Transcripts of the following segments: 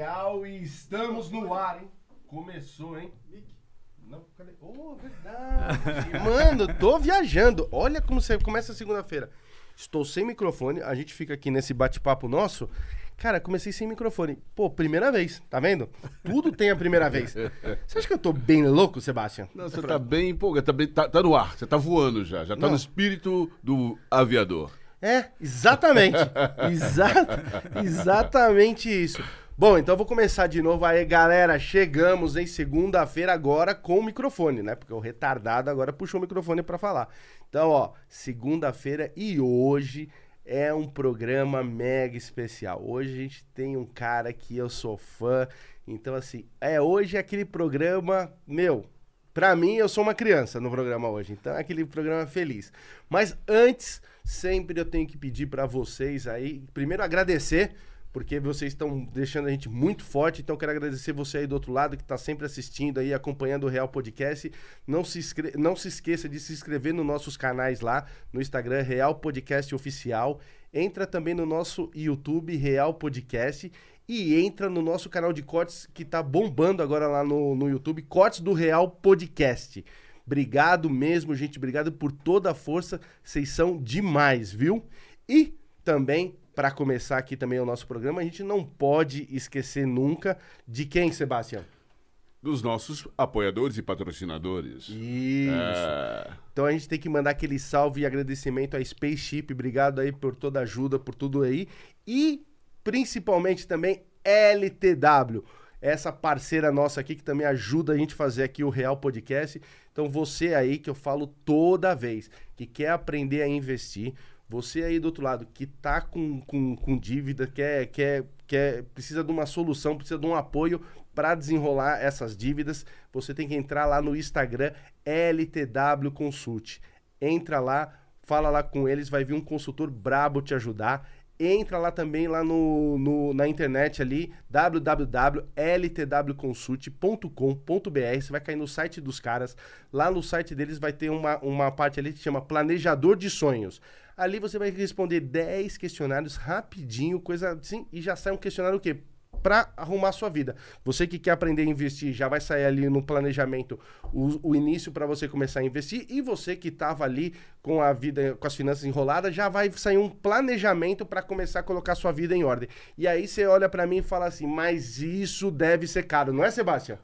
real e estamos no ar, hein? Começou, hein? Não, cadê? Oh, verdade. Mano, tô viajando. Olha como você começa a segunda-feira. Estou sem microfone, a gente fica aqui nesse bate-papo nosso. Cara, comecei sem microfone. Pô, primeira vez, tá vendo? Tudo tem a primeira vez. Você acha que eu tô bem louco, Sebastião? Não, você tá bem empolgado, tá, bem, tá, tá no ar, você tá voando já, já tá Não. no espírito do aviador. É, exatamente. Exa- exatamente isso. Bom, então vou começar de novo aí, galera. Chegamos em segunda-feira agora com o microfone, né? Porque o retardado agora puxou o microfone pra falar. Então, ó, segunda-feira e hoje é um programa mega especial. Hoje a gente tem um cara que eu sou fã. Então, assim, é hoje aquele programa, meu, Pra mim, eu sou uma criança no programa hoje, então é aquele programa feliz. Mas antes, sempre eu tenho que pedir pra vocês aí, primeiro agradecer, porque vocês estão deixando a gente muito forte, então quero agradecer você aí do outro lado que tá sempre assistindo aí, acompanhando o Real Podcast. Não se, inscre- não se esqueça de se inscrever nos nossos canais lá, no Instagram, Real Podcast Oficial. Entra também no nosso YouTube, Real Podcast. E entra no nosso canal de cortes que tá bombando agora lá no, no YouTube, Cortes do Real Podcast. Obrigado mesmo, gente. Obrigado por toda a força. Vocês são demais, viu? E também, para começar aqui também o nosso programa, a gente não pode esquecer nunca de quem, Sebastião? Dos nossos apoiadores e patrocinadores. Isso. É, Então a gente tem que mandar aquele salve e agradecimento à Spaceship. Obrigado aí por toda a ajuda, por tudo aí. E principalmente também LTW, essa parceira nossa aqui que também ajuda a gente a fazer aqui o Real Podcast. Então você aí que eu falo toda vez que quer aprender a investir, você aí do outro lado que tá com, com, com dívida, quer, quer, quer, precisa de uma solução, precisa de um apoio para desenrolar essas dívidas, você tem que entrar lá no Instagram LTW Consult. Entra lá, fala lá com eles, vai vir um consultor brabo te ajudar. Entra lá também lá no, no- na internet ali, www.ltwconsult.com.br. Você vai cair no site dos caras. Lá no site deles vai ter uma, uma parte ali que chama Planejador de Sonhos. Ali você vai responder 10 questionários rapidinho, coisa assim, e já sai um questionário o quê? Para arrumar a sua vida. Você que quer aprender a investir, já vai sair ali no planejamento o, o início para você começar a investir. E você que estava ali com a vida, com as finanças enroladas, já vai sair um planejamento para começar a colocar sua vida em ordem. E aí você olha para mim e fala assim: mas isso deve ser caro, não é, Sebastião?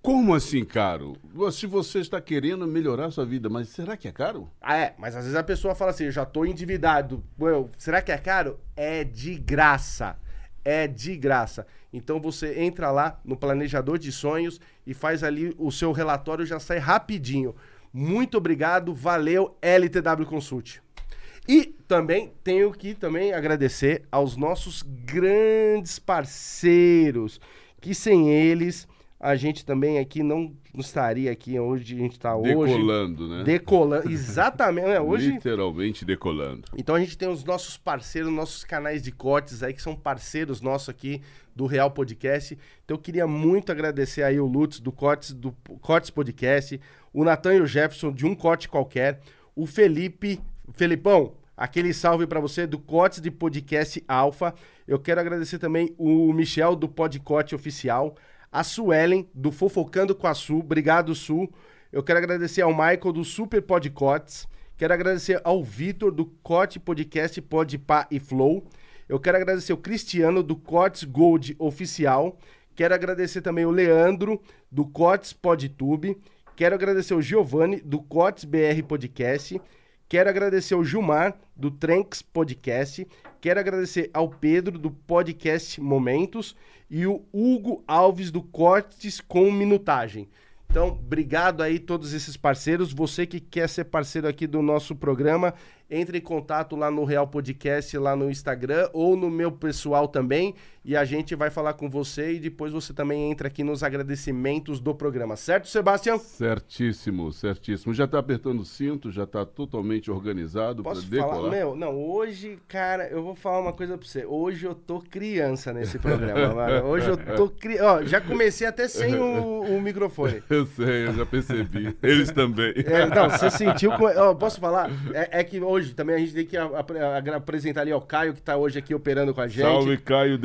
Como assim, caro? Se você está querendo melhorar sua vida, mas será que é caro? Ah, é, mas às vezes a pessoa fala assim: eu já tô endividado. Será que é caro? É de graça. É de graça. Então você entra lá no planejador de sonhos e faz ali o seu relatório, já sai rapidinho. Muito obrigado, valeu LTW Consult. E também tenho que também agradecer aos nossos grandes parceiros, que sem eles a gente também aqui não estaria aqui onde a gente está hoje. Decolando, né? Decolando. Exatamente. né? Hoje. Literalmente decolando. Então a gente tem os nossos parceiros, nossos canais de cortes aí, que são parceiros nossos aqui do Real Podcast. Então eu queria muito agradecer aí o Lutz do Cortes, do Cortes Podcast, o Natan e o Jefferson de Um Corte Qualquer, o Felipe, Felipão, aquele salve pra você do Cortes de Podcast Alfa. Eu quero agradecer também o Michel do Podcorte Oficial, a Suelen do Fofocando com a Su, obrigado Su. Eu quero agradecer ao Michael do Super Podcortes. Quero agradecer ao Vitor do Corte Podcast Podpah e Flow. Eu quero agradecer o Cristiano do Cortes Gold Oficial. Quero agradecer também o Leandro do Cortes PodTube. Quero agradecer o Giovanni do Cortes BR Podcast. Quero agradecer ao Gilmar do Tranks Podcast. Quero agradecer ao Pedro do Podcast Momentos e o Hugo Alves do Cortes com Minutagem. Então, obrigado aí todos esses parceiros. Você que quer ser parceiro aqui do nosso programa, entre em contato lá no Real Podcast, lá no Instagram ou no meu pessoal também, e a gente vai falar com você e depois você também entra aqui nos agradecimentos do programa. Certo, Sebastião? Certíssimo, certíssimo. Já tá apertando o cinto, já tá totalmente organizado para Posso decolar. falar? Meu, não, hoje, cara, eu vou falar uma coisa pra você. Hoje eu tô criança nesse programa, mano. Hoje eu tô criança. Ó, já comecei até sem o, o microfone. Eu sei, eu já percebi. Eles também. É, não, você sentiu. com- ó, posso falar? É, é que hoje também a gente tem que apresentar ali ó, o Caio, que tá hoje aqui operando com a gente. Salve, Caio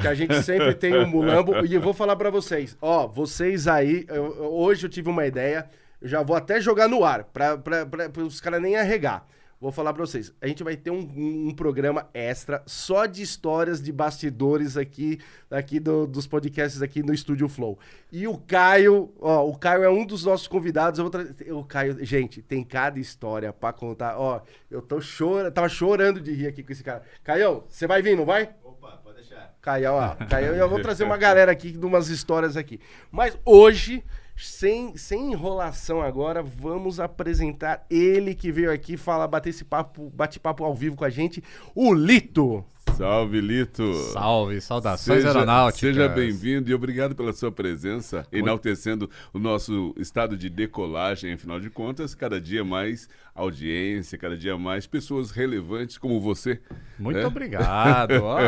Que a gente sempre tem o Mulambo. E eu vou falar pra vocês. Ó, vocês aí, eu- hoje eu tive uma ideia. Eu já vou até jogar no ar, pra, pra, pra, pra os caras nem arregar. Vou falar pra vocês. A gente vai ter um, um- um programa extra só de histórias de bastidores aqui, aqui do- dos podcasts aqui no Estúdio Flow. E o Caio, ó, o Caio é um dos nossos convidados. Eu vou o Caio, gente, tem cada história pra contar. Ó, eu tô chorando, tava chorando de rir aqui com esse cara. Caio, você vai vir, não vai? Caião, ó. Eu vou trazer uma galera aqui de umas histórias aqui. Mas hoje, sem, sem enrolação agora, vamos apresentar ele que veio aqui falar, bater esse papo, bate-papo ao vivo com a gente, o Lito. Salve, Lito. Salve, saudações Seja, aeronáuticas. seja bem-vindo e obrigado pela sua presença, enaltecendo o nosso estado de decolagem. Afinal de contas, cada dia mais audiência, cada dia mais pessoas relevantes como você. Muito né? obrigado. ó.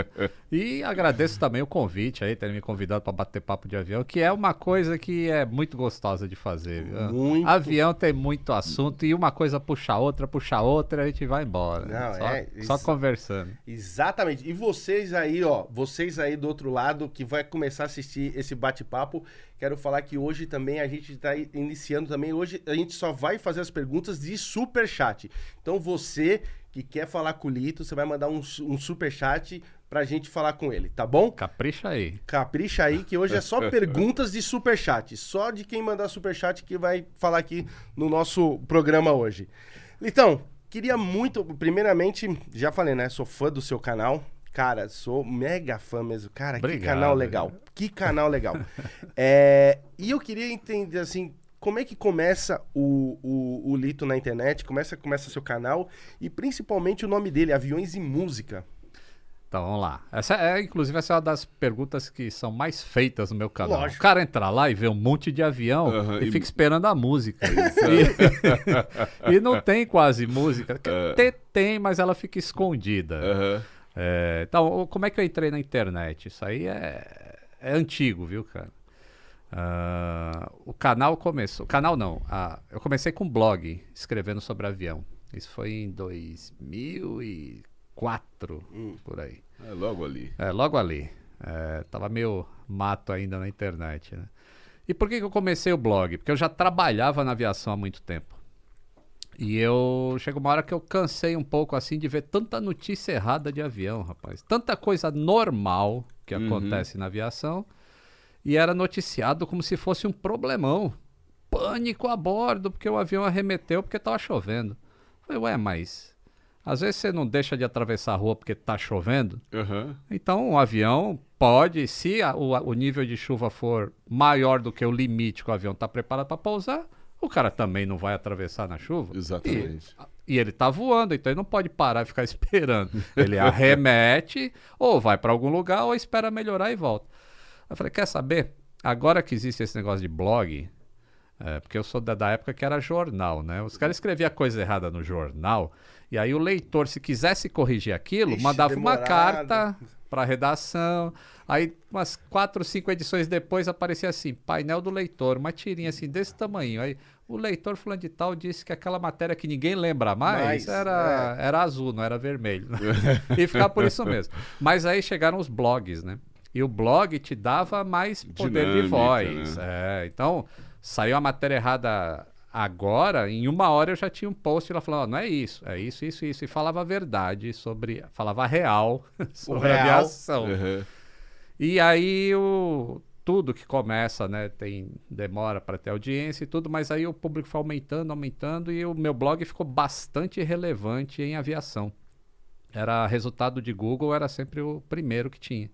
e agradeço também o convite aí, terem me convidado para bater papo de avião, que é uma coisa que é muito gostosa de fazer. Muito. Avião tem muito assunto e uma coisa puxa a outra, puxa a outra, a gente vai embora. Não, só, é, só isso- conversando. Exatamente. E vocês aí, ó, vocês aí do outro lado que vai começar a assistir esse bate-papo, quero falar que hoje também a gente está iniciando também. Hoje a gente só vai fazer as perguntas de super chat. Então você que quer falar com o Lito, você vai mandar um, um super chat pra gente falar com ele, tá bom? Capricha aí. Capricha aí que hoje é só perguntas de superchat. Só de quem mandar superchat que vai falar aqui no nosso programa hoje. Litão, queria muito. Primeiramente, já falei, né? Sou fã do seu canal. Cara, sou mega fã mesmo. Cara, que Obrigado, canal legal. Que canal legal. É, e eu queria entender, assim, como é que começa o, o, o Lito na internet? Começa, começa seu canal e principalmente o nome dele, Aviões e Música. Então vamos lá. Essa é, inclusive, essa é uma das perguntas que são mais feitas no meu canal. Lógico. O cara entra lá e vê um monte de avião Aham, e, e- fica esperando a música. e, e não tem quase música. É. Tem, tem, mas ela fica escondida. Aham. É, então, como é que eu entrei na internet? Isso aí é, é antigo, viu, cara? Ah, o canal começou. Canal não. ah, eu comecei com blog, escrevendo sobre avião. Isso foi em 2004, por aí. É logo ali. É, logo ali. É, tava meio mato ainda na internet, né? E por que, que eu comecei o blog? Porque eu já trabalhava na aviação há muito tempo. E eu chegou uma hora que eu cansei um pouco assim de ver tanta notícia errada de avião, rapaz. Tanta coisa normal que Uhum. acontece na aviação e era noticiado como se fosse um problemão. Pânico a bordo porque o avião arremeteu porque tava chovendo. Falei, ué, mas às vezes você não deixa de atravessar a rua porque tá chovendo? Aham. Então, um avião pode, se a- o, o nível de chuva for maior do que o limite que o avião está preparado para pousar, o cara também não vai atravessar na chuva. Exatamente. E, e ele está voando, então ele não pode parar e ficar esperando. Ele arremete, ou vai para algum lugar, ou espera melhorar e volta. Eu falei, quer saber? Agora que existe esse negócio de blog, é, porque eu sou da, da época que era jornal, né? Os caras escreviam coisa errada no jornal, e aí o leitor, se quisesse corrigir aquilo, Ixi, mandava uma demorado. carta para redação. Aí, umas quatro, cinco edições depois, aparecia assim: painel do leitor, uma tirinha assim, desse tamanho. Aí, o leitor fulano de tal disse que aquela matéria que ninguém lembra mais Mais, era, era azul, não era vermelho. e ficava por isso mesmo. Mas aí chegaram os blogs, né? E o blog te dava mais poder de Dinâmica, voz. né? É, então, saiu a matéria errada agora, em uma hora eu já tinha um post lá falando, ó, não é isso, é isso, isso, isso. E falava a verdade sobre, falava a real sobre a real. aviação. Aham. E aí o tudo que começa, né, tem demora para ter audiência e tudo, mas aí o público foi aumentando, aumentando e o meu blog ficou bastante relevante em aviação. Era resultado de Google, era sempre o primeiro que tinha.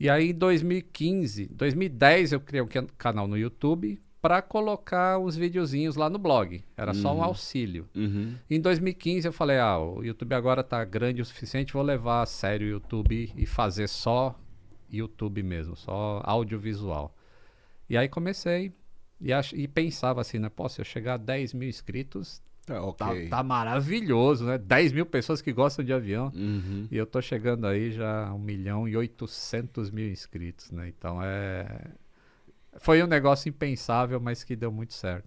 E aí em 2015, 2010 eu criei um can- canal no YouTube para colocar uns videozinhos lá no blog. Era só um auxílio. Uhum. Em 2015 eu falei, ah, o YouTube agora tá grande o suficiente, vou levar a sério o YouTube e fazer só YouTube mesmo, só audiovisual. E aí comecei e, ach- e pensava assim, né, pô, se eu chegar a 10 mil inscritos, Tá tá, ok. tá maravilhoso, né? 10 mil pessoas que gostam de avião. Uhum. E eu tô chegando aí já a 1 milhão e 800 mil inscritos, né? Então é... Foi um negócio impensável, mas que deu muito certo.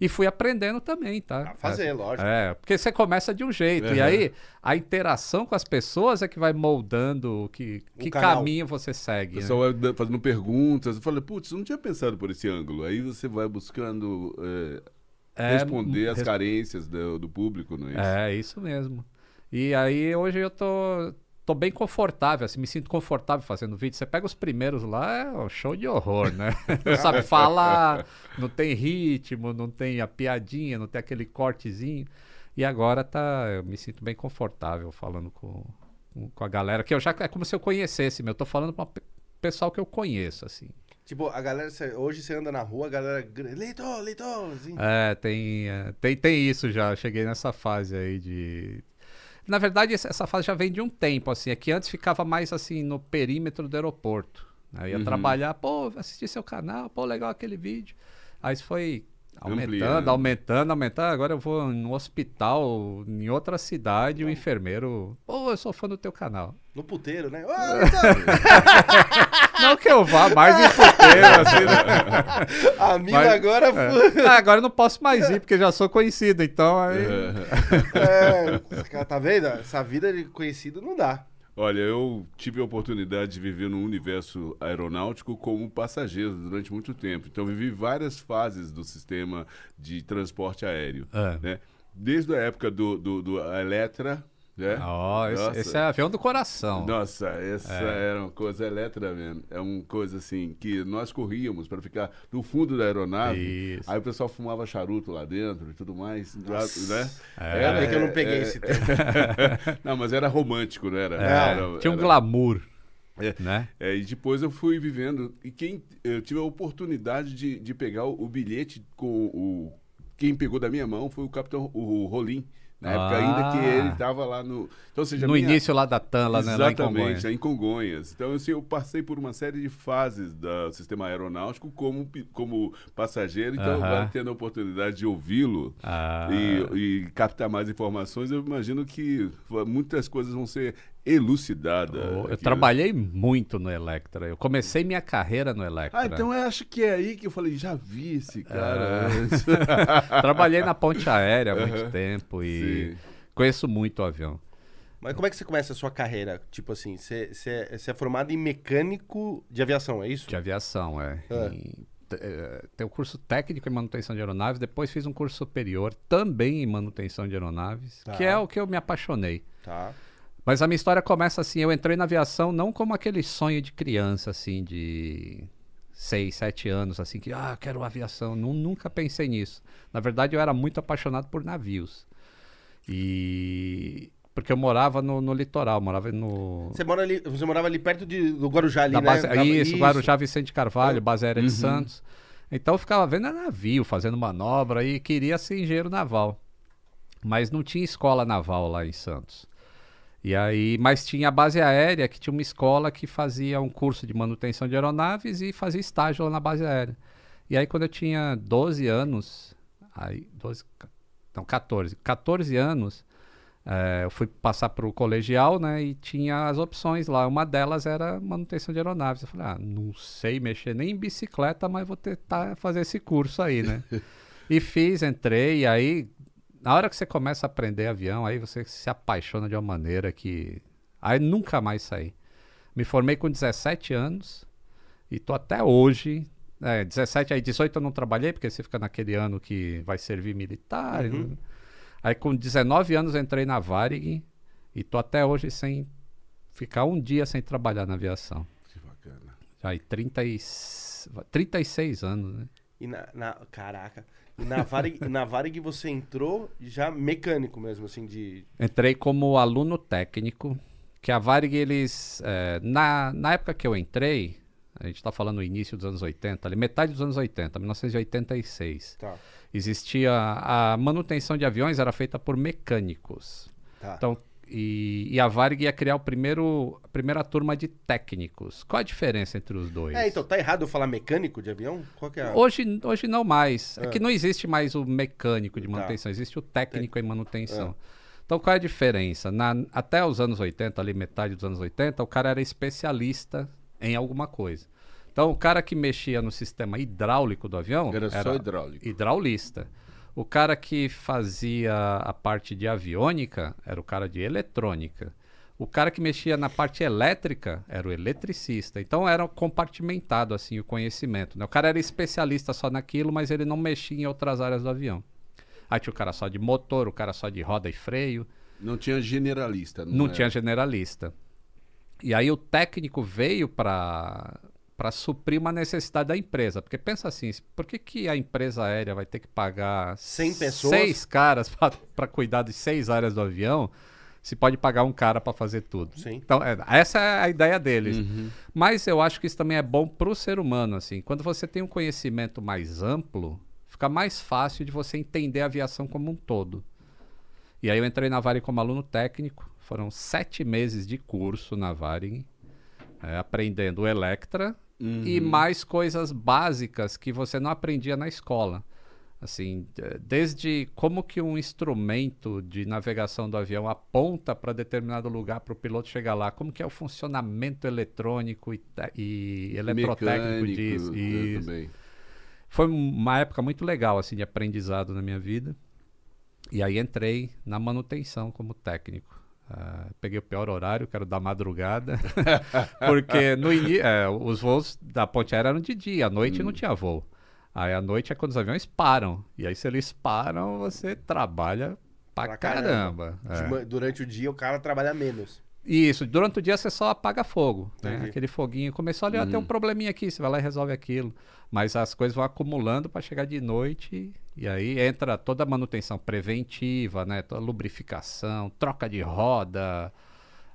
E fui aprendendo também, tá? A fazer, é, lógico. É, porque você começa de um jeito. E Uhum. aí, a interação com as pessoas é que vai moldando que, O que canal. caminho você O segue. né? pessoal vai da- fazendo perguntas. Eu falei, putz, eu não tinha pensado por esse ângulo. Aí você vai buscando É, responder as res- carências do, do público, não é isso? É, isso mesmo. E aí hoje eu tô, tô bem confortável, assim, me sinto confortável fazendo vídeo. Você pega os primeiros lá, é um show de horror, né? Não sabe falar, não tem ritmo, não tem a piadinha, não tem aquele cortezinho. E agora tá, eu me sinto bem confortável falando com, com- com a galera, que eu já é como se eu conhecesse, meu. Eu tô falando para pessoal que eu conheço, assim. Tipo, a galera, cê- hoje você anda na rua, a galera. Leitor, leitor! Assim. É, tem, é, tem, tem isso já. Cheguei nessa fase aí de. Na verdade, essa- essa fase já vem de um tempo, assim. É que antes ficava mais assim no perímetro do aeroporto. né? Eu ia Uhum. trabalhar, pô, assisti seu canal, pô, legal aquele vídeo. Aí isso foi aumentando, Ampliando. aumentando, aumentando. Agora eu vou no hospital, em outra cidade, o enfermeiro, pô, eu sou fã do teu canal. No puteiro, né? Ô, leitor! Não que eu vá mais em puteiro, assim, né? a mina Mas- agora. É. Ah, agora eu não posso mais ir, porque já sou conhecido, então aí... É, tá vendo? Essa vida de conhecido não dá. Olha, eu tive a oportunidade de viver no universo aeronáutico como passageiro durante muito tempo. Então, vivi várias fases do sistema de transporte aéreo. É. né? Desde a época do, do, do Eletra, né? Ó, esse, Nossa. esse é avião do coração. Nossa, essa É. era uma coisa Eletra mesmo. É uma coisa assim que nós corríamos para ficar no fundo da aeronave. Isso. Aí o pessoal fumava charuto lá dentro e tudo mais, lá, né? É. Ainda bem que eu não peguei esse tempo. não, mas era romântico, não era? É, Era- tinha um era- glamour, É. né? É, e depois eu fui vivendo. E quem eu tive a oportunidade de, de pegar o, o bilhete com o. Quem pegou da minha mão foi o capitão o Rolim. Na época Ah. ainda que ele estava lá no. Então, seja, No minha- início lá da TAM, lá, né, lá em Exatamente, Congonhas. em Congonhas. Então, assim, eu passei por uma série de fases do sistema aeronáutico como, como passageiro, então Aham. agora tendo a oportunidade de ouvi-lo Ah, e, e captar mais informações, eu imagino que muitas coisas vão ser elucidadas. eu né? trabalhei muito no Electra. Eu comecei minha carreira no Electra. Ah, então eu acho que é aí que eu falei, já vi esse cara É. antes. Trabalhei na ponte aérea há muito tempo e Sim. conheço muito o avião. Mas como é que você começa a sua carreira? Tipo assim, você, você, você é formado em mecânico de aviação, é isso? De aviação, é. É. Tem o curso técnico em manutenção de aeronaves, depois fiz um curso superior também em manutenção de aeronaves, Tá. que é o que eu me apaixonei. Tá. Mas a minha história começa assim, eu entrei na aviação não como aquele sonho de criança, assim, de seis, sete anos, assim, que, ah, quero aviação. Nu- nunca pensei nisso. Na verdade, eu era muito apaixonado por navios. E... Porque eu morava no, no litoral, morava no... Você, mora ali, você morava ali perto de, do Guarujá ali, Da né? base, Da- isso, Guarujá Vicente É. Carvalho, base aérea de Uhum. Santos. Então eu ficava vendo a navio, fazendo manobra e queria ser engenheiro naval. Mas não tinha escola naval lá em Santos. E aí, mas tinha a base aérea, que tinha uma escola que fazia um curso de manutenção de aeronaves e fazia estágio lá na base aérea. E aí quando eu tinha 12 anos, aí 12, ca- não, 14, 14 anos, eh, eu fui passar para o colegial, né? E tinha as opções lá. Uma delas era manutenção de aeronaves. Eu falei, ah, não sei mexer nem em bicicleta, mas vou tentar fazer esse curso aí, né? e fiz, entrei, e aí, na hora que você começa a aprender avião, aí você se apaixona de uma maneira que. Aí nunca mais saí. Me formei com 17 anos e tô até hoje. É, 17, aí 18 eu não trabalhei, porque você fica naquele ano que vai servir militar. Uhum. né? Aí com 19 anos entrei na Varig e tô até hoje sem ficar um dia sem trabalhar na aviação. Que bacana. Aí 30 e... 36 anos, né? E na, na- caraca. E na Varig, na Varig você entrou já mecânico mesmo, assim, de... Entrei como aluno técnico, que a Varig, eles... é, na, na época que eu entrei, a gente está falando no início dos anos 80, ali, metade dos anos 80, 1986, Tá, existia... A manutenção de aviões era feita por mecânicos. tá. Então, e, e a Varig ia criar o primeiro, a primeira turma de técnicos. Qual a diferença entre os dois? É, então, tá errado eu falar mecânico de avião? Qual que é a... Hoje, hoje não mais. É que não existe mais o mecânico de Tá. manutenção, existe o técnico em manutenção. Então, qual é a diferença? Na- até os anos 80, ali metade dos anos 80, o cara era especialista em alguma coisa. Então, o cara que mexia no sistema hidráulico do avião Era só hidráulico. hidraulista. O cara que fazia a parte de aviônica era o cara de eletrônica. O cara que mexia na parte elétrica era o eletricista. Então era compartimentado assim o conhecimento. Né? O cara era especialista só naquilo, mas ele não mexia em outras áreas do avião. Aí tinha o cara só de motor, o cara só de roda e freio. Não tinha generalista. Não, não tinha generalista. E aí o técnico veio para para suprir uma necessidade da empresa. Porque pensa assim, por que, que a empresa aérea vai ter que pagar 100 pessoas? seis caras para cuidar de seis áreas do avião, se pode pagar um cara para fazer tudo? Sim. Então, é, essa é a ideia deles. Uhum. Mas eu acho que isso também é bom para o ser humano. assim. Quando você tem um conhecimento mais amplo, fica mais fácil de você entender a aviação como um todo. E aí eu entrei na Varig como aluno técnico. Foram sete meses de curso na Varig, é, aprendendo Electra, Uhum. E mais coisas básicas que você não aprendia na escola. Assim, desde como que um instrumento de navegação do avião aponta para determinado lugar para o piloto chegar lá, como que é o funcionamento eletrônico e, e eletrotécnico Mecânico, disso. Isso. Foi uma época muito legal assim de aprendizado na minha vida. E aí entrei na manutenção como técnico. Uh, peguei o pior horário, que era da madrugada, porque no é, os voos da ponte aérea eram de dia, à noite hum. não tinha voo. Aí à noite é quando os aviões param. E aí, se eles param, você trabalha pra, pra caramba. caramba. É. Durante o dia, o cara trabalha menos. Isso, durante o dia você só apaga fogo, né? Aquele foguinho começou ali, uhum. tem um probleminha aqui, você vai lá e resolve aquilo. Mas as coisas vão acumulando para chegar de noite e aí entra toda a manutenção preventiva, né? Toda a lubrificação, troca de roda,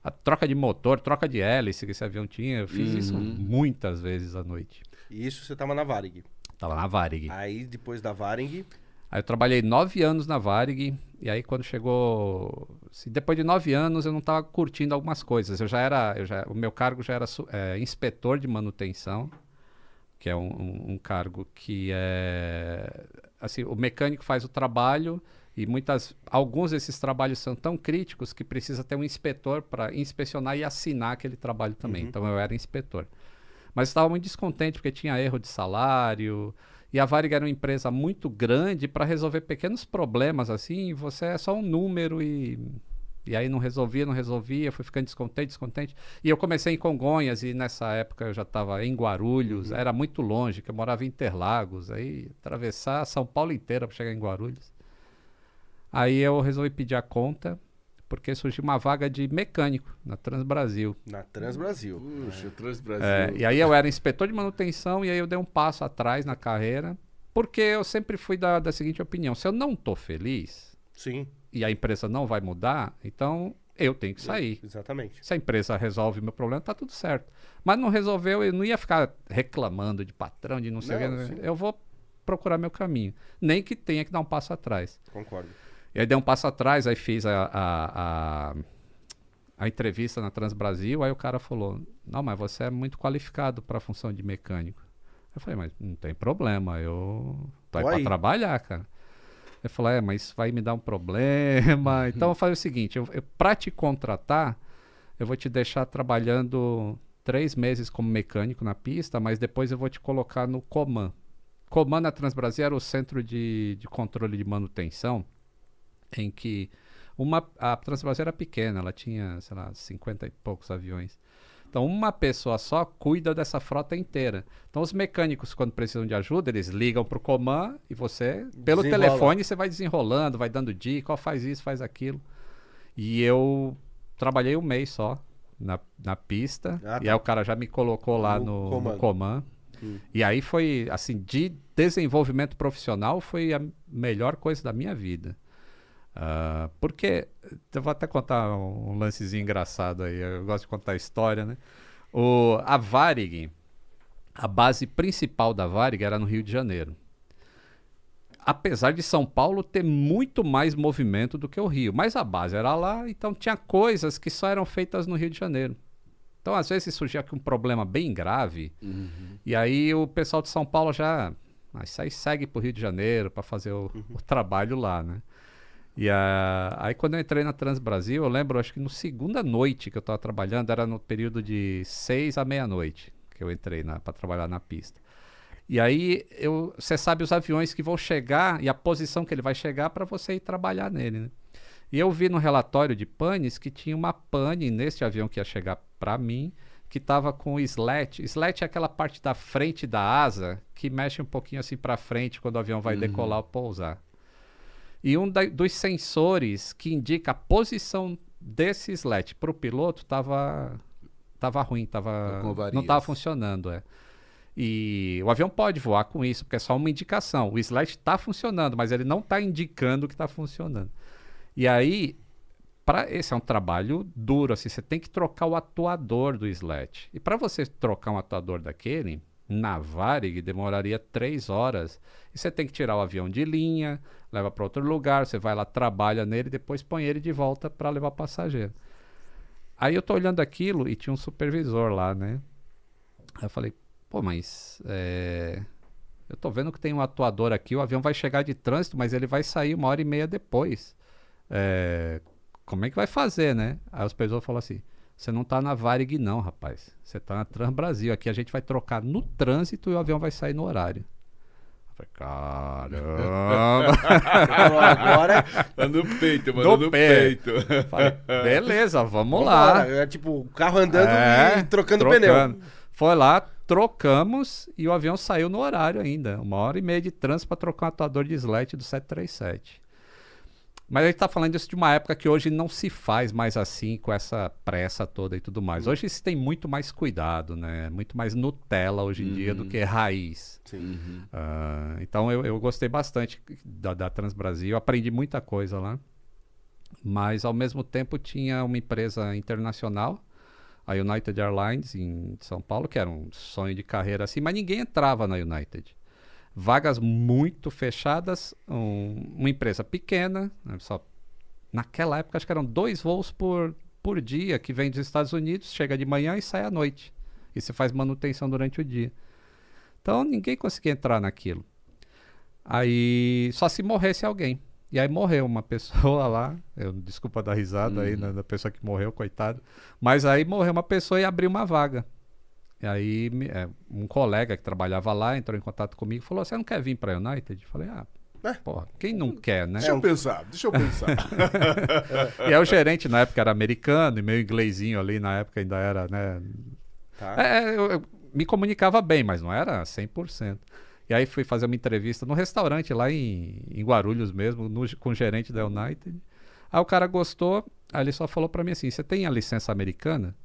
a troca de motor, troca de hélice que esse avião tinha. Eu fiz uhum. isso muitas vezes à noite. E isso você estava na Varig? Tava na Varig. Aí depois da Varig... Aí eu trabalhei nove anos na Varig, e aí quando chegou. Assim, depois de nove anos eu não estava curtindo algumas coisas. Eu já era. Eu já, o meu cargo já era é, inspetor de manutenção, que é um, um, um, cargo que é. Assim, o mecânico faz o trabalho e muitas, alguns desses trabalhos são tão críticos que precisa ter um inspetor para inspecionar e assinar aquele trabalho também. Uhum. Então eu era inspetor. Mas estava muito descontente porque tinha erro de salário. E a Varig era uma empresa muito grande para resolver pequenos problemas assim, você é só um número e e aí não resolvia, não resolvia, fui ficando descontente, descontente. E eu comecei em Congonhas e nessa época eu já estava em Guarulhos, uhum. era muito longe, que eu morava em Interlagos, aí atravessar São Paulo inteira para chegar em Guarulhos. Aí eu resolvi pedir a conta porque surgiu uma vaga de mecânico na Transbrasil. Na Transbrasil. Puxa, é. Transbrasil. É, e aí eu era inspetor de manutenção e aí eu dei um passo atrás na carreira, porque eu sempre fui da, da seguinte opinião: se eu não estou feliz, sim, e a empresa não vai mudar, então eu tenho que sair. Exatamente. Se a empresa resolve o meu problema, tá tudo certo. Mas não resolveu, eu não ia ficar reclamando de patrão, de não sei o que. Eu vou procurar meu caminho. Nem que tenha que dar um passo atrás. Concordo. E aí dei um passo atrás, aí fiz a, a, a, a entrevista na Transbrasil, aí o cara falou, não, mas você é muito qualificado para a função de mecânico. Eu falei, mas não tem problema, eu tô aí para trabalhar, cara. Ele falou, é, mas vai me dar um problema. Então eu falei o seguinte, eu, eu para te contratar, eu vou te deixar trabalhando três meses como mecânico na pista, mas depois eu vou te colocar no Coman. Coman na Transbrasil era o centro de, de controle de manutenção em que uma, a Transbrasil era pequena, ela tinha, sei lá, 50 e poucos aviões. Então, uma pessoa só cuida dessa frota inteira. Então, os mecânicos, quando precisam de ajuda, eles ligam para o comando e você, pelo Desenrola. telefone, você vai desenrolando, vai dando dica, ó, faz isso, faz aquilo. E eu trabalhei um mês só na, na pista. Ah, tá. E aí o cara já me colocou lá no, no comando. Hum. E aí foi, assim, de desenvolvimento profissional, foi a melhor coisa da minha vida. Uh, porque, eu vou até contar um lancezinho engraçado aí, eu gosto de contar história, né? O, a Varig, a base principal da Varig era no Rio de Janeiro. Apesar de São Paulo ter muito mais movimento do que o Rio, mas a base era lá, então tinha coisas que só eram feitas no Rio de Janeiro. Então, às vezes surgia aqui um problema bem grave, uhum. e aí o pessoal de São Paulo já. Mas aí segue para o Rio de Janeiro para fazer o, uhum. o trabalho lá, né? E a, aí quando eu entrei na Trans Brasil, eu lembro, acho que no segunda noite que eu estava trabalhando, era no período de seis à meia-noite que eu entrei para trabalhar na pista. E aí você sabe os aviões que vão chegar e a posição que ele vai chegar para você ir trabalhar nele. Né? E eu vi no relatório de panes que tinha uma pane neste avião que ia chegar para mim, que estava com slat. Slat é aquela parte da frente da asa que mexe um pouquinho assim para frente quando o avião vai uhum. decolar ou pousar. E um da, dos sensores que indica a posição desse slat para o piloto estava tava ruim, tava, não estava funcionando. É. E o avião pode voar com isso, porque é só uma indicação. O slat está funcionando, mas ele não está indicando que está funcionando. E aí, para esse é um trabalho duro, assim, você tem que trocar o atuador do slat. E para você trocar um atuador daquele, na Varig demoraria três horas. E você tem que tirar o avião de linha, leva para outro lugar, você vai lá, trabalha nele, depois põe ele de volta para levar passageiro. Aí eu tô olhando aquilo e tinha um supervisor lá, né? Aí eu falei, Pô, mas é, eu tô vendo que tem um atuador aqui, o avião vai chegar de trânsito, mas ele vai sair uma hora e meia depois. É, como é que vai fazer, né? Aí os pessoas falam assim: você não tá na Varig, não, rapaz. Você tá na Trans Brasil. Aqui a gente vai trocar no trânsito e o avião vai sair no horário. Eu falei, caramba! agora. Tá no peito, mano, no, no peito. Falei, beleza, vamos, vamos lá. É tipo, o carro andando é, e trocando, trocando pneu. Foi lá, trocamos e o avião saiu no horário ainda. Uma hora e meia de trânsito para trocar um atuador de slat do 737. Mas a gente está falando disso de uma época que hoje não se faz mais assim, com essa pressa toda e tudo mais. Uhum. Hoje se tem muito mais cuidado, né? Muito mais Nutella hoje em uhum. dia do uhum. que raiz. Uhum. Uh, então eu, eu, gostei bastante da, da Transbrasil, aprendi muita coisa lá. Mas ao mesmo tempo tinha uma empresa internacional a United Airlines em São Paulo, que era um sonho de carreira assim, mas ninguém entrava na United. Vagas muito fechadas, um, uma empresa pequena, né, só naquela época acho que eram dois voos por, por dia que vem dos Estados Unidos, chega de manhã e sai à noite. E você faz manutenção durante o dia. Então ninguém conseguia entrar naquilo. Aí só se morresse alguém. E aí morreu uma pessoa lá, eu, desculpa dar risada aí né, da pessoa que morreu, coitado. Mas aí morreu uma pessoa e abriu uma vaga. E aí é, um colega que trabalhava lá entrou em contato comigo e falou: Você não quer vir para a United? Eu falei: Ah, é. porra, quem não quer, né? Deixa eu pensar, deixa eu pensar. e aí o gerente na época era americano e meu inglesinho ali na época ainda era, né? Tá. É, eu, eu me comunicava bem, mas não era 100%. E aí fui fazer uma entrevista no restaurante lá em, em Guarulhos mesmo, no, com o gerente da United. Aí o cara gostou, aí ele só falou para mim assim: você tem a licença americana?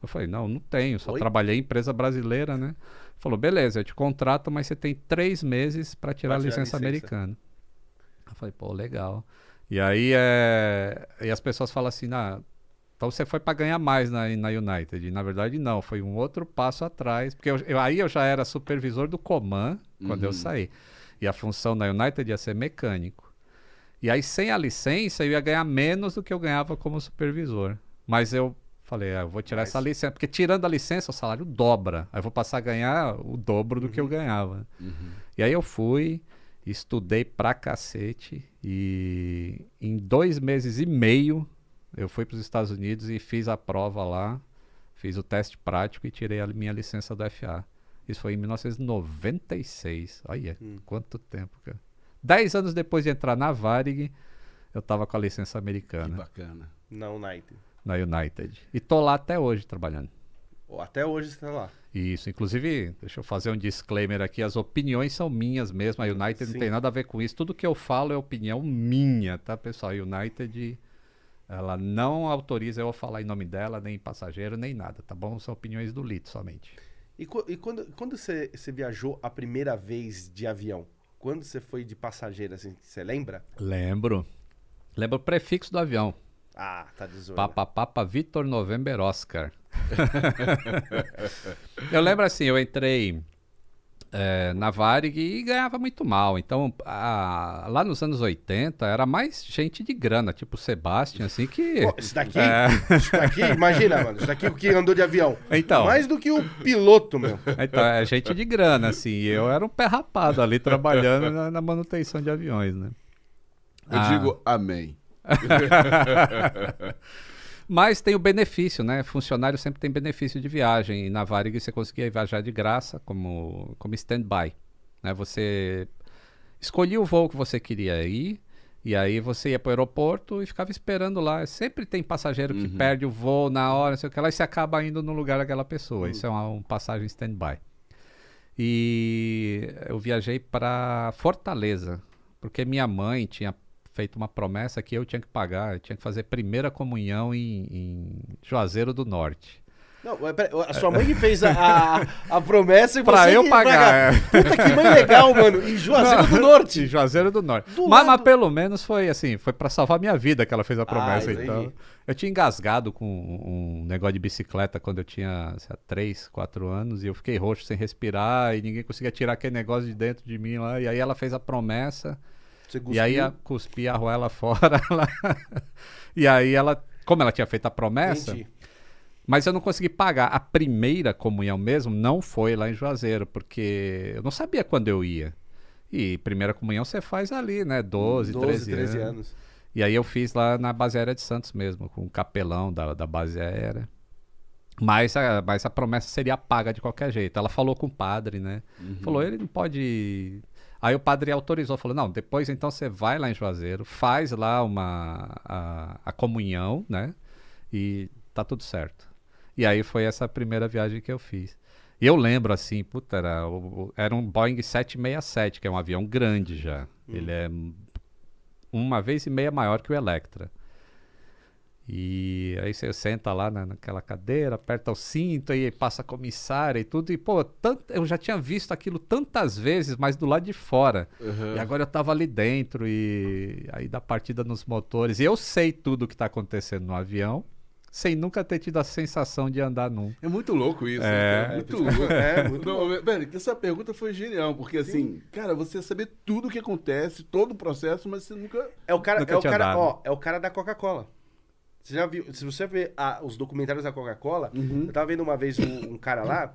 Eu falei: não, não tenho, só Oi? trabalhei em empresa brasileira, né? Falou: beleza, eu te contrato, mas você tem três meses para tirar, a licença, licença americana. Eu falei: pô, legal. E aí é... e as pessoas falam assim: ah, então você foi para ganhar mais na, na United. Na verdade, não, foi um outro passo atrás. Porque eu, eu, aí eu já era supervisor do Coman quando uhum. eu saí. E a função na United ia ser mecânico. E aí, sem a licença, eu ia ganhar menos do que eu ganhava como supervisor. Mas eu falei, ah, eu vou tirar Mas... essa licença. Porque tirando a licença, o salário dobra. Aí eu vou passar a ganhar o dobro do uhum. que eu uhum. ganhava. Uhum. E aí eu fui, estudei pra cacete. E em dois meses e meio eu fui para os Estados Unidos e fiz a prova lá, fiz o teste prático e tirei a minha licença do FA. Isso foi em 1996. Olha, hum. quanto tempo, cara. Dez anos depois de entrar na Varig, eu tava com a licença americana. Que bacana. Na United. Na United. E tô lá até hoje trabalhando. Até hoje você tá lá. Isso, inclusive, deixa eu fazer um disclaimer aqui, as opiniões são minhas mesmo, a United Sim. não tem nada a ver com isso, tudo que eu falo é opinião minha, tá pessoal? United ela não autoriza eu a falar em nome dela, nem passageiro, nem nada, tá bom? São opiniões do Lito somente. E, e quando, quando você, você viajou a primeira vez de avião? Quando você foi de passageiro, assim, você lembra? Lembro. Lembro o prefixo do avião. Ah, tá de zoeira. Papa Papa Vitor November Oscar. eu lembro assim, eu entrei é, na Varig e ganhava muito mal. Então, a, lá nos anos 80, era mais gente de grana, tipo o Sebastian, assim, que... Pô, isso daqui, é... isso daqui, imagina, mano, isso daqui o que andou de avião. Então... Mais do que o piloto, meu. Então, é gente de grana, assim, e eu era um pé rapado ali, trabalhando na, na manutenção de aviões, né? Eu ah. digo amém. Mas tem o benefício, né? Funcionário sempre tem benefício de viagem. E na Varig você conseguia viajar de graça como, como stand-by. Né? Você escolhia o voo que você queria ir, e aí você ia para o aeroporto e ficava esperando lá. Sempre tem passageiro que Uhum. perde o voo na hora, não sei o que lá, e você acaba indo no lugar daquela pessoa. Uhum. Isso é uma, um passagem stand-by. E eu viajei para Fortaleza, porque minha mãe tinha feito uma promessa que eu tinha que pagar, eu tinha que fazer primeira comunhão em, em Juazeiro do Norte. Não, pera, a sua mãe que fez a, a, a promessa e Pra você eu que pagar, é. Puta que mãe legal, mano. Em Juazeiro do Em Norte. Juazeiro do Norte. Do mas, mas pelo menos foi assim, foi pra salvar minha vida que ela fez a promessa. entendi. então, eu tinha engasgado com um negócio de bicicleta quando eu tinha, sei lá, 3, 4 anos e eu fiquei roxo sem respirar e ninguém conseguia tirar aquele negócio de dentro de mim lá. E aí ela fez a promessa e aí a, cuspi a arruela fora e aí ela, como ela tinha feito a promessa, Entendi. mas eu não consegui pagar. A primeira comunhão mesmo não foi lá em Juazeiro, porque eu não sabia quando eu ia. E primeira comunhão você faz ali, né? 12, 13, 13 anos. anos. E aí eu fiz lá na base aérea de Santos mesmo, com o capelão da, da base aérea. Mas a, mas a promessa seria paga de qualquer jeito. Ela falou com o padre, né? Falou, ele não pode. Aí o padre autorizou, falou: não, depois então você vai lá em Juazeiro, faz lá uma a, a comunhão, né? E tá tudo certo. E aí foi essa primeira viagem que eu fiz. E eu lembro assim, puta, era, era um Boeing 767, que é um avião grande já. Ele é uma vez e meia maior que o Electra. E aí você senta lá na, naquela cadeira, aperta o cinto, aí passa a comissária e tudo. E, pô, tant- eu já tinha visto aquilo tantas vezes, mas do lado de fora. Uhum. E agora eu tava ali dentro e aí da partida nos motores. E eu sei tudo o que tá acontecendo no avião, sem nunca ter tido a sensação de andar num. É muito louco isso. É. né, muito louco. É, muito Não, velho, essa pergunta foi genial, porque assim, cara, você saber tudo o que acontece, todo o processo, mas você nunca. É o cara, Nunca é o cara, ó, é o cara da Coca-Cola. Você já viu? Se você ver a- os documentários da Coca-Cola, eu tava vendo uma vez um, um cara lá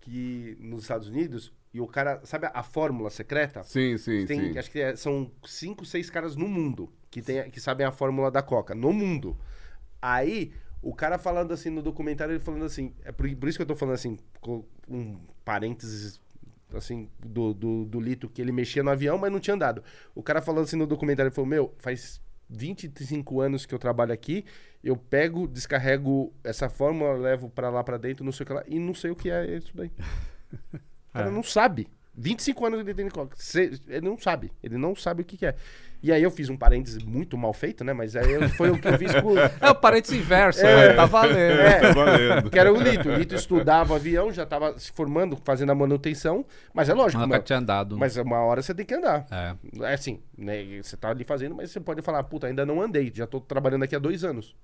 que nos Estados Unidos e o cara, sabe a, a fórmula secreta? Sim, sim, Tem, sim. acho que é- são cinco, seis caras no mundo que, tem, que sabem a fórmula da Coca. No mundo. Aí, o cara falando assim no documentário, ele falando assim. É por, por isso que eu tô falando assim, com um parênteses assim, do, do, do Lito, que ele mexia no avião, mas não tinha andado. O cara falando assim no documentário, ele falou, meu, faz 25 anos que eu trabalho aqui, eu pego, descarrego essa fórmula, levo pra lá pra dentro, não sei o que lá, e não sei o que é isso daí. O cara É. não sabe. 25 anos ele tem de. Cê- Ele não sabe. Ele não sabe o que, que é. E aí eu fiz um parênteses muito mal feito, né? Mas aí foi o que eu fiz com. É o parênteses inverso, É. né? tá valendo. É, Tá valendo. que era o Lito. O Lito estudava avião, já tava se formando, fazendo a manutenção. Mas é lógico, Nunca mano, tinha andado. mas uma hora você tem que andar. É. É assim, né? Você tá ali fazendo, mas você pode falar, puta, ainda não andei, já tô trabalhando aqui há dois anos.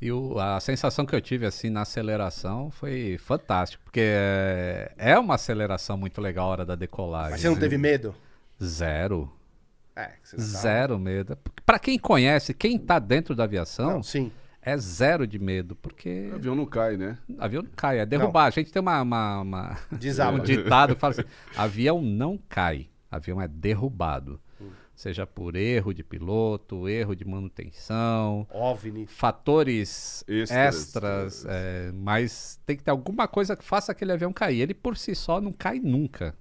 E o- a sensação que eu tive assim na aceleração foi fantástico, porque é, é uma aceleração muito legal a hora da decolagem. Mas você não teve medo? Zero. É, você não tá- Zero medo. Pra quem conhece, quem tá dentro da aviação, Não, sim. é zero de medo, porque O avião não cai, né? avião não cai, é derrubar. A gente tem uma, uma, uma- um ditado que fala assim: avião não cai, avião é derrubado. Seja por erro de piloto, erro de manutenção, OVNI. fatores Extras. extras, é, mas tem que ter alguma coisa que faça aquele avião cair. Ele por si só não cai nunca,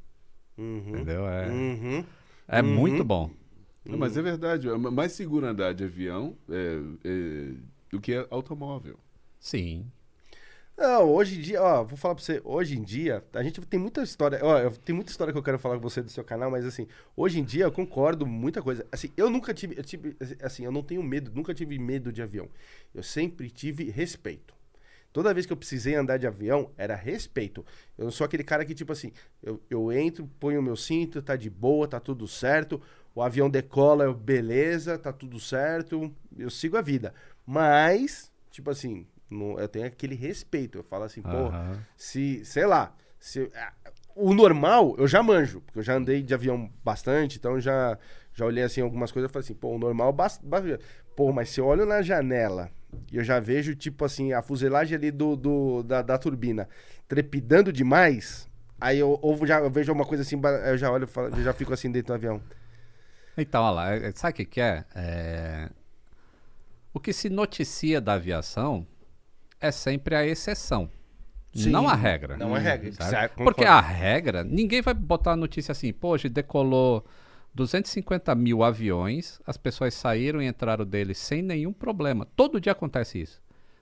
Uhum. entendeu? É, Uhum. é Uhum. muito bom. Não, mas é verdade. É mais seguro andar de avião é, é, do que automóvel. Sim. Não, hoje em dia, ó, vou falar pra você, hoje em dia, a gente tem muita história, ó, tem muita história que eu quero falar com você do seu canal, mas assim, hoje em dia eu concordo muita coisa. Assim, eu nunca tive, eu tive, assim, eu não tenho medo, nunca tive medo de avião. Eu sempre tive respeito. Toda vez que eu precisei andar de avião, era respeito. Eu não sou aquele cara que, tipo assim, eu, eu entro, ponho o meu cinto, tá de boa, tá tudo certo. O avião decola, beleza, tá tudo certo. Eu sigo a vida. Mas, tipo assim, não- eu tenho aquele respeito. Eu falo assim, pô, Aham. se, sei lá, se, ah, o normal eu já manjo, porque eu já andei de avião bastante, então já, já olhei assim algumas coisas e falei assim, pô, o normal, bas- bas- pô, mas se eu olho na janela e eu já vejo, tipo assim, a fuselagem ali do, do- da, da turbina trepidando demais, aí eu, ou já eu vejo alguma coisa assim, eu já olho, e eu já fico assim dentro do avião. Então, olha lá, é- sabe o que, que é? É, O que se noticia da aviação é sempre a exceção. Sim, não a regra. Não é regra. Sabe? Certo, Porque a regra, ninguém vai botar a notícia assim, pô, hoje decolou 250 mil aviões, as pessoas saíram e entraram deles sem nenhum problema. Todo dia acontece isso.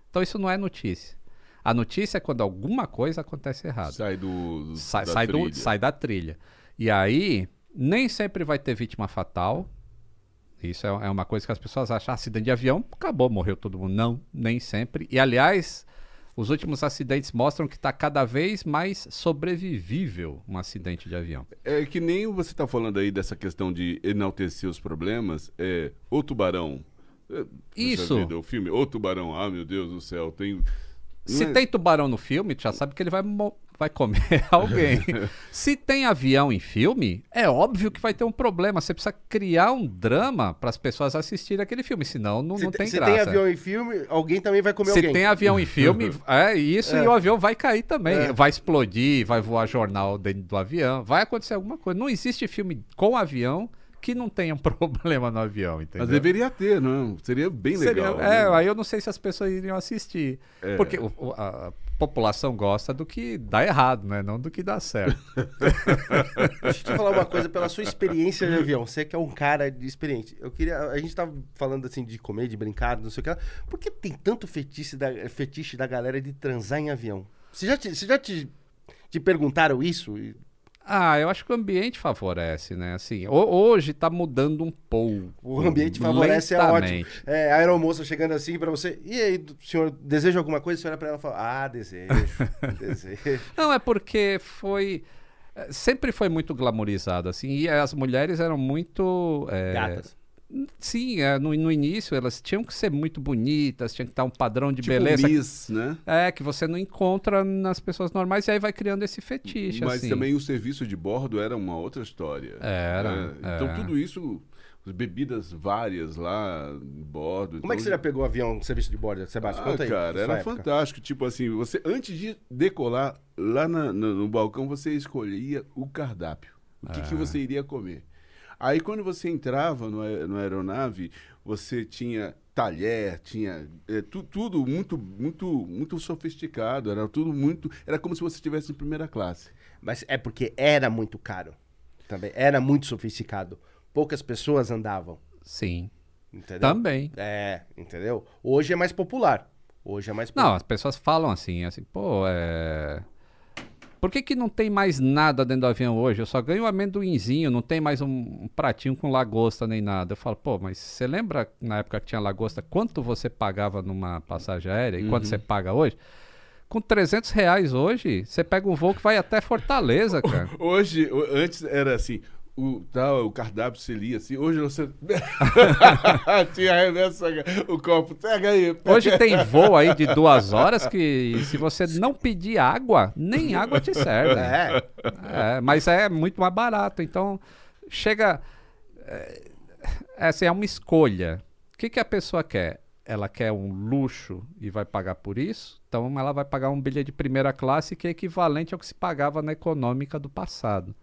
Então isso não é notícia. A notícia é quando alguma coisa acontece errado. Sai do. Sai, da sai do- sai da trilha. E aí, nem sempre vai ter vítima fatal. Isso é, é uma coisa que as pessoas acham. "Ah, Acidente de avião, acabou, morreu todo mundo. Não, nem sempre. E aliás, os últimos acidentes mostram que está cada vez mais sobrevivível um acidente de avião. É que nem você está falando aí dessa questão de enaltecer os problemas. É, o tubarão. É, Isso. vida, o filme O Tubarão, ah, meu Deus do céu, tem. Se é- tem tubarão no filme, já sabe que ele vai, vai comer alguém. Se tem avião em filme, é óbvio que vai ter um problema. Você precisa criar um drama para as pessoas assistirem aquele filme, senão não, Se, não te- tem se graça. tem avião em filme, alguém também vai comer Se alguém. tem avião em filme, é isso, É. e o avião vai cair também. É. Vai explodir, vai voar jornal dentro do avião, vai acontecer alguma coisa. Não existe filme com avião que não tenha um problema no avião, entendeu? Mas deveria ter, não? Seria bem Seria- legal. é, né? aí eu não sei se as pessoas iriam assistir. É. Porque o- o- a, população gosta do que dá errado, né? Não do que dá certo. Deixa eu te falar uma coisa pela sua experiência de avião. Você que é um cara de experiente. Eu queria. A gente tava falando assim de comer, de brincar, não sei o que lá. Por que tem tanto fetiche da, fetiche da galera de transar em avião? Você já te, você já te, te perguntaram isso? Ah, eu acho que o ambiente favorece, né? Assim, ho- hoje tá mudando um pouco. O ambiente favorece é ótimo. lentamente. É, a aeromoça chegando assim pra você. E aí, senhor, deseja alguma coisa? Você olha pra ela e fala: Ah, desejo. desejo. Não, é porque foi. eh, Sempre foi muito glamorizado, assim, e as mulheres eram muito. eh, Gatas. Sim, é, no, no início elas tinham que ser muito bonitas, tinha que estar um padrão de Tipo beleza. Miss, né? É, que você não encontra nas pessoas normais, e aí vai criando esse fetiche, Mas assim. também o serviço de bordo era uma outra história. Era, né? Então é. tudo isso, as bebidas várias lá bordo. Como é que você já pegou avião, serviço de bordo, Sebastião? Ah, Conta aí. cara, era época. fantástico. Tipo assim, você antes de decolar lá na- no, no balcão, você escolhia o cardápio. O que, que Ah. você iria comer. Aí quando você entrava no, no aeronave, você tinha talher, tinha é, tu- tudo muito, muito, muito sofisticado. Era tudo muito. Era como se você estivesse em primeira classe. Mas é porque era muito caro. Também. Era muito sofisticado. Poucas pessoas andavam. Sim, Entendeu? também. É, entendeu? Hoje é mais popular. Hoje é mais Não, popular. as pessoas falam assim, assim, pô, é. Por que, que não tem mais nada dentro do avião hoje? Eu só ganho um amendoinzinho, não tem mais um, um pratinho com lagosta nem nada. Eu falo, pô, mas você lembra na época que tinha lagosta, quanto você pagava numa passagem aérea e quanto você paga hoje? Com 300 reais hoje, você pega um voo que vai até Fortaleza, cara. Hoje, antes era assim. O, tal, o cardápio se lia assim. Hoje você. Tinha arremessa o copo. Pega aí. pega Hoje tem voo aí de duas horas que se você não pedir água, nem água te serve. É. É, mas é muito mais barato. Então, chega. É, é, assim, é uma escolha. O que, que a pessoa quer? Ela quer um luxo e vai pagar por isso? Então, ela vai pagar um bilhete de primeira classe que é equivalente ao que se pagava na econômica do passado.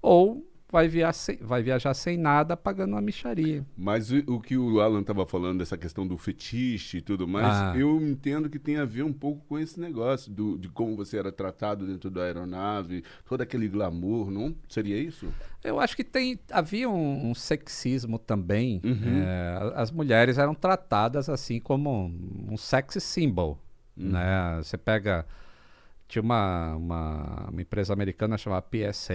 Ou vai, via sem- vai viajar sem nada pagando uma micharia. Mas o, o que o Alan estava falando, dessa questão do fetiche e tudo mais, Ah. eu entendo que tem a ver um pouco com esse negócio do, de como você era tratado dentro da aeronave, todo aquele glamour, não? Seria isso? Eu acho que tem havia um, um sexismo também. É, a- as mulheres eram tratadas assim como um, um sex symbol. Né? Você pega. Tinha uma, uma, uma empresa americana chamada PSA.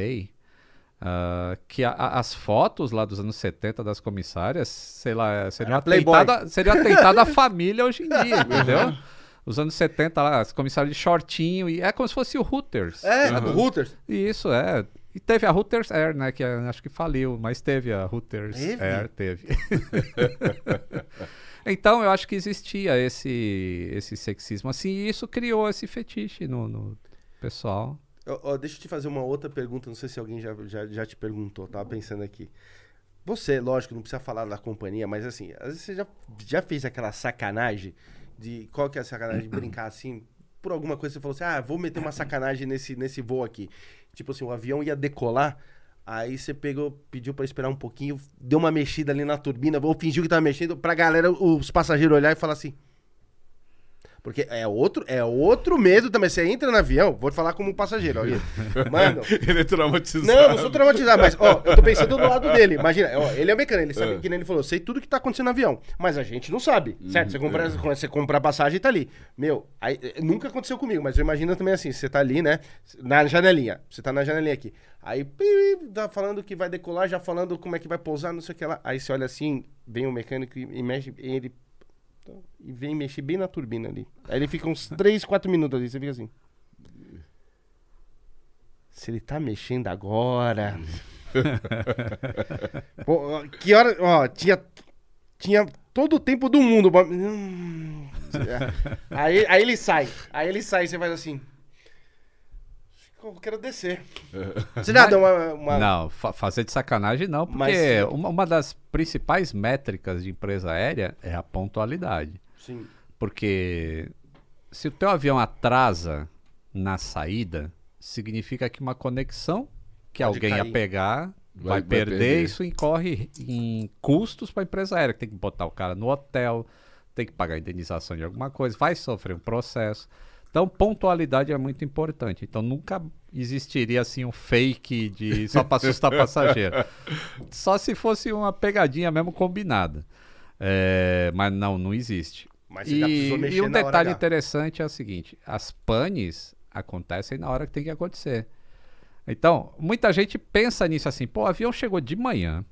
Ah, que a- a- as fotos lá dos anos 70 das comissárias, sei lá, seria Era Playboy. atentado, a- seria atentado à família hoje em dia, entendeu? Os anos 70 lá, as comissárias de shortinho, e é como se fosse o Hooters. É, a do Hooters. Isso, é. E teve a Hooters Air, né? Que eh, acho que faliu, mas teve a Hooters Teve? Air, teve. então, eu acho que existia esse, esse sexismo assim, e isso criou esse fetiche no, no pessoal. Deixa eu te fazer uma outra pergunta, não sei se alguém já, já, já te perguntou, tava pensando aqui. Você, lógico, não precisa falar da companhia, mas assim, às vezes você já, já fez aquela sacanagem de. Qual que é a sacanagem de brincar assim? Por alguma coisa você falou assim, ah, vou meter uma sacanagem nesse, nesse voo aqui. Tipo assim, o avião ia decolar, aí você pegou, pediu pra esperar um pouquinho, deu uma mexida ali na turbina, ou fingiu que tava mexendo, pra galera, os passageiros olhar e falar assim. Porque é outro, é outro medo também. Você entra no avião, vou te falar como passageiro. Ó, Mano. ele é traumatizado. Não, não sou traumatizado, mas, ó, eu tô pensando do lado dele. Imagina, ó, ele é mecânico, ele sabe, É. que nem ele falou, sei tudo que tá acontecendo no avião. Mas a gente não sabe, certo? Você compra, você compra a passagem e tá ali. Meu, aí, eh, nunca aconteceu comigo, mas eu imagino também assim, você tá ali, né? Na janelinha. Você tá na janelinha aqui. Aí, tá falando que vai decolar, já falando como é que vai pousar, não sei o que lá. Aí você olha assim, vem o mecânico e, e mexe, e ele. E vem mexer bem na turbina ali. Aí ele fica uns 3, 4 minutos ali, você fica assim. Se ele tá mexendo agora. Pô, que hora. Ó, tinha. Tinha todo o tempo do mundo. Hum. Aí, aí ele sai. Aí ele sai e você faz assim. Eu quero descer. Você já deu uma. uma- Não, fa- fazer de sacanagem não, porque Mas- uma, uma das principais métricas de empresa aérea é a pontualidade. Sim. Porque se o teu avião atrasa na saída, significa que uma conexão que Pode alguém ia cair. pegar vai, Vai- perder, perder. isso incorre em custos para a empresa aérea, que tem que botar o cara no hotel, tem que pagar indenização de alguma coisa, vai sofrer um processo. Então, pontualidade é muito importante. Então, nunca existiria assim um fake de só para assustar passageiro. Só se fosse uma pegadinha mesmo combinada. É, mas não, não existe. E, e um detalhe interessante é o seguinte: as panes acontecem na hora que tem que acontecer. Então, muita gente pensa nisso assim, pô, o avião chegou de manhã,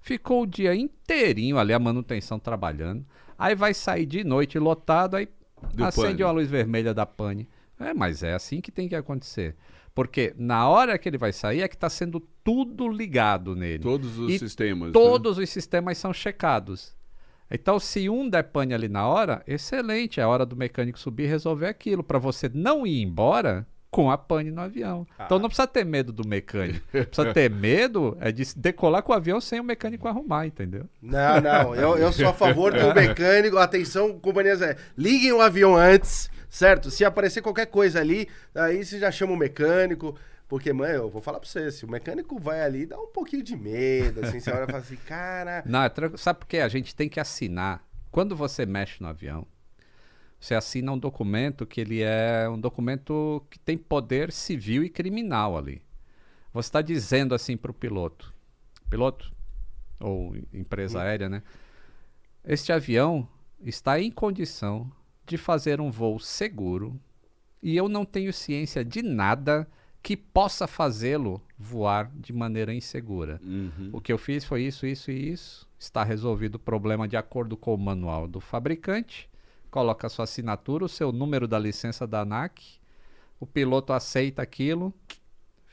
ficou o dia inteirinho ali a manutenção trabalhando, aí vai sair de noite lotado, aí Deu acende pane. uma luz vermelha da pane. É, mas é assim que tem que acontecer. Porque na hora que ele vai sair é que está sendo tudo ligado nele. Todos os E sistemas. né? Todos os sistemas são checados. Então, se um der pane ali na hora, excelente, é hora do mecânico subir e resolver aquilo, para você não ir embora com a pane no avião. Então não precisa ter medo do mecânico. Precisa ter medo é de decolar com o avião sem o mecânico arrumar, entendeu? Não, não. Eu, eu sou a favor do mecânico. Atenção, companhias aéreas. Liguem o avião antes, certo? Se aparecer qualquer coisa ali, aí você já chama o mecânico. Porque, mãe, eu vou falar pra você, se o mecânico vai ali, dá um pouquinho de medo, assim, você olha e fala assim, cara... Não, é tranquilo. sabe por quê? A gente tem que assinar. Quando você mexe no avião, você assina um documento que ele é um documento que tem poder civil e criminal ali. Você está dizendo assim para o piloto, piloto ou empresa aérea, né? Este avião está em condição de fazer um voo seguro e eu não tenho ciência de nada que possa fazê-lo voar de maneira insegura. Uhum. O que eu fiz foi isso, isso e isso. Está resolvido o problema de acordo com o manual do fabricante. Coloca a sua assinatura, o seu número da licença da ANAC. O piloto aceita aquilo.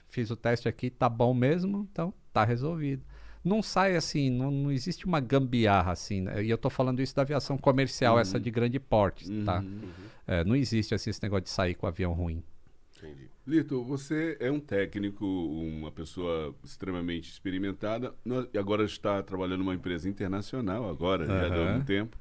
Fiz o teste aqui, tá bom mesmo, então tá resolvido. Não sai assim, não, não existe uma gambiarra assim. né? E eu tô falando isso da aviação comercial, essa de grande porte, tá? Uhum. É, não existe assim, esse negócio de sair com o avião ruim. Entendi. Lito, você é um técnico, uma pessoa extremamente experimentada, e agora está trabalhando numa empresa internacional, agora, já deu algum tempo.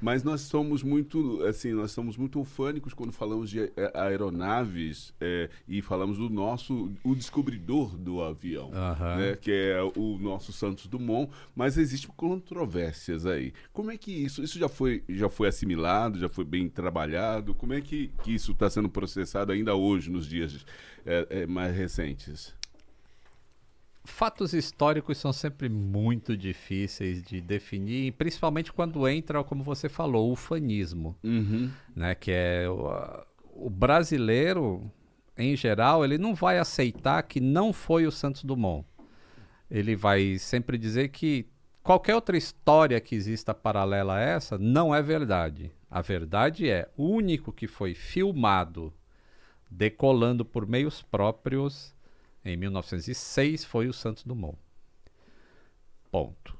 Mas nós somos muito, assim, nós somos muito ufânicos quando falamos de eh, aeronaves eh, e falamos do nosso, o descobridor do avião, Aham. né, que é o nosso Santos Dumont, mas existem controvérsias aí. Como é que isso, isso já foi, já foi assimilado, já foi bem trabalhado? Como é que, que isso está sendo processado ainda hoje, nos dias eh, eh, mais recentes? Fatos históricos são sempre muito difíceis de definir, principalmente quando entra, como você falou, o ufanismo, Uhum. né? Que é o, o brasileiro, em geral, ele não vai aceitar que não foi o Santos Dumont. Ele vai sempre dizer que qualquer outra história que exista paralela a essa não é verdade. A verdade é o único que foi filmado decolando por meios próprios em 1906 foi o Santos Dumont. Ponto.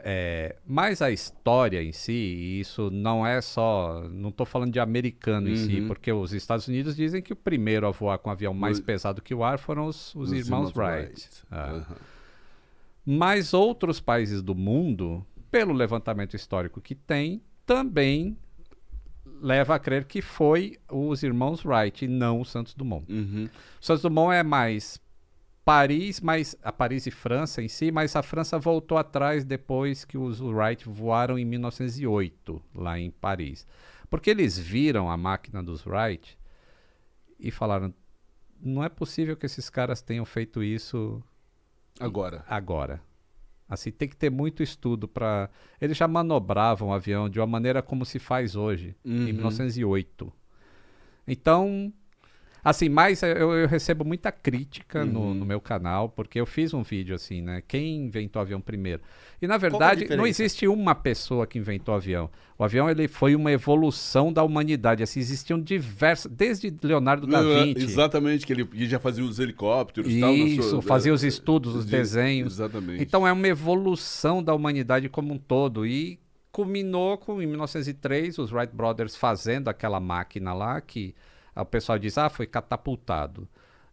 É, mas a história em si, e isso não é só. Não estou falando de americano em si, Uhum. porque os Estados Unidos dizem que o primeiro a voar com um avião mais Os- pesado que o ar foram os, os irmãos, Wright. Wright. Ah. Aham. Mas outros países do mundo, pelo levantamento histórico que tem, também leva a crer que foi os irmãos Wright e não o Santos Dumont. Uhum. O Santos Dumont é mais Paris, mais a Paris e França em si, mas a França voltou atrás depois que os Wright voaram em 1908 lá em Paris. Porque eles viram a máquina dos Wright e falaram: não é possível que esses caras tenham feito isso Agora. agora. Assim, tem que ter muito estudo para. Eles já manobravam o avião de uma maneira como se faz hoje, Uhum. em 1908. Então, assim, mas eu, eu recebo muita crítica no, Uhum. no meu canal, porque eu fiz um vídeo assim, né? Quem inventou o avião primeiro? E na verdade, não existe uma pessoa que inventou o avião. O avião ele foi uma evolução da humanidade. Assim, existiam diversas, desde Leonardo da Vinci. Exatamente, que ele já fazia os helicópteros e tal. sua- fazia os estudos, os de- desenhos. Exatamente. Então é uma evolução da humanidade como um todo e culminou com em 1903 os Wright Brothers fazendo aquela máquina lá que o pessoal diz ah foi catapultado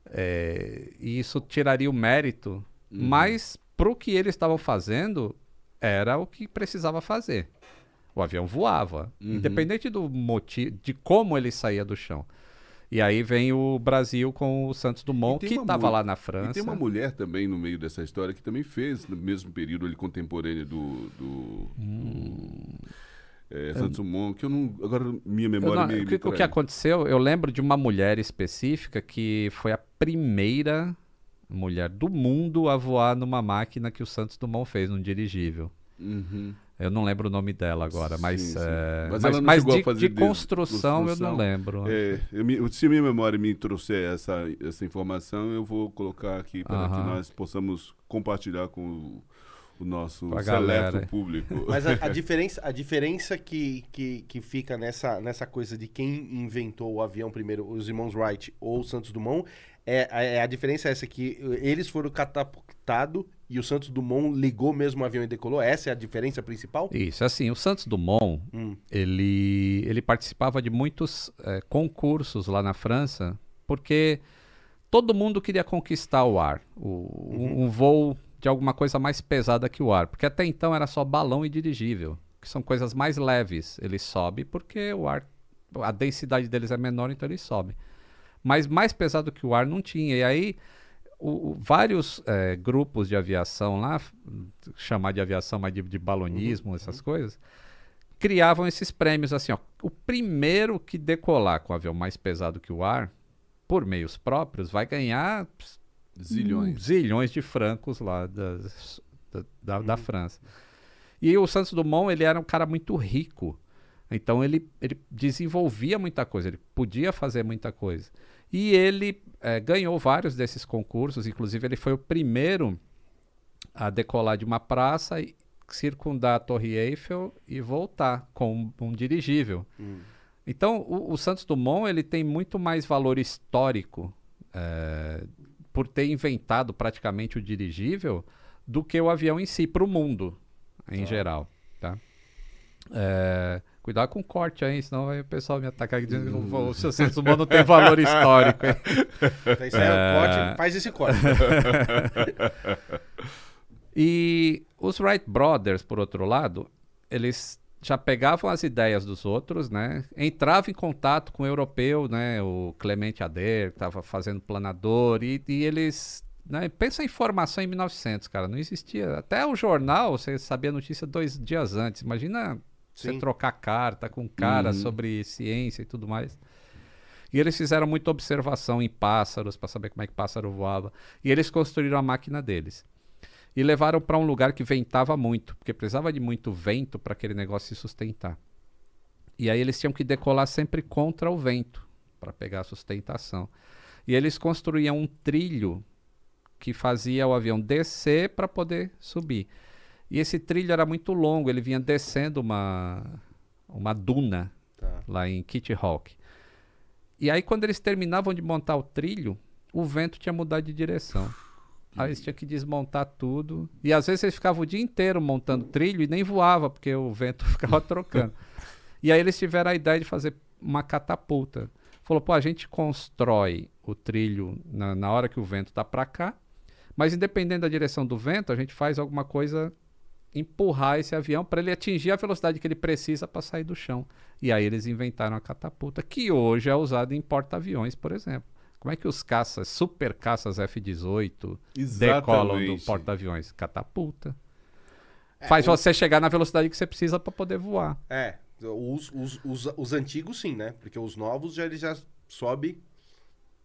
É, e isso tiraria o mérito, Uhum. mas pro que eles estavam fazendo era o que precisava fazer. O avião voava, Uhum. independente do motivo, de como ele saía do chão. E aí vem o Brasil com o Santos Dumont, que estava lá na E França. tem uma mulher também no meio dessa história que também fez no mesmo período ali contemporâneo do, do, do é, Santos Dumont, que eu não. Agora minha memória não- me, o, me que, o que aconteceu, eu lembro de uma mulher específica que foi a primeira mulher do mundo a voar numa máquina que o Santos Dumont fez, num dirigível. Uhum. Eu não lembro o nome dela agora, mas, Sim, sim. é, Mas mas, mas a de, fazer de de- construção, eu construção. não lembro. É, eu me- se a minha memória me trouxer essa, essa informação, eu vou colocar aqui para que nós possamos compartilhar com o, nosso Com a seleto galera. público. Mas a, a diferença, a diferença que, que, que fica nessa, nessa coisa de quem inventou o avião primeiro, os irmãos Wright ou o Santos Dumont, é, a- é a diferença é essa que eles foram catapultados e o Santos Dumont ligou mesmo o avião e decolou. Essa é a diferença principal? Isso, assim, o Santos Dumont, Hum. ele, ele participava de muitos eh, concursos lá na França, porque todo mundo queria conquistar o ar, o- um voo de alguma coisa mais pesada que o ar, porque até então era só balão e dirigível, que são coisas mais leves. Ele sobe porque o ar, a densidade deles é menor, então ele sobe. Mas mais pesado que o ar não tinha. E aí o- o- vários eh, grupos de aviação lá, chamar de aviação, mas de, de balonismo, essas coisas, criavam esses prêmios assim, ó. O primeiro que decolar com o avião mais pesado que o ar, por meios próprios, vai ganhar Zilhões. zilhões de francos lá das- da, da, da França. E o Santos Dumont, ele era um cara muito rico. Então ele, ele desenvolvia muita coisa, ele podia fazer muita coisa. E ele eh, ganhou vários desses concursos, inclusive ele foi o primeiro a decolar de uma praça e circundar a Torre Eiffel e voltar com um, um dirigível. Hum. Então, o, o Santos Dumont ele tem muito mais valor histórico eh, por ter inventado praticamente o dirigível do que o avião em si para o mundo em Tá. geral, tá? Eh, cuidado com o corte aí, senão vai o pessoal me atacar aqui dizendo que o seu Dumont não tem valor histórico. hein? Então, isso é o corte, faz esse corte. E os Wright Brothers, por outro lado, eles já pegavam as ideias dos outros, né? Entravam em contato com o europeu, né? O Clemente Ader, que estava fazendo planador, e, e eles... Né? Pensa em formação em 1900, cara. Não existia... Até o jornal, você sabia a notícia dois dias antes. Imagina você Sim. trocar carta com um cara Uhum. sobre ciência e tudo mais. E eles fizeram muita observação em pássaros para saber como é que pássaro voava. E eles construíram a máquina deles. E levaram para um lugar que ventava muito, porque precisava de muito vento para aquele negócio se sustentar. E aí eles tinham que decolar sempre contra o vento para pegar a sustentação. E eles construíam um trilho que fazia o avião descer para poder subir. E esse trilho era muito longo, ele vinha descendo uma, uma duna Tá. lá em Kitty Hawk. E aí, quando eles terminavam de montar o trilho, o vento tinha mudado de direção. Aí eles tinham que desmontar tudo. E às vezes eles ficavam o dia inteiro montando trilho e nem voava, porque o vento ficava trocando. E aí eles tiveram a ideia de fazer uma catapulta. Falou, pô, a gente constrói o trilho na, na hora que o vento tá para cá, mas independente da direção do vento, a gente faz alguma coisa empurrar esse avião para ele atingir a velocidade que ele precisa para sair do chão. E aí eles inventaram a catapulta, que hoje é usada em porta-aviões, por exemplo. Como é que os caças, super caças F-18, decolam do porta-aviões? Catapulta. Faz você chegar na velocidade que você precisa para poder voar. É, Os, os, os, os antigos sim, né? Porque os novos já ele já sobe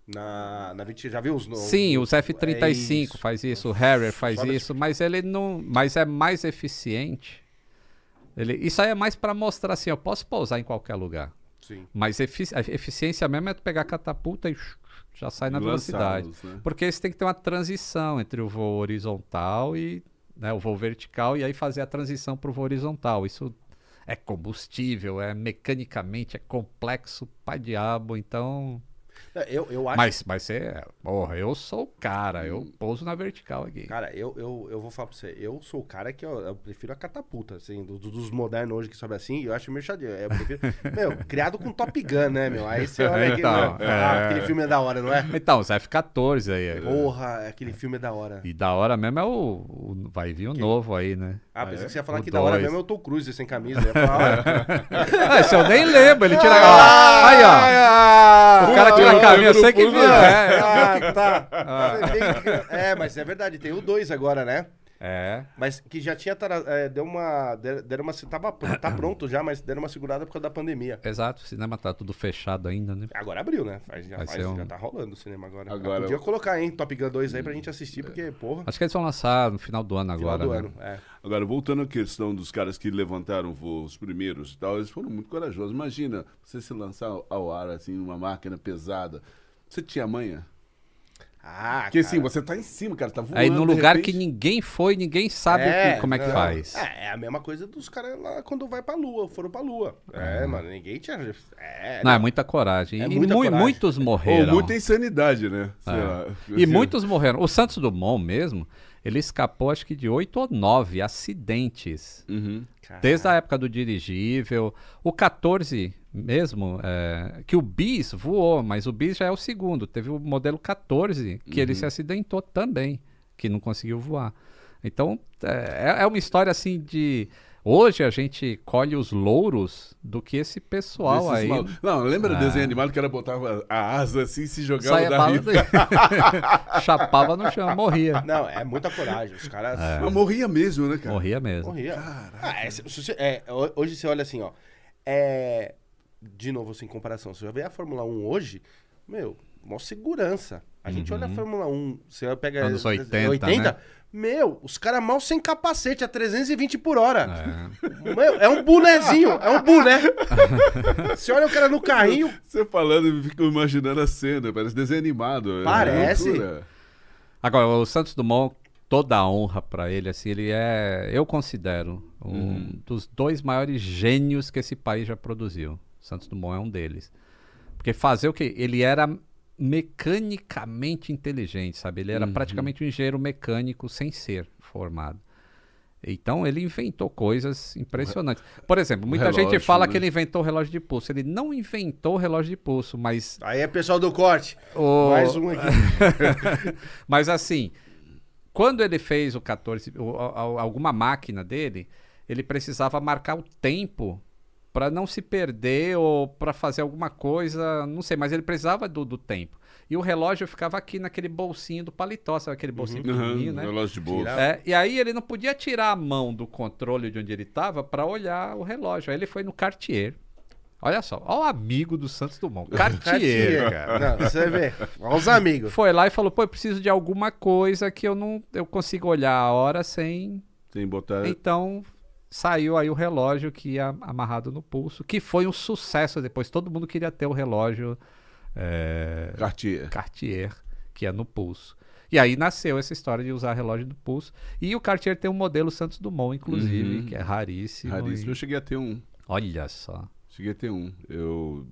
na, na 20. Já viu os novos? Sim, os É F-35 isso. faz isso, o Harrier faz Sobe isso, mas ele não. Mas é mais eficiente. Ele, isso aí é mais pra mostrar assim, eu posso pousar em qualquer lugar. Sim. Mas efici- a eficiência mesmo é tu pegar a catapulta e já sai na velocidade. né? Porque você tem que ter uma transição entre o voo horizontal e né, o voo vertical e aí fazer a transição para o voo horizontal. Isso é combustível, é mecanicamente, é complexo pra diabo, então. É, Eu, eu acho. Mas, mas você. Porra, eu sou o cara, eu pouso na vertical aqui. Cara, eu, eu, eu vou falar pra você, eu sou o cara que eu, eu prefiro a catapulta, assim, do- do- dos modernos hoje que sobe assim, eu acho meio chadeiro. Eu prefiro, meu, criado com Top Gun, né, meu? Aí você olha aqui, Então, meu, ah, é. aquele filme é da hora, não é? Então, os F-14 aí. Porra, aquele filme é da hora. E da hora mesmo é o. o- vai vir o novo aí, né? Ah, pensei que você ia falar O que da hora dois. mesmo é o Tom Cruise sem camisa. Eu falar, olha, ah, isso eu nem lembro, ele tira. Ah, aí, ó. O cara tira a camisa, eu sei que viu. É, Ah, tá. Tem que- É, mas é verdade, tem o 2 agora, né? É. Mas que já tinha. é, deu uma. der- Deram uma. Tava, tá pronto já, mas deram uma segurada por causa da pandemia. Exato, o cinema tá tudo fechado ainda, né? Agora abriu, né? Faz, já, faz, um- já tá rolando o cinema agora. Agora- Podia colocar, hein, Top Gun 2 aí pra gente assistir, porque, porra, Acho que eles vão lançar no final do ano final agora. do né? ano. É. Agora, voltando à questão dos caras que levantaram voo, os primeiros e tal, eles foram muito corajosos. Imagina você se lançar ao- ao ar, assim, numa máquina pesada. Você tinha manha? Ah, Porque cara. assim, você tá em cima, cara, tá voando. Aí num lugar repente- que ninguém foi, ninguém sabe o É, que- como é que não. faz. É, é a mesma coisa dos caras lá quando vai pra lua, foram pra lua. É, mano, ninguém tinha. É, Não, é muita coragem. É e muita mui- coragem. muitos Ou morreram. muita insanidade, né? Sei É. lá. E muitos morreram. O Santos Dumont mesmo, ele escapou acho que de oito ou nove acidentes. Uhum. Cara, Desde a época do dirigível. O 14 mesmo, é, que o Bis voou, mas o Bis já é o segundo. Teve o modelo 14, que ele se acidentou também, que não conseguiu voar. Então, é, é uma história assim de. Hoje a gente colhe os louros do que esse pessoal Desses aí. mal- Não, lembra Ah. do desenho animado que era botava a asa assim e se jogava Saia da do- Chapava no chão, morria. Não, é muita coragem. Os caras. Mas morria mesmo, né, cara? Morria mesmo. Morria. Ah, é, se- se é, ho- hoje você olha assim, ó. É. De novo, assim, em comparação. Você já vê a Fórmula 1 hoje, meu, mó segurança. A gente olha a Fórmula 1, você pega. Uhum. Anos 80, né? Meu, os caras mal sem capacete a 320 por hora. É. Meu, é um bonezinho, é um boné. Você olha o cara no carrinho, Você falando, eu fico imaginando a cena, parece desenho animado. é Parece. loucura. Agora, o Santos Dumont, toda a honra pra ele, assim, ele é, eu considero, um Uhum. dos dois maiores gênios que esse país já produziu. Santos Dumont é um deles. Porque fazer o que? Ele era mecanicamente inteligente, sabe? Ele era Uhum. praticamente um engenheiro mecânico sem ser formado. Então ele inventou coisas impressionantes. Por exemplo, muita gente relógio, fala né? que ele inventou o relógio de pulso. Ele não inventou o relógio de pulso, mas aí é pessoal do corte. o... Mais um aqui. Mas assim, quando ele fez o 14, o- a- alguma máquina dele, ele precisava marcar o tempo para não se perder ou para fazer alguma coisa, não sei, mas ele precisava do, do tempo. E o relógio ficava aqui naquele bolsinho do paletó, sabe aquele bolsinho pequenininho, Uhum, né? relógio de bolsa. É, e aí ele não podia tirar a mão do controle de onde ele estava para olhar o relógio. Aí ele foi no Cartier. Olha só, olha o amigo do Santos Dumont. Cartier, cara. Não, você vê. Olha os amigos. Foi lá e falou: pô, eu preciso de alguma coisa que eu não eu consigo olhar a hora sem. Sem botar. Então saiu aí o relógio que ia amarrado no pulso, que foi um sucesso depois. Todo mundo queria ter o relógio é, Cartier. Cartier, que é no pulso. E aí nasceu essa história de usar relógio no pulso. E o Cartier tem um modelo Santos Dumont, inclusive, Uhum. que é raríssimo. Raríssimo. e- Eu cheguei a ter um. Olha só. Cheguei a ter um. Eu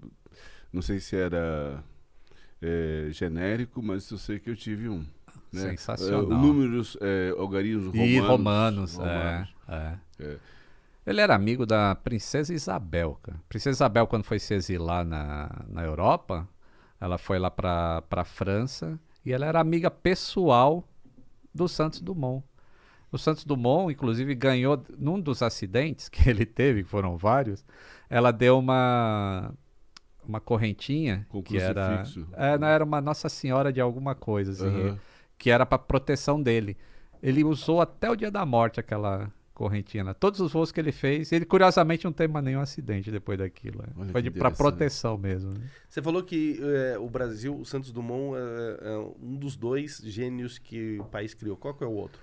não sei se era é, genérico, mas eu sei que eu tive um. Né? Sensacional. É, números, é, algarismos romanos. E romanos, romanos. É, é. É. Ele era amigo da princesa Isabel, cara. Princesa Isabel, quando foi se exilar na, na Europa, ela foi lá pra, pra França e ela era amiga pessoal do Santos Dumont. O Santos Dumont, inclusive, ganhou num dos acidentes que ele teve, que foram vários, ela deu uma uma correntinha Com que era é, não era uma Nossa Senhora de alguma coisa assim, Aham. Que era para proteção dele. Ele usou até o dia da morte aquela correntinha lá. Todos os voos que ele fez, ele curiosamente não teve mais nenhum acidente depois daquilo. Olha Foi interessante. proteção mesmo. né? Você falou que é, o Brasil, o Santos Dumont, é, é um dos dois gênios que o país criou. Qual que é o outro?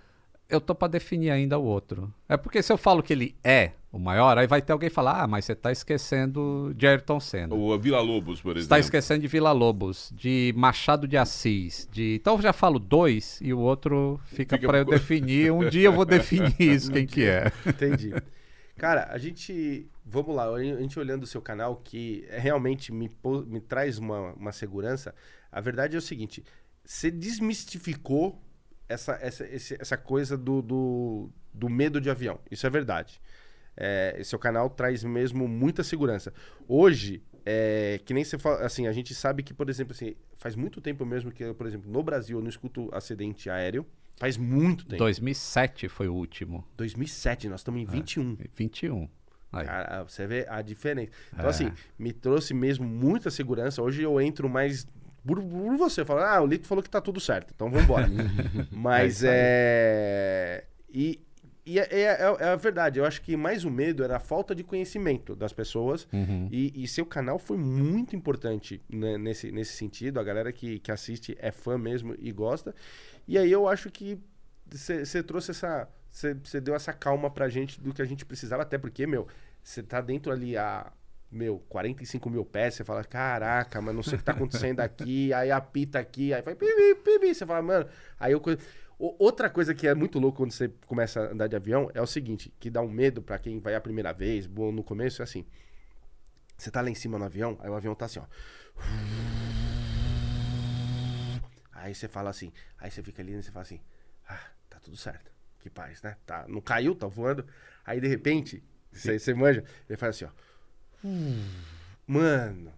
Eu tô pra definir ainda o outro. É porque se eu falo que ele é o maior, aí vai ter alguém falar, ah, mas você tá esquecendo de Ayrton Senna. O Vila Lobos, por Você exemplo. tá esquecendo de Vila Lobos, de Machado de Assis, de... Então eu já falo dois e o outro fica, Fica pra eu definir. Um dia eu vou definir isso, quem que é. Entendi. Cara, a gente. Vamos lá, a gente olhando o seu canal, que é- realmente me, me traz uma, uma segurança. A verdade é o seguinte: você desmistificou essa, essa, essa coisa do, do, do medo de avião. Isso é verdade. É, seu canal traz mesmo muita segurança. Hoje, é, que nem você fala, assim, a gente sabe que, por exemplo, assim, faz muito tempo mesmo que, por exemplo, no Brasil eu não escuto acidente aéreo. Faz muito tempo. 2007 foi o último. 2007, nós estamos em 21. 21. Aí. Cara, você vê a diferença. Então, É. assim, me trouxe mesmo muita segurança. Hoje eu entro mais por, por você. Falo, ah, o Lito falou que tá tudo certo, então vambora. Mas É é. E, e é, é- é- é a verdade. Eu acho que mais o medo era a falta de conhecimento das pessoas. Uhum. E, e seu canal foi muito importante né, nesse, nesse sentido. A galera que, que assiste é fã mesmo e gosta. E aí eu acho que você trouxe essa. Você deu essa calma pra gente do que a gente precisava, até porque, meu, você tá dentro ali a. Meu, 45 mil pés, você fala, caraca, mas não sei o que tá acontecendo aqui, aí apita aqui, aí vai pipi, pipi, você fala, mano, aí eu. Outra coisa que é muito louco quando você começa a andar de avião é o seguinte, que dá um medo pra quem vai a primeira vez, bom, no começo é assim. Você tá lá em cima no avião, aí o avião tá assim, ó. Aí você fala assim, aí você fica ali e você fala assim, ah, tá tudo certo. Que paz, né? Tá, não caiu, tá voando. Aí de repente, você, você manja, ele faz assim, ó. Mano,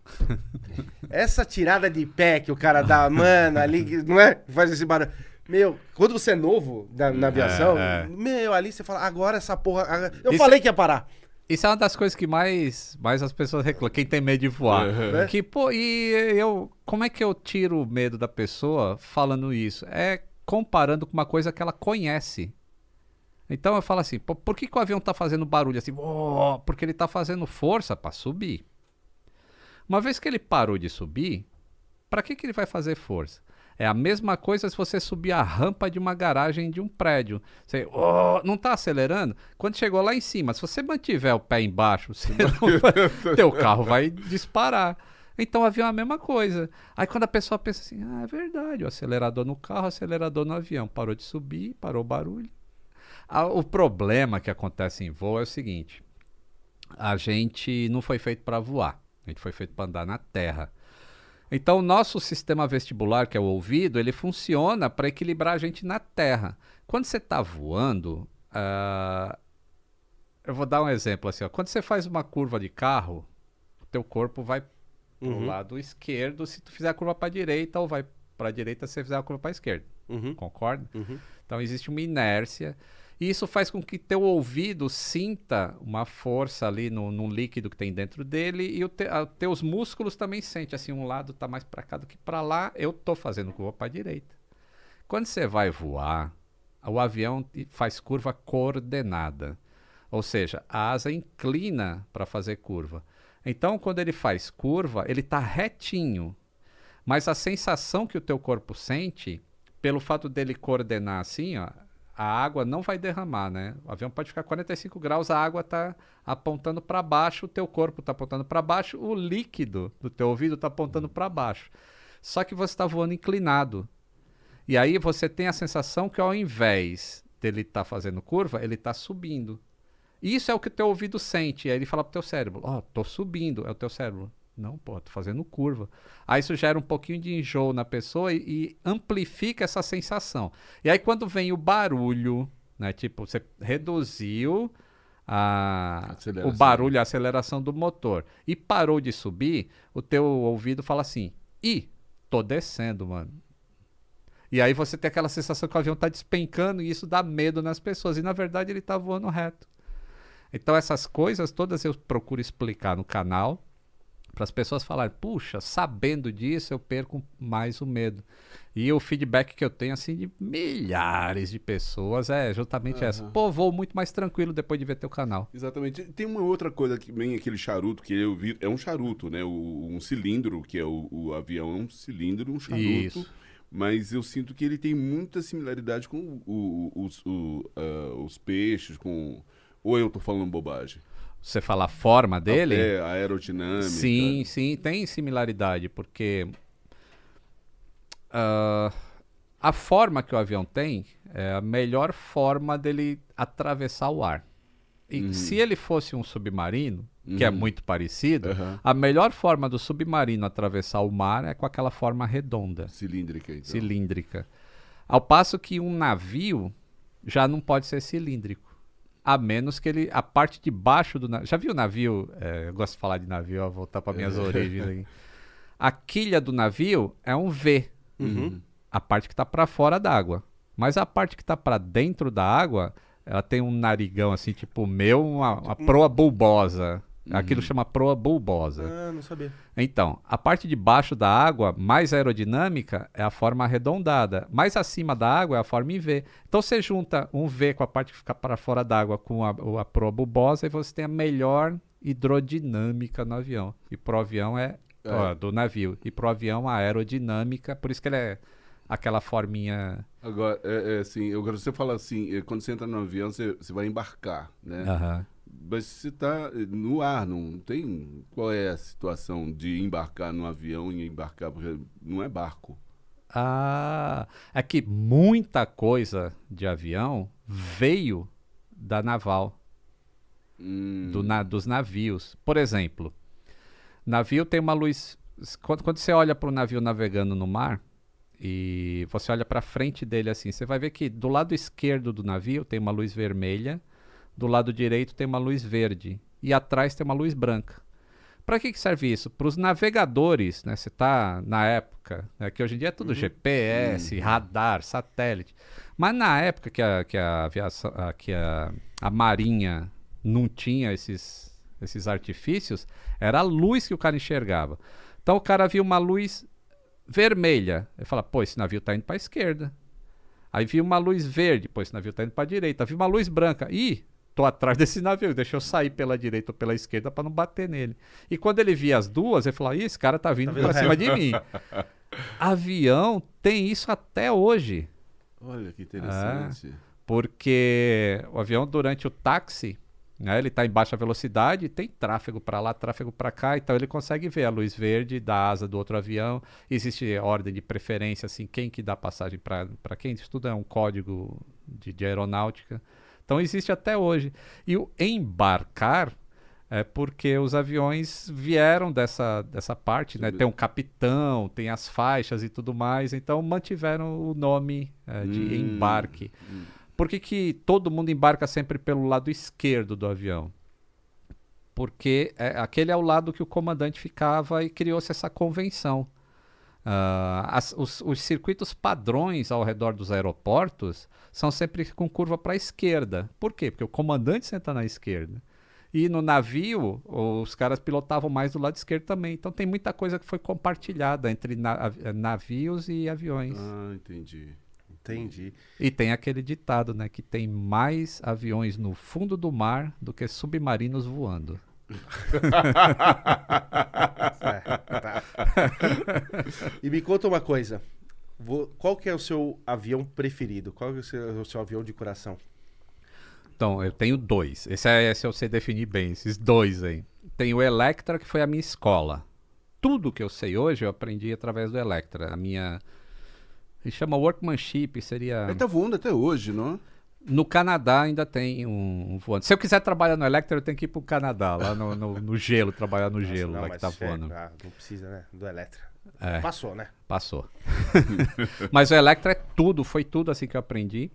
essa tirada de pé que o cara dá, mano, ali, não é? Faz esse barulho. Meu, quando você é novo na, na aviação, é. meu, ali você fala, agora essa porra. agora- Eu Isso- falei que ia parar. Isso é uma das coisas que mais, mais as pessoas reclamam, quem tem medo de voar. Uhum. Que, pô, e eu. Como é que eu tiro o medo da pessoa falando isso? É comparando com uma coisa que ela conhece. Então eu falo assim, por que, que o avião tá fazendo barulho assim? "Oh", porque ele tá fazendo força para subir. Uma vez que ele parou de subir, para que, que ele vai fazer força? É a mesma coisa se você subir a rampa de uma garagem de um prédio. Você "Oh", não está acelerando? Quando chegou lá em cima, se você mantiver o pé embaixo, você vai- teu carro vai disparar. Então o avião é a mesma coisa. Aí quando a pessoa pensa assim, ah, é verdade, o acelerador no carro, o acelerador no avião. Parou de subir, parou o barulho. O problema que acontece em voo é o seguinte: a gente não foi feito para voar, a gente foi feito para andar na terra. Então, o nosso sistema vestibular, que é o ouvido, ele funciona para equilibrar a gente na terra. Quando você está voando, ah, eu vou dar um exemplo assim: ó. quando você faz uma curva de carro, o teu corpo vai para o Uhum. lado esquerdo se tu fizer a curva para a direita, ou vai para a direita se você fizer a curva para a esquerda. Uhum, Concorda? uhum. Então existe uma inércia. E isso faz com que teu ouvido sinta uma força ali no, no líquido que tem dentro dele e os te, a- teus músculos também sentem assim, um lado tá mais para cá do que para lá. Eu tô fazendo curva para direita. Quando você vai voar, o avião faz curva coordenada. Ou seja, a asa inclina para fazer curva. Então, quando ele faz curva, ele está retinho. Mas a sensação que o teu corpo sente, pelo fato dele coordenar assim, ó, a água não vai derramar, né? O avião pode ficar 45 graus, a água está apontando para baixo, o teu corpo está apontando para baixo, o líquido do teu ouvido está apontando para baixo. Só que você está voando inclinado. E aí você tem a sensação que ao invés dele estar fazendo curva, ele está subindo. Isso é o que o teu ouvido sente. Aí ele fala pro teu cérebro, ó, tô subindo. É o teu cérebro. Não, pô, tô fazendo curva. Aí isso gera um pouquinho de enjoo na pessoa e, e amplifica essa sensação. E aí quando vem o barulho, né? Tipo, você reduziu a, o barulho, a aceleração do motor e parou de subir, o teu ouvido fala assim, ih, tô descendo, mano. E aí você tem aquela sensação que o avião tá despencando e isso dá medo nas pessoas. E na verdade ele tá voando reto. Então essas coisas todas eu procuro explicar no canal para as pessoas falarem, puxa, sabendo disso eu perco mais o medo. E o feedback que eu tenho assim de milhares de pessoas é justamente essa. Pô, vou muito mais tranquilo depois de ver teu canal. Exatamente. Tem uma outra coisa que vem aquele charuto que eu vi, é um charuto, né? O, um cilindro, que é o, o avião, é um cilindro, um charuto. Isso. Mas eu sinto que ele tem muita similaridade com o- os, ah, os peixes, com. Ou eu tô falando bobagem? Você fala a forma dele? É, aerodinâmica. Sim, sim, tem similaridade, porque ah, a forma que o avião tem é a melhor forma dele atravessar o ar. E se ele fosse um submarino, que é muito parecido, Aham. a melhor forma do submarino atravessar o mar é com aquela forma redonda, Cilíndrica, então. cilíndrica. Ao passo que um navio já não pode ser cilíndrico. A menos que ele. A parte de baixo do navio. Já viu o navio? é, eu gosto de falar de navio, ó, voltar para minhas origens aqui. A quilha do navio é um V. Uhum. A parte que está para fora d'água. Mas a parte que está para dentro da água, ela tem um narigão assim, tipo o meu, uma, uma proa bulbosa. Aquilo chama proa bulbosa. Ah, não sabia. Então, a parte de baixo da água, mais aerodinâmica, é a forma arredondada. Mais acima da água é a forma em V. Então você junta um V com a parte que fica para fora d'água com a, a proa bulbosa e você tem a melhor hidrodinâmica no avião. E pro avião é, É. ó, do navio. E pro avião a aerodinâmica, por isso que ele é aquela forminha. Agora, é, é assim, eu você fala assim, é, quando você entra no avião, você, você vai embarcar, né? Aham. Mas você está no ar, não tem. Qual é a situação de embarcar no avião e embarcar, porque não é barco. Ah, é que muita coisa de avião veio da naval. Hum, do na- dos navios. Por exemplo, navio tem uma luz. Quando, quando você olha para o navio navegando no mar e você olha para frente dele assim, você vai ver que do lado esquerdo do navio tem uma luz vermelha, do lado direito tem uma luz verde e atrás tem uma luz branca. Para que, que serve isso? Para os navegadores, né? Você está na época, né, que hoje em dia é tudo GPS, radar, satélite. Mas na época que a, que a aviação, a- que a, a marinha não tinha esses, esses artifícios, era a luz que o cara enxergava. Então o cara viu uma luz vermelha. Ele fala, pô, esse navio tá indo para a esquerda. Aí viu uma luz verde, pô, esse navio tá indo para a direita. Viu uma luz branca. Ih, tô atrás desse navio, deixa eu sair pela direita ou pela esquerda para não bater nele. E quando ele via as duas, ele falou, ih, esse cara tá vindo Tá para cima de mim. Avião tem isso até hoje. Olha que interessante. Porque o avião, durante o táxi, né, ele está em baixa velocidade, tem tráfego para lá, tráfego para cá, então ele consegue ver a luz verde da asa do outro avião. Existe ordem de preferência, assim, quem que dá passagem para quem estuda um código de, de aeronáutica. Então existe até hoje. E o embarcar é porque os aviões vieram dessa, dessa parte, né? Tem um capitão, tem as faixas e tudo mais, então mantiveram o nome é, de Hum. embarque. Por que, que todo mundo embarca sempre pelo lado esquerdo do avião? Porque é, aquele é o lado que o comandante ficava e criou-se essa convenção. Ah, as- os, os circuitos padrões ao redor dos aeroportos são sempre com curva para a esquerda. Por quê? Porque o comandante senta na esquerda. E no navio, os caras pilotavam mais do lado esquerdo também. Então tem muita coisa que foi compartilhada entre na- av- navios e aviões. Ah, entendi. Entendi. E tem aquele ditado, né? Que tem mais aviões no fundo do mar do que submarinos voando. É, tá. e me conta uma coisa. Qual que é o seu avião preferido? Qual que é o seu, o seu avião de coração? Então, eu tenho dois. Esse é se eu sei definir bem, esses dois aí. Tem o Electra, que foi a minha escola. Tudo que eu sei hoje eu aprendi através do Electra. A minha. Se chama workmanship, seria. Ele tá voando até hoje, não? No Canadá ainda tem um, um voando. Se eu quiser trabalhar no Electra, eu tenho que ir pro Canadá, lá no, no- no gelo, trabalhar no Nossa, gelo, não, lá que tá é, voando. ah, não precisa, né? Do Electra. É. Passou, né? Passou. Mas o Electra é tudo, foi tudo assim que eu aprendi.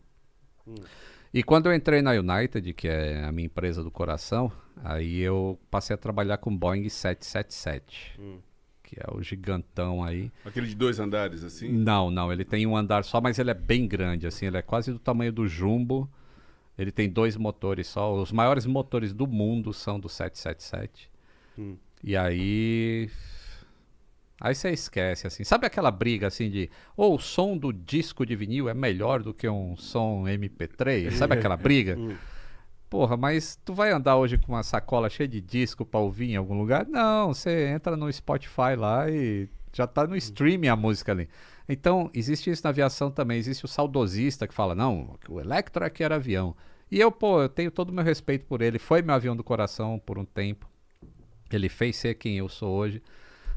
E quando eu entrei na United, que é a minha empresa do coração, aí eu passei a trabalhar com Boeing 777, que é o gigantão aí. Aquele de dois andares, assim? Não, não, ele tem um andar só, mas ele é bem grande, assim, ele é quase do tamanho do Jumbo. Ele tem dois motores só. Os maiores motores do mundo são do 777. Hum. E aí. Aí você esquece, assim. Sabe aquela briga, assim, de. Ou o som do disco de vinil é melhor do que um som MP3? Sabe aquela briga? Porra, mas tu vai andar hoje com uma sacola cheia de disco pra ouvir em algum lugar? Não, você entra no Spotify lá e já tá no streaming a música ali. Então, existe isso na aviação também. Existe o saudosista que fala, não, o Electra que era avião. E eu, pô, eu tenho todo o meu respeito por ele. Foi meu avião do coração por um tempo. Ele fez ser quem eu sou hoje.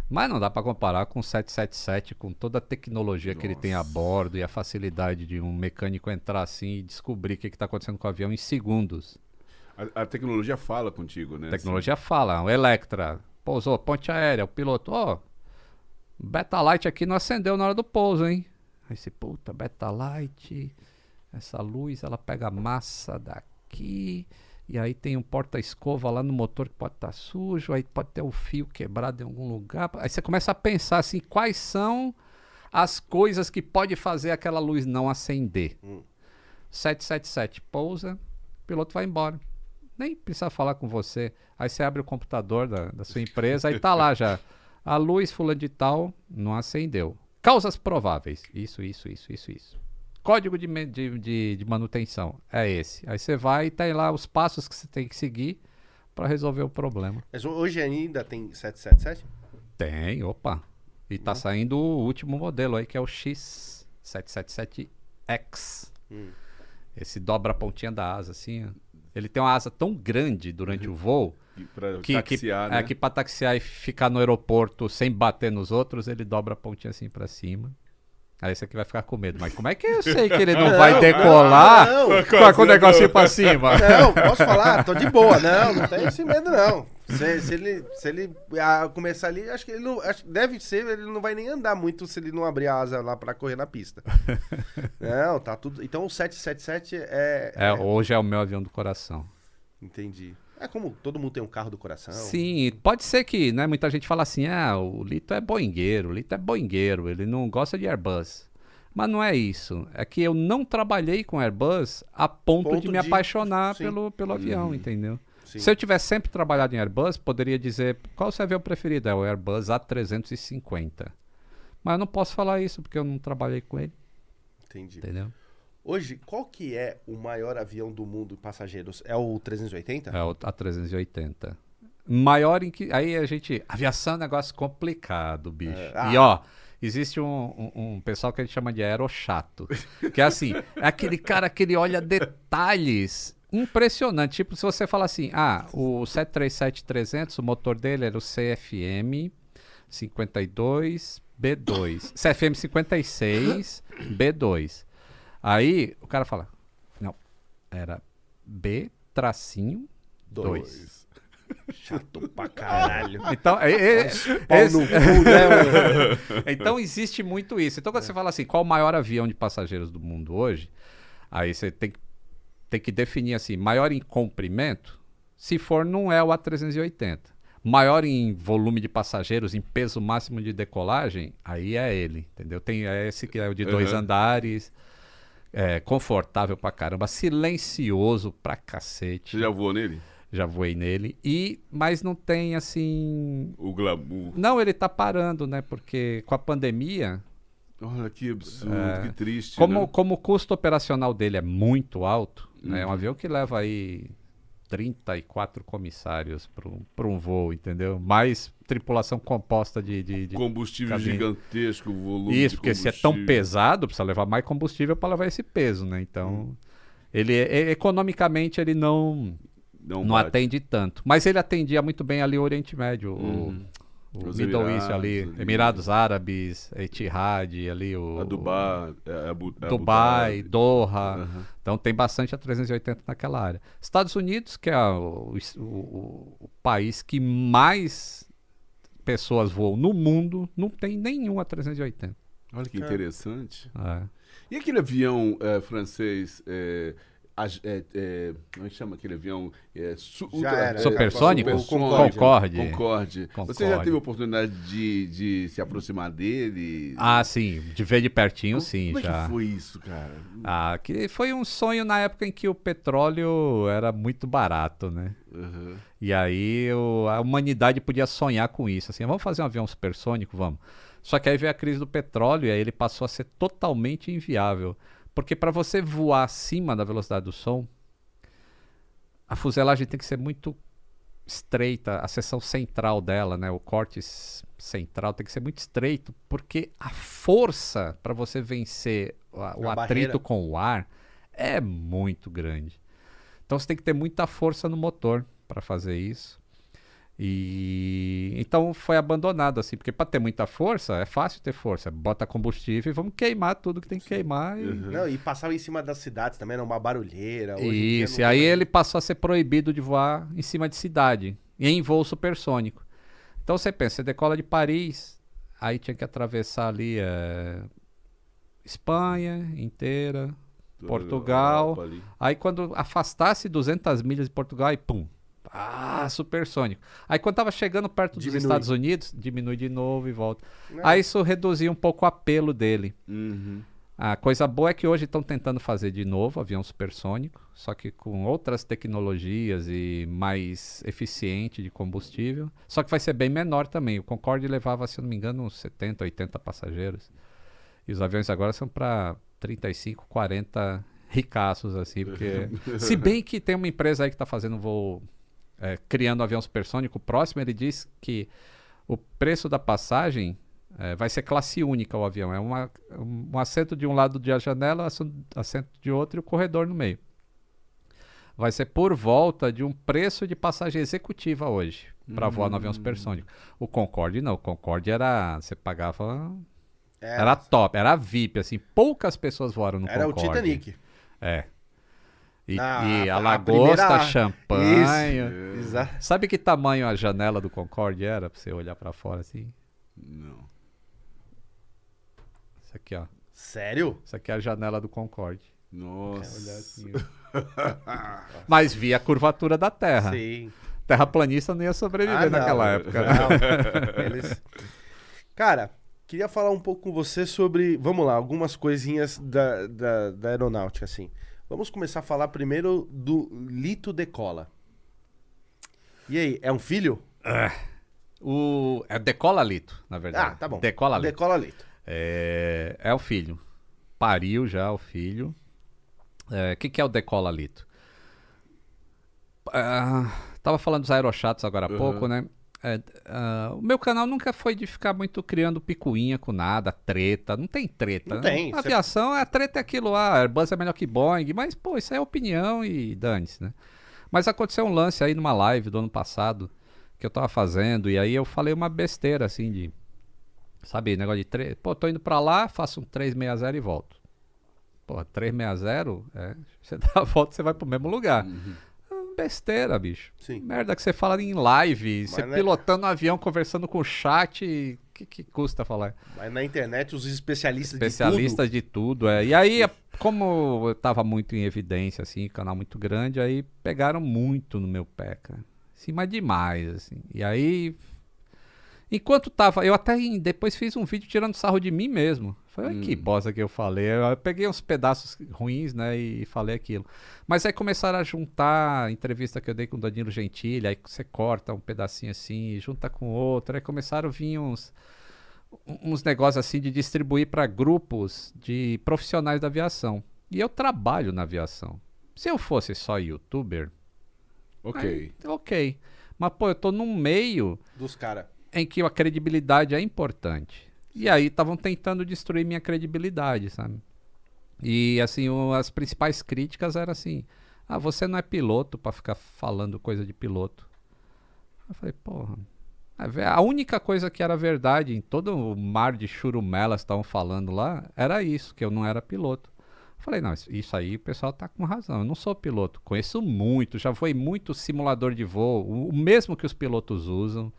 Mas não dá pra comparar com o 777, com toda a tecnologia que ele tem a Nossa. bordo e a facilidade de um mecânico entrar assim e descobrir o que está acontecendo com o avião em segundos. A, a tecnologia fala contigo, né? A tecnologia fala, o Electra, pousou, ponte aérea, o piloto, ó, Beta Light aqui não acendeu na hora do pouso, hein? Aí você, puta, Beta Light, essa luz, ela pega massa daqui, e aí tem um porta-escova lá no motor que pode estar sujo, aí pode ter o fio quebrado em algum lugar. Aí você começa a pensar assim, quais são as coisas que pode fazer aquela luz não acender. Hum. 777 pousa, o piloto vai embora. Nem precisa falar com você. Aí você abre o computador da, da sua empresa, aí tá lá já. A luz fulano de tal não acendeu. Causas prováveis. Isso, isso, isso, isso, isso. Código de, de, de, de manutenção é esse. Aí você vai e tem lá os passos que você tem que seguir para resolver o problema. Mas hoje ainda tem 777? Tem, opa. E tá saindo o último modelo aí, que é o X777X. Hum. Esse dobra a pontinha da asa, assim. Ele tem uma asa tão grande durante o voo E Pra que, que, taxiar, é, né? que pra taxiar e ficar no aeroporto sem bater nos outros, ele dobra a pontinha assim pra cima. Aí você que vai ficar com medo. Mas como é que eu sei que ele não, vai decolar Não, com, com o negocinho pra cima? Não, posso falar, tô de boa. Não, não tem esse medo, não. Se, se ele, se ele ah, começar ali, acho que ele não. acho- deve ser, ele não vai nem andar muito se ele não abrir a asa lá pra correr na pista. não, tá tudo. Então o 777 é. É, hoje é o meu avião do coração. Entendi. É como todo mundo tem um carro do coração. Sim, pode ser que, né, muita gente fala assim, ah, o Lito é boingueiro, o Lito é boingueiro, ele não gosta de Airbus. Mas não é isso. É que eu não trabalhei com Airbus a ponto, Ponto de me de- apaixonar sim. pelo, pelo avião, entendeu? Sim. Se eu tivesse sempre trabalhado em Airbus, poderia dizer qual o seu avião preferido? É o Airbus A350. Mas eu não posso falar isso porque eu não trabalhei com ele, Entendi. entendeu? Hoje, qual que é o maior avião do mundo passageiros? É o 380? É o A380. Maior em que. Aí a gente. Aviação é um negócio complicado, bicho. É, ah. E ó, existe um, um, um pessoal que a gente chama de aerochato. Que é assim, é aquele cara que ele olha detalhes impressionantes. Tipo, se você fala assim, ah, o 737-300, o motor dele era o CFM 52 B2. CFM 56 B2. Aí o cara fala, não, era B tracinho 2. Chato pra caralho. Então, é- é- esse- cu, né, então existe muito isso. Então quando você fala assim, qual o maior avião de passageiros do mundo hoje? Aí você tem, que- tem que definir assim, maior em comprimento, se for não é o A380. Maior em volume de passageiros, em peso máximo de decolagem, aí é ele, entendeu? Tem é esse que é o de dois Uhum. andares, é, confortável pra caramba, silencioso pra cacete. Você já voou nele? Já voei nele. E, mas não tem assim. O glamour. Não, ele tá parando, né? Porque com a pandemia, Olha que absurdo, É. que triste. como, né? como o custo operacional dele é muito alto, né? É um Uhum. avião que leva aí 34 comissários para um voo, entendeu? Mais tripulação composta de. de, de- Combustível cabine. gigantesco, o volume. Isso, porque se é tão pesado, precisa levar mais combustível para levar esse peso, né? Então. Uhum. Ele é- economicamente ele não, Não, não atende tanto. Mas ele atendia muito bem ali o Oriente Médio, Uhum. o, Os Middle East Emirados ali, ali. Emirados Árabes, Etihad ali, o A Dubai, é, Abu, Abu Dubai, Dhabi. Doha. Aham. Então tem bastante a 380 naquela área. Estados Unidos, que é o, o- o- o país que mais pessoas voam no mundo, não tem nenhum a 380. Olha que É. interessante. É. E aquele avião eh, francês, eh, as- é, é, como é que chama aquele avião? É, su- Já era. Supersônico? Supersônico. Concorde. Concorde. Você já Concorde. teve a oportunidade de, de se aproximar dele? Ah, sim, de ver de pertinho, Como- sim, Como é já. que foi isso, cara? Ah, que foi um sonho na época em que o petróleo era muito barato, né? Uhum. E aí o- a humanidade podia sonhar com isso, assim, vamos fazer um avião supersônico, vamos. Só que aí veio a crise do petróleo e aí ele passou a ser totalmente inviável, porque para você voar acima da velocidade do som, a fuselagem tem que ser muito estreita, a seção central dela, né, o corte central tem que ser muito estreito, porque a força para você vencer a- o A atrito barreira. com o ar é muito grande. Então você tem que ter muita força no motor para fazer isso. E então foi abandonado assim, porque para ter muita força é fácil ter força, bota combustível e vamos queimar tudo que tem que queimar. E... Não, e passava em cima das cidades também, era uma barulheira. Isso, e aí tem ele passou a ser proibido de voar em cima de cidade, e em voo supersônico. Então você pensa, você decola de Paris, aí tinha que atravessar ali eh, Espanha inteira, Portugal. Aí quando afastasse 200 milhas de Portugal, aí pum. Ah, supersônico. Aí quando tava chegando perto Diminui. dos Estados Unidos, diminui de novo e volta. Não. Aí isso reduzia um pouco o apelo dele. Uhum. A coisa boa é que hoje estão tentando fazer de novo avião supersônico, só que com outras tecnologias e mais eficiente de combustível. Só que vai ser bem menor também. O Concorde levava, se eu não me engano, uns 70, 80 passageiros. E os aviões agora são para 35, 40 ricaços, assim, porque. se bem que tem uma empresa aí que está fazendo voo, é, criando um avião supersônico próximo, ele diz que o preço da passagem é, vai ser classe única o avião. É uma, um assento de um lado de a janela, assento de outro e o corredor no meio. Vai ser por volta de um preço de passagem executiva hoje, para voar no avião supersônico. O Concorde não, o Concorde era. Você pagava. Era, Era top, era VIP, assim. Poucas pessoas voaram no era o Concorde. Titanic. É. E, Ah, e a- a, a lagosta, primeira- champanhe. Exato. Sabe que tamanho a janela do Concorde era pra você olhar pra fora assim? Não. Isso aqui, ó. Sério? Isso aqui é a janela do Concorde. Nossa. Assim. Mas via a curvatura da Terra. Sim. Terraplanista não ia sobreviver Ah, não. naquela época. né? Não. Eles- Cara, queria falar um pouco com você sobre, vamos lá, algumas coisinhas da, da, da aeronáutica, assim. Vamos começar a falar primeiro do Lito Decola. E aí, é um filho? O, é Decola Lito, na verdade. Ah, tá bom. Decola Lito. Decola Lito. É, é o filho. Pariu já o filho. O que, que é o Decola Lito? Ah, tava falando dos aerochatos agora há Uhum. pouco, né? É, ah, o meu canal nunca foi de ficar muito criando picuinha com nada, treta. Não tem treta. Não né? tem, cê- Aviação, a treta é aquilo, ah, Airbus é melhor que Boeing, mas, pô, isso é opinião e dane-se, né? Mas aconteceu um lance aí numa live do ano passado que eu tava fazendo, e aí eu falei uma besteira assim de. Sabe, negócio de. Tre... Pô, tô indo pra lá, faço um 360 e volto. Pô, 360, é, você dá a volta, você vai pro mesmo lugar. É Besteira, bicho. Sim. Merda que você fala em live, você não é- pilotando um avião, conversando com o chat. O que, que custa falar? Mas na internet, os especialistas, de Especialistas de tudo, é. E aí, como eu tava muito em evidência, assim, canal muito grande, aí pegaram muito no meu pé, cara. Assim, mas demais, assim. E aí, enquanto tava, eu até depois fiz um vídeo tirando sarro de mim mesmo. Falei, "Ai, que bosta que eu falei. Eu, peguei uns pedaços ruins, né, e falei aquilo. Mas aí começaram a juntar a entrevista que eu dei com o Danilo Gentili, aí você corta um pedacinho assim, junta com outro, aí começaram a vir uns uns negócios assim de distribuir para grupos de profissionais da aviação. E eu trabalho na aviação. Se eu fosse só youtuber, Ok. aí, ok. Mas, pô, eu tô num meio dos caras. Em que a credibilidade é importante. E aí estavam tentando destruir minha credibilidade, sabe? E assim, as principais críticas eram assim: "Ah, você não é piloto pra ficar falando coisa de piloto". Eu falei: "Porra, a ve- a única coisa que era verdade em todo o mar de churumelas que estavam falando lá era isso, que eu não era piloto". Eu falei: "Não, isso- aí o pessoal tá com razão. Eu não sou piloto, conheço muito, já foi muito simulador de voo, o mesmo que os pilotos usam".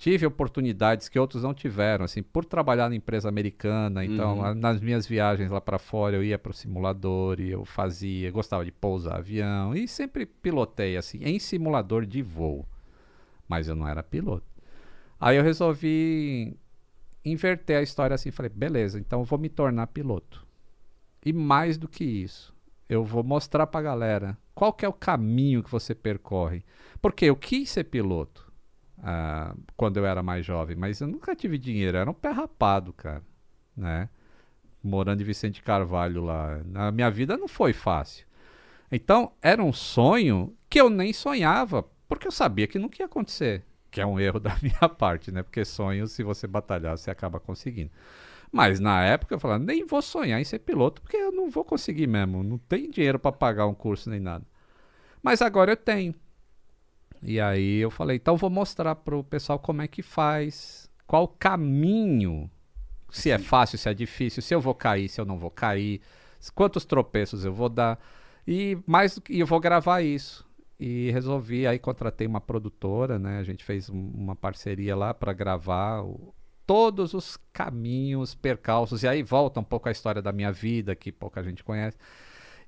Tive oportunidades que outros não tiveram, assim, por trabalhar na empresa americana. Então, Uhum. a- nas minhas viagens lá para fora, eu ia para o simulador e eu fazia, gostava de pousar avião e sempre pilotei assim em simulador de voo, mas eu não era piloto. Aí eu resolvi inverter a história assim, falei, beleza, então eu vou me tornar piloto. E mais do que isso, eu vou mostrar pra galera qual que é o caminho que você percorre. Porque eu quis ser piloto ah, quando eu era mais jovem, mas eu nunca tive dinheiro, era um pé rapado, cara, né? Morando em Vicente Carvalho lá. Na minha vida não foi fácil. Então, era um sonho que eu nem sonhava, porque eu sabia que nunca ia acontecer. Que é um erro da minha parte, né? Porque sonho, se você batalhar, você acaba conseguindo. Mas na época eu falava, nem vou sonhar em ser piloto, porque eu não vou conseguir mesmo. Não tem dinheiro para pagar um curso nem nada. Mas agora eu tenho. E aí eu falei, então vou mostrar pro pessoal como é que faz, qual o caminho, se é fácil, se é difícil, se eu vou cair, se eu não vou cair, quantos tropeços eu vou dar. E mais e eu vou gravar isso. E resolvi, aí contratei uma produtora, né? A gente fez um- uma parceria lá para gravar o- todos os caminhos, percalços. E aí volta um pouco a história da minha vida, que pouca gente conhece.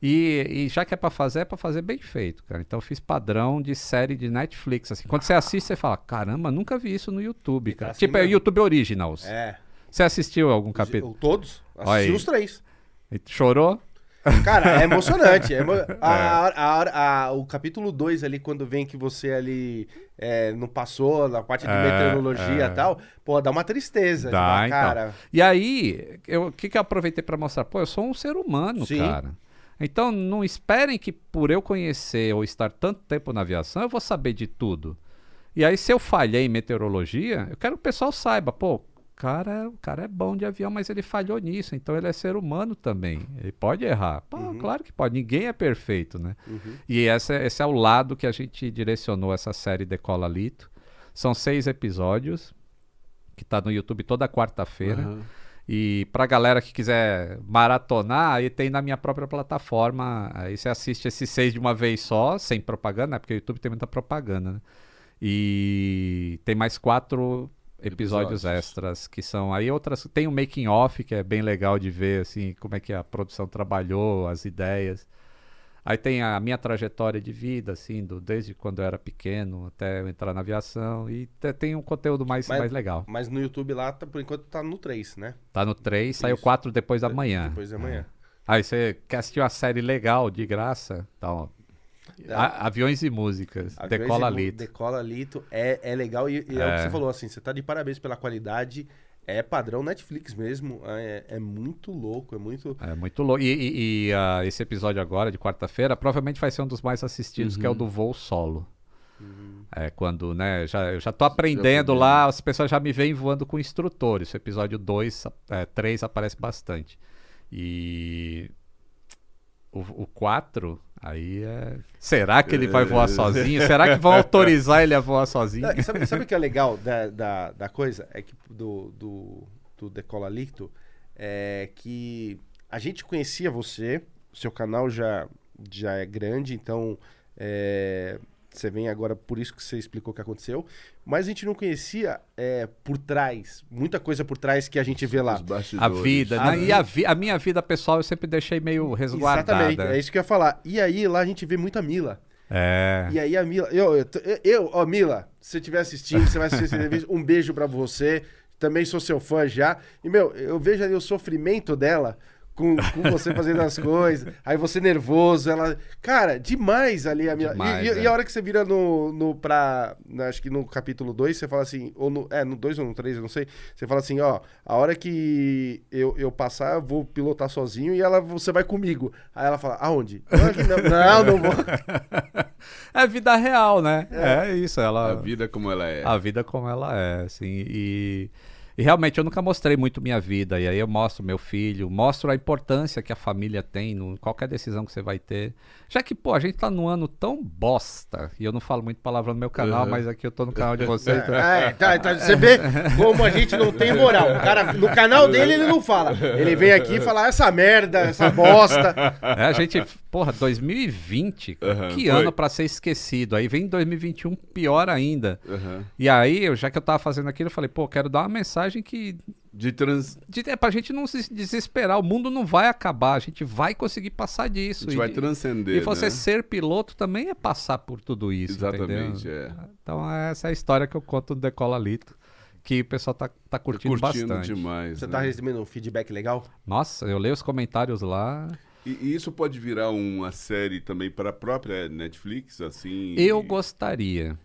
E, e já que é pra fazer, é pra fazer bem feito, cara. Então eu fiz padrão de série de Netflix, assim. Quando você assiste, você fala, caramba, nunca vi isso no YouTube, E tá cara. assim tipo, é mesmo. YouTube Originals. É. Você assistiu algum capítulo? Todos? Assisti os três. E Chorou? Cara, é emocionante. é emo- a- a hora- a- o capítulo 2 ali, quando vem que você ali é, não passou na parte de É, meteorologia é. e tal, pô, dá uma tristeza. Dá, então. cara. E aí, o que, que eu aproveitei pra mostrar? Pô, eu sou um ser humano, Sim. cara. Então, não esperem que por eu conhecer ou estar tanto tempo na aviação, eu vou saber de tudo. E aí, se eu falhei em meteorologia, eu quero que o pessoal saiba, pô, o cara, o cara é bom de avião, mas ele falhou nisso, então ele é ser humano também. Ele pode errar. Pô, Uhum. claro que pode, ninguém é perfeito, né? Uhum. E essa, esse é o lado que a gente direcionou essa série Decola Lito. São seis episódios, que tá no YouTube toda quarta-feira. Aham. E pra galera que quiser maratonar, aí tem na minha própria plataforma. Aí você assiste esses seis de uma vez só, sem propaganda, né? Porque o YouTube tem muita propaganda, né? E tem mais quatro episódios, Episódios. extras que são aí outras tem um making off que é bem legal de ver assim como é que a produção trabalhou as ideias aí tem a minha trajetória de vida assim do desde quando eu era pequeno até eu entrar na aviação e te- tem um conteúdo mais, Mas- mais legal Mas no YouTube lá, tá- por enquanto, tá no 3, né? Tá no 3, saiu Isso. 4 depois da manhã. Depois da manhã. Aí você quer assistir uma série legal, de graça? Então, a- aviões e músicas. Aviões Decola e Lito. Decola Lito é, é legal e, e é. o É. que você falou, assim, você tá de parabéns pela qualidade. É padrão Netflix mesmo. É, é muito louco, é muito. É muito louco. E, e- e, ah, esse episódio agora, de quarta-feira, provavelmente vai ser um dos mais assistidos, que é o do voo solo. É quando, né, já, eu já tô aprendendo aprendendo. lá, as pessoas já me veem voando com instrutores. O episódio 2, 3 aparece bastante. E o 4, aí é... Será que ele vai voar sozinho? Será que vão autorizar ele a voar sozinho? Não, sabe, sabe o que é legal da, da, da coisa? É que do, do, do Decola Licto é que a gente conhecia você, o seu canal já, já é grande, então é, você vem agora, por isso que você explicou o que aconteceu, mas a gente não conhecia é, por trás, muita coisa por trás que a gente vê lá. A vida, A né? vi- E a, vi- a minha vida pessoal eu sempre deixei meio resguardada. Exatamente, é isso que eu ia falar. E aí lá a gente vê muita Mila. É. E aí a Mila, eu, eu, eu ó, Mila, se você estiver assistindo, você vai assistir essa entrevista, um beijo pra você. Também sou seu fã já. E, meu, eu vejo ali o sofrimento dela com, com você fazendo as coisas. Aí você nervoso, ela. Cara, demais ali a. E- Demais, e, é. e a hora que você vira no. no pra, na- acho que no capítulo 2, você fala assim. Ou no, é, no 2 ou no 3, eu não sei. Você fala assim, ó, a hora que eu, eu passar, eu vou pilotar sozinho e ela, você vai comigo. Aí ela fala, aonde? Não, não, não, vou. É vida real, né? É, isso, ela... A vida como ela é. A vida como ela é, assim, e... E realmente eu nunca mostrei muito minha vida, e aí eu mostro meu filho, mostro a importância que a família tem em qualquer decisão que você vai ter. Já que, pô, a gente tá num ano tão bosta, e eu não falo muito palavra no meu canal, Uhum. mas aqui eu tô no canal de vocês. então- É, tá, tá, você vê como a gente não tem moral. O cara, no canal dele ele não fala. Ele vem aqui e fala essa merda, essa bosta. É, a gente porra, 2020, cara, Aham, que foi. ano pra ser esquecido. Aí vem 2021 pior ainda. Aham. E aí, eu, já que eu tava fazendo aquilo, eu falei, pô, quero dar uma mensagem que De trans. de, é pra gente não se desesperar. O mundo não vai acabar, a gente vai conseguir passar A disso. gente E- vai transcender. E você né? ser piloto também é passar por tudo isso. Exatamente, entendeu? é. Então essa é a história que eu conto do Decola Lito, que o pessoal tá, tá curtindo, Curtindo bastante. demais. Você né? tá recebendo um feedback legal? Nossa, eu leio os comentários lá. E, e isso pode virar uma série também para a própria Netflix, assim? Eu gostaria.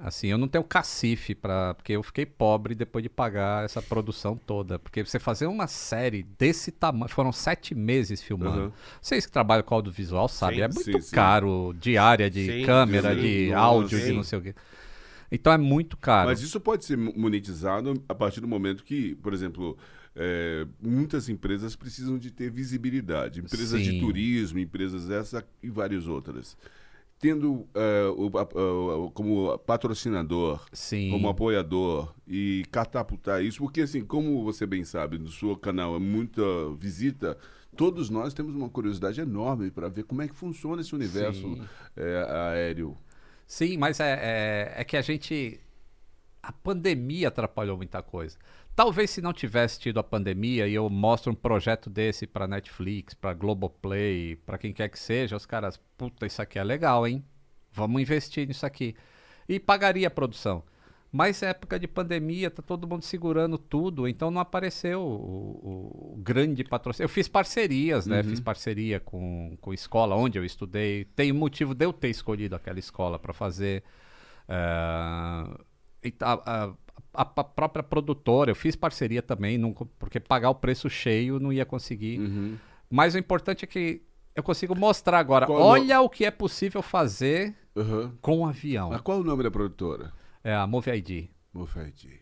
Assim, eu não tenho cacife para, porque eu fiquei pobre depois de pagar essa produção toda, porque você fazer uma série desse tamanho, foram sete meses filmando. Aham. Vocês que trabalham com audiovisual sabem, Sim, é muito sim, sim. caro, diária de Sim, câmera, sim. de áudio, de sim. não sei o quê. Então é muito caro. Mas isso pode ser monetizado a partir do momento que, por exemplo, é, muitas empresas precisam de ter visibilidade. Empresas de Sim. turismo, empresas essa e várias outras. Tendo o- a- a- como patrocinador, Sim. como apoiador e catapultar isso, porque assim, como você bem sabe, no seu canal é muita visita, todos nós temos uma curiosidade enorme para ver como é que funciona esse universo é, aéreo. Sim, mas é, é, é que a gente. A pandemia atrapalhou muita coisa. Talvez se não tivesse tido a pandemia e eu mostro um projeto desse pra Netflix, pra Globoplay, pra quem quer que seja, os caras, puta, isso aqui é legal, hein? Vamos investir nisso aqui. E pagaria a produção. Mas época de pandemia, tá todo mundo segurando tudo, então não apareceu o, o- grande patrocínio. Eu fiz parcerias, né? Fiz parceria com, com escola onde eu estudei. Tem motivo de eu ter escolhido aquela escola para fazer. eh, e a, a- a- a própria produtora, eu fiz parceria também, não porque pagar o preço cheio não ia conseguir. Uhum. Mas o importante é que eu consigo mostrar agora. Qual olha o que é possível fazer Uhum. com um avião. Mas qual é o nome da produtora? É a Move ID. Mofete.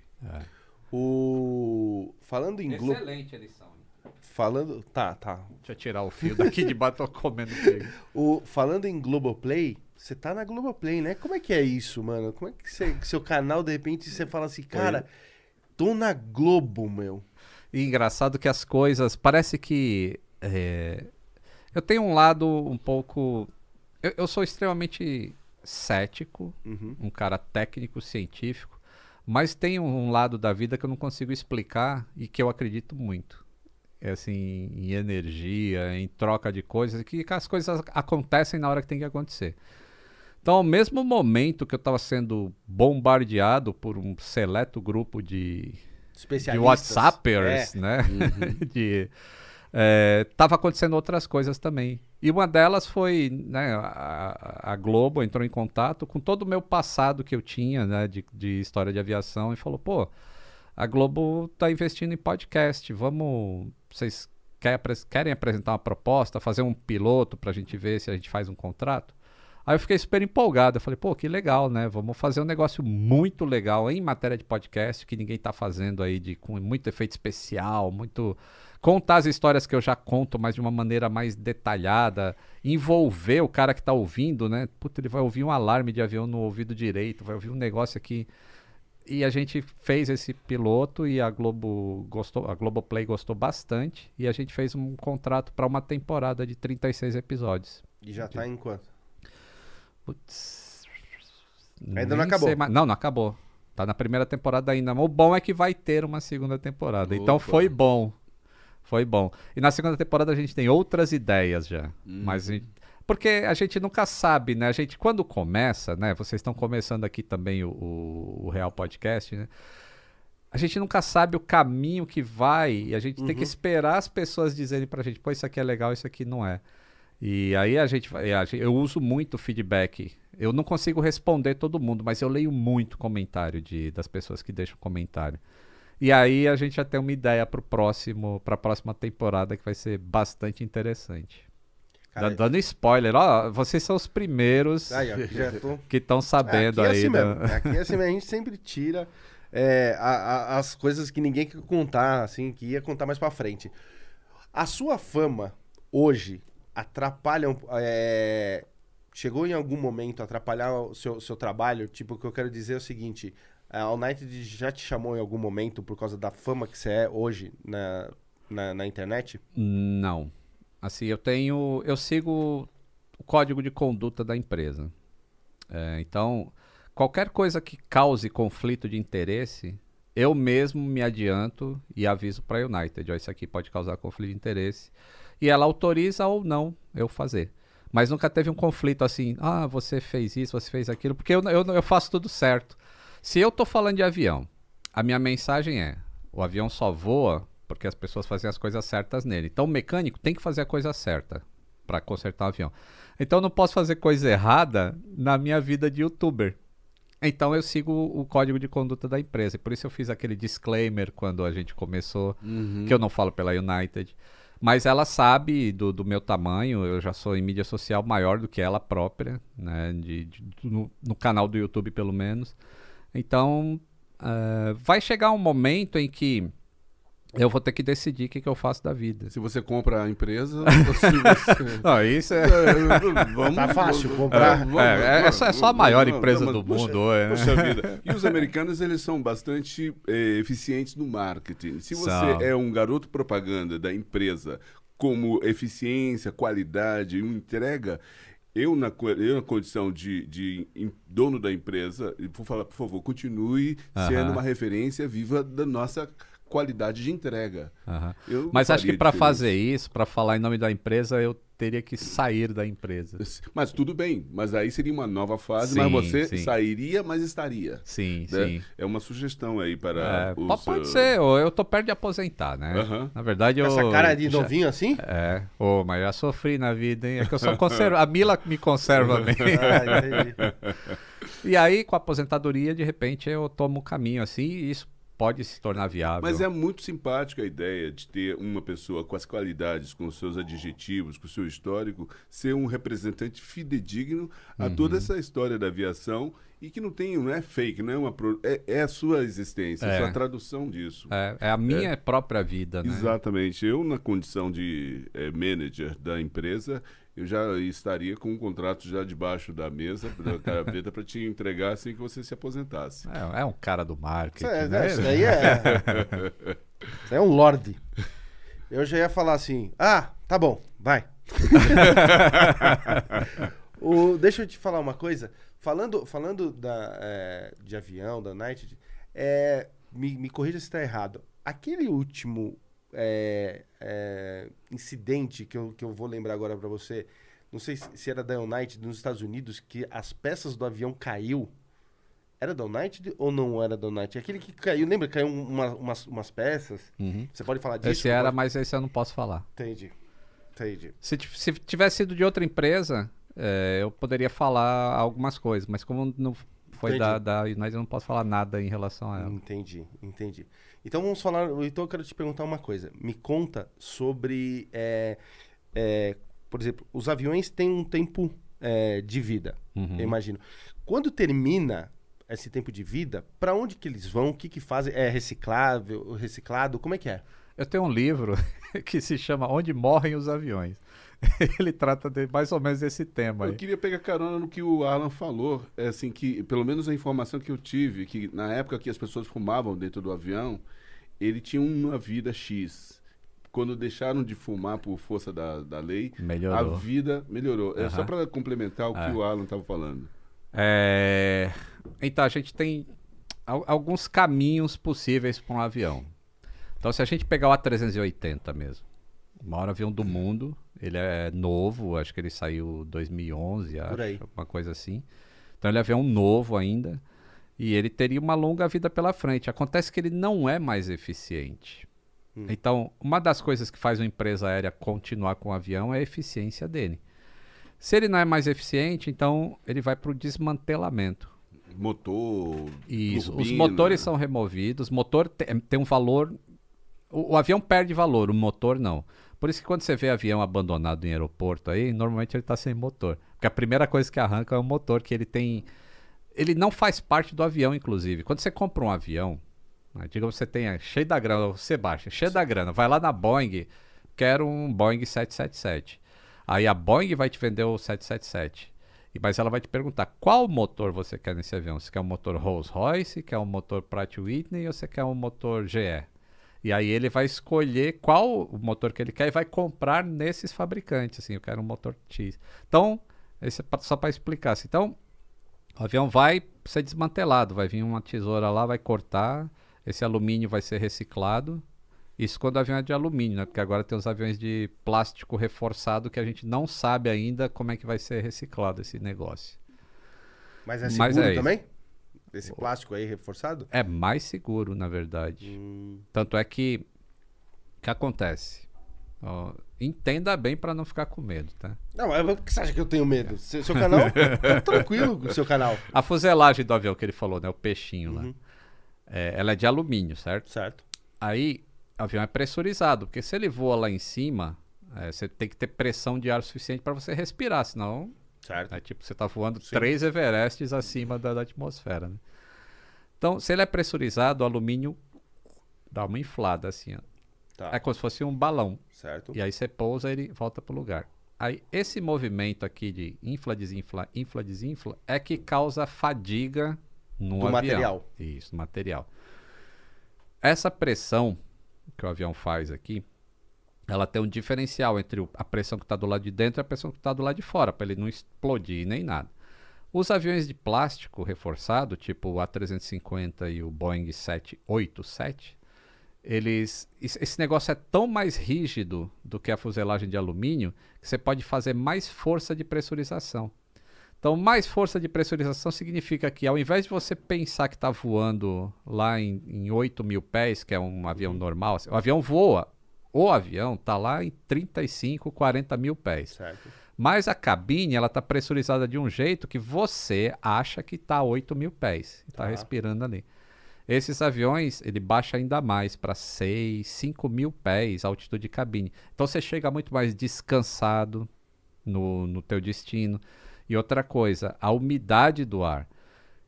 O... Falando em Globo... Excelente edição. Falando... Tá, tá. Deixa eu tirar o fio daqui de baixo, tô comendo. O... Falando em Globoplay, você tá na Globoplay, né? Como é que é isso, mano? Como é que você... seu canal, de repente, você fala assim, cara, tô na Globo, meu. E engraçado que as coisas. Parece que. é, eu tenho um lado um pouco. Eu, eu sou extremamente cético, Uhum. um cara técnico, científico, mas tem um lado da vida que eu não consigo explicar e que eu acredito muito. É assim, em energia, em troca de coisas, que as coisas acontecem na hora que tem que acontecer. Então, ao mesmo momento que eu estava sendo bombardeado por um seleto grupo de, de. WhatsAppers, É. né? de, é, tava acontecendo outras coisas também. E uma delas foi, né, a, a Globo entrou em contato com todo o meu passado que eu tinha, né, de, de história de aviação e falou, pô, a Globo tá investindo em podcast, vamos, vocês quer, querem apresentar uma proposta, fazer um piloto pra gente ver se a gente faz um contrato? Aí eu fiquei super empolgado. Eu falei, pô, que legal, né? Vamos fazer um negócio muito legal em matéria de podcast, que ninguém tá fazendo aí, de, com muito efeito especial, muito. Contar as histórias que eu já conto, mas de uma maneira mais detalhada. Envolver o cara que tá ouvindo, né? Puta, ele vai ouvir um alarme de avião no ouvido direito, vai ouvir um negócio aqui. E a gente fez esse piloto e a Globo gostou, a Globoplay gostou bastante. E a gente fez um contrato para uma temporada de 36 episódios. E já tá em quanto? Putz. Ainda não acabou. mais- Não, não acabou. Tá na primeira temporada ainda. Mas o bom é que vai ter uma segunda temporada. Então Opa. foi bom. Foi bom. E na segunda temporada a gente tem outras ideias já. Uhum. Mas a gente- porque a gente nunca sabe, né? A gente quando começa, né? Vocês estão começando aqui também o, o- o Real Podcast, né? A gente nunca sabe o caminho que vai e a gente tem que Uhum. esperar as pessoas dizerem pra gente, pô, isso aqui é legal, isso aqui não é. E aí a gente, eu uso muito feedback. Eu não consigo responder todo mundo, mas eu leio muito comentário de, das pessoas que deixam comentário. E aí a gente já tem uma ideia pro próximo, para a próxima temporada que vai ser bastante interessante. Cara, Dando spoiler, ó, vocês são os primeiros Aí, ó, tô... que estão sabendo aqui é aí. assim da- mesmo. Aqui é assim mesmo. A gente sempre tira é, a- a- as coisas que ninguém quer contar, assim, que ia contar mais pra frente. A sua fama hoje atrapalha. é, chegou em algum momento a atrapalhar o seu, seu trabalho? Tipo, o que eu quero dizer é o seguinte: a United já te chamou em algum momento por causa da fama que você é hoje na, na, na internet? Não. Assim, eu tenho. Eu sigo o código de conduta da empresa. É, então, qualquer coisa que cause conflito de interesse, eu mesmo me adianto e aviso para a United, ó, isso aqui pode causar conflito de interesse. E ela autoriza ou não eu fazer. Mas nunca teve um conflito assim, ah, você fez isso, você fez aquilo, porque eu, eu, eu faço tudo certo. Se eu tô falando de avião, a minha mensagem é: o avião só voa porque as pessoas fazem as coisas certas nele. Então o mecânico tem que fazer a coisa certa para consertar o avião. Então eu não posso fazer coisa errada na minha vida de youtuber. Então eu sigo o código de conduta da empresa. Por isso eu fiz aquele disclaimer quando a gente começou, Uhum. que eu não falo pela United. Mas ela sabe do, do meu tamanho, eu já sou em mídia social maior do que ela própria, né? De, de- no, no canal do YouTube, pelo menos. Então, eh, vai chegar um momento em que eu vou ter que decidir o que, que eu faço da vida. Se você compra a empresa, ou se você... Não, isso é. É, vamos- Tá fácil comprar. vamos- É, é só- é só a maior empresa do poxa- mundo hoje, né? Poxa vida. E os americanos, eles são bastante eh, eficientes no marketing. Se você São. é um garoto propaganda da empresa como eficiência, qualidade e uma entrega, eu na, eu na condição de, de dono da empresa, eu vou falar, por favor, continue sendo Aham. uma referência viva da nossa qualidade de entrega. Não Mas acho que para fazer isso, para falar em nome da empresa, eu teria que sair da empresa. Mas tudo bem, mas aí seria uma nova fase, Sim, mas você sim. sairia, mas estaria. Sim, né? sim. É uma sugestão aí para É, os, po- pode uh, ser, ou eu tô perto de aposentar, né? Aham. Na verdade, eu. Essa cara de já- novinho assim? É, ô, mas já sofri na vida, hein? É que eu sou conserva... A Mila me conserva bem. Ah, e aí, com a aposentadoria, de repente, eu tomo um caminho assim e isso pode se tornar viável. Mas é muito simpática a ideia de ter uma pessoa com as qualidades, com os seus adjetivos, com o seu histórico, ser um representante fidedigno a Uhum. toda essa história da aviação e que não tem, não é fake, não é uma é, é a sua existência, É. a sua tradução disso. É, é a minha própria vida, né? Exatamente. Eu, na condição de eh, manager da empresa, eu já estaria com um contrato já debaixo da mesa, da gaveta, para te entregar assim que você se aposentasse. É, é um cara do marketing. Isso, é, né? isso daí é. Isso aí é um lorde. Eu já ia falar assim: ah, tá bom, vai. O- deixa eu te falar uma coisa. Falando, falando da, é, de avião, da United, é, me, me corrija se está errado. Aquele último é, é, incidente que eu, que eu vou lembrar agora para você, não sei se, era da United nos Estados Unidos, que as peças do avião caiu. Era da United ou não era da United? Aquele que caiu, lembra? Caiu uma- umas, umas peças. Uhum. Você pode falar disso? Esse era, Pode- mas esse eu não posso falar. Entendi. Entendi. Se, se tivesse sido de outra empresa, é, eu poderia falar algumas coisas, mas como não foi da, da United, eu não posso falar nada em relação a ela. Entendi, entendi. Então vamos falar. Então eu quero te perguntar uma coisa. Me conta sobre. é, é, por exemplo, os aviões têm um tempo é, de vida, Uhum. eu imagino. Quando termina esse tempo de vida, para onde que eles vão? O que que fazem? É reciclável, reciclado? Como é que é? Eu tenho um livro que se chama Onde Morrem os Aviões. Ele trata de mais ou menos desse tema. Eu aí. queria pegar carona no que o Alan falou, é assim que pelo menos a informação que eu tive, que na época que as pessoas fumavam dentro do avião, ele tinha uma vida X. Quando deixaram de fumar por força da, da lei, Melhorou. a vida melhorou. É só para complementar o que É. o Alan estava falando. É, Então, a gente tem al- alguns caminhos possíveis para um avião. Então, se a gente pegar o A380 mesmo, o maior avião do mundo, ele é novo, acho que ele saiu em 2011, acho, alguma coisa assim. Então, ele é um avião novo ainda e ele teria uma longa vida pela frente. Acontece que ele não é mais eficiente. Hum. Então, uma das coisas que faz uma empresa aérea continuar com o avião é a eficiência dele. Se ele não é mais eficiente, então ele vai para o desmantelamento. Motor, Isso. Os motores são removidos, motor te- tem um valor. O, o avião perde valor, o motor não. Por isso que quando você vê avião abandonado em aeroporto aí, normalmente ele está sem motor. Porque a primeira coisa que arranca é o motor, que ele tem. Ele não faz parte do avião, inclusive. Quando você compra um avião, né, diga você tenha cheio da grana, você baixa, cheio da grana, vai lá na Boeing, quero um Boeing 777. Aí a Boeing vai te vender o 777. E- Mas ela vai te perguntar qual motor você quer nesse avião. Você quer um motor Rolls Royce, quer um motor Pratt Whitney ou você quer um motor GE? E aí ele vai escolher qual o motor que ele quer e vai comprar nesses fabricantes. Assim, eu quero um motor X. Então, esse é só para explicar. Assim. Então, o avião vai ser desmantelado, vai vir uma tesoura lá, vai cortar, esse alumínio vai ser reciclado. Isso quando o avião é de alumínio, né? Porque agora tem os aviões de plástico reforçado que a gente não sabe ainda como é que vai ser reciclado esse negócio. Mas é seguro Mas é isso. também? Esse plástico aí reforçado? É mais seguro, na verdade. Hum, Tanto é que o que acontece? Ó, entenda bem para não ficar com medo, tá? Não, mas por que você acha que eu tenho medo? Seu, seu canal? Tá tranquilo com o seu canal. A fuselagem do avião que ele falou, né? O peixinho lá. Uhum. É, ela é de alumínio, certo? Certo. Aí o avião é pressurizado, porque se ele voa lá em cima, é, você tem que ter pressão de ar suficiente para você respirar, senão Certo. é tipo você tá voando Sim. três Everestes acima da, da atmosfera. né? Então, se ele é pressurizado, o alumínio dá uma inflada assim, ó. Tá. É como se fosse um balão. Certo. E aí você pousa ele volta pro lugar. Aí esse movimento aqui de infla, desinfla, infla, desinfla é que causa fadiga no Do avião. material. Isso, no material. Essa pressão que o avião faz aqui, ela tem um diferencial entre o- a pressão que está do lado de dentro e a pressão que está do lado de fora, para ele não explodir nem nada. Os aviões de plástico reforçado, tipo o A350 e o Boeing 787, eles esse negócio é tão mais rígido do que a fuselagem de alumínio que você pode fazer mais força de pressurização. Então, mais força de pressurização significa que ao invés de você pensar que está voando lá em, em 8 mil pés, que é um avião normal, assim, o avião voa. O avião está lá em 35, 40 mil pés. Certo. Mas a cabine ela está pressurizada de um jeito que você acha que está a 8 mil pés. Está Tá. respirando ali. Esses aviões, ele baixa ainda mais para 6, 5 mil pés altitude de cabine. Então você chega muito mais descansado no, no teu destino. E outra coisa, a umidade do ar.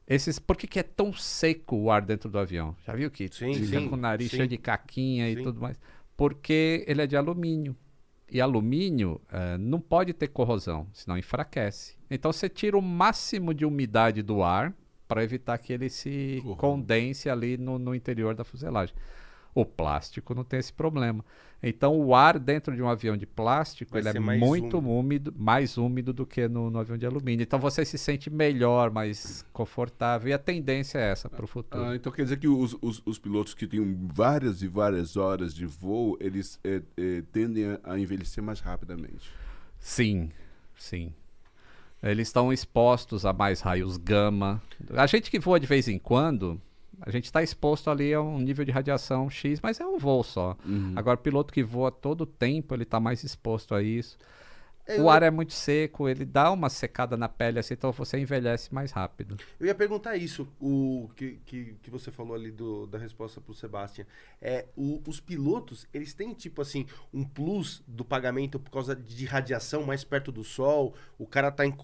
Esses, por que, que é tão seco o ar dentro do avião? Já viu que Sim, fica sim, com o nariz sim. cheio de caquinha Sim. e tudo mais? Porque ele é de alumínio. E alumínio eh, não pode ter corrosão, senão enfraquece. Então você tira o máximo de umidade do ar para evitar que ele se Corrompa. condense ali no, no interior da fuselagem. O plástico não tem esse problema. Então o ar dentro de um avião de plástico Vai ele é muito úmido, mais úmido do que no, no avião de alumínio. Então você se sente melhor, mais confortável. E a tendência é essa para o futuro. Ah, então quer dizer que os, os, os pilotos que têm várias e várias horas de voo, eles eh, eh, tendem a envelhecer mais rapidamente. Sim, sim. Eles estão expostos a mais raios gama. A gente que voa de vez em quando, a gente está exposto ali a um nível de radiação X, mas é um voo só. Agora, o piloto que voa todo o tempo, ele está mais exposto a isso. Eu- O ar é muito seco, ele dá uma secada na pele, assim, então você envelhece mais rápido. Eu ia perguntar isso, o que, que, que você falou ali do, da resposta pro Sebastian. É, o- os pilotos, eles têm, tipo assim, um plus do pagamento por causa de radiação mais perto do sol, o cara tá em,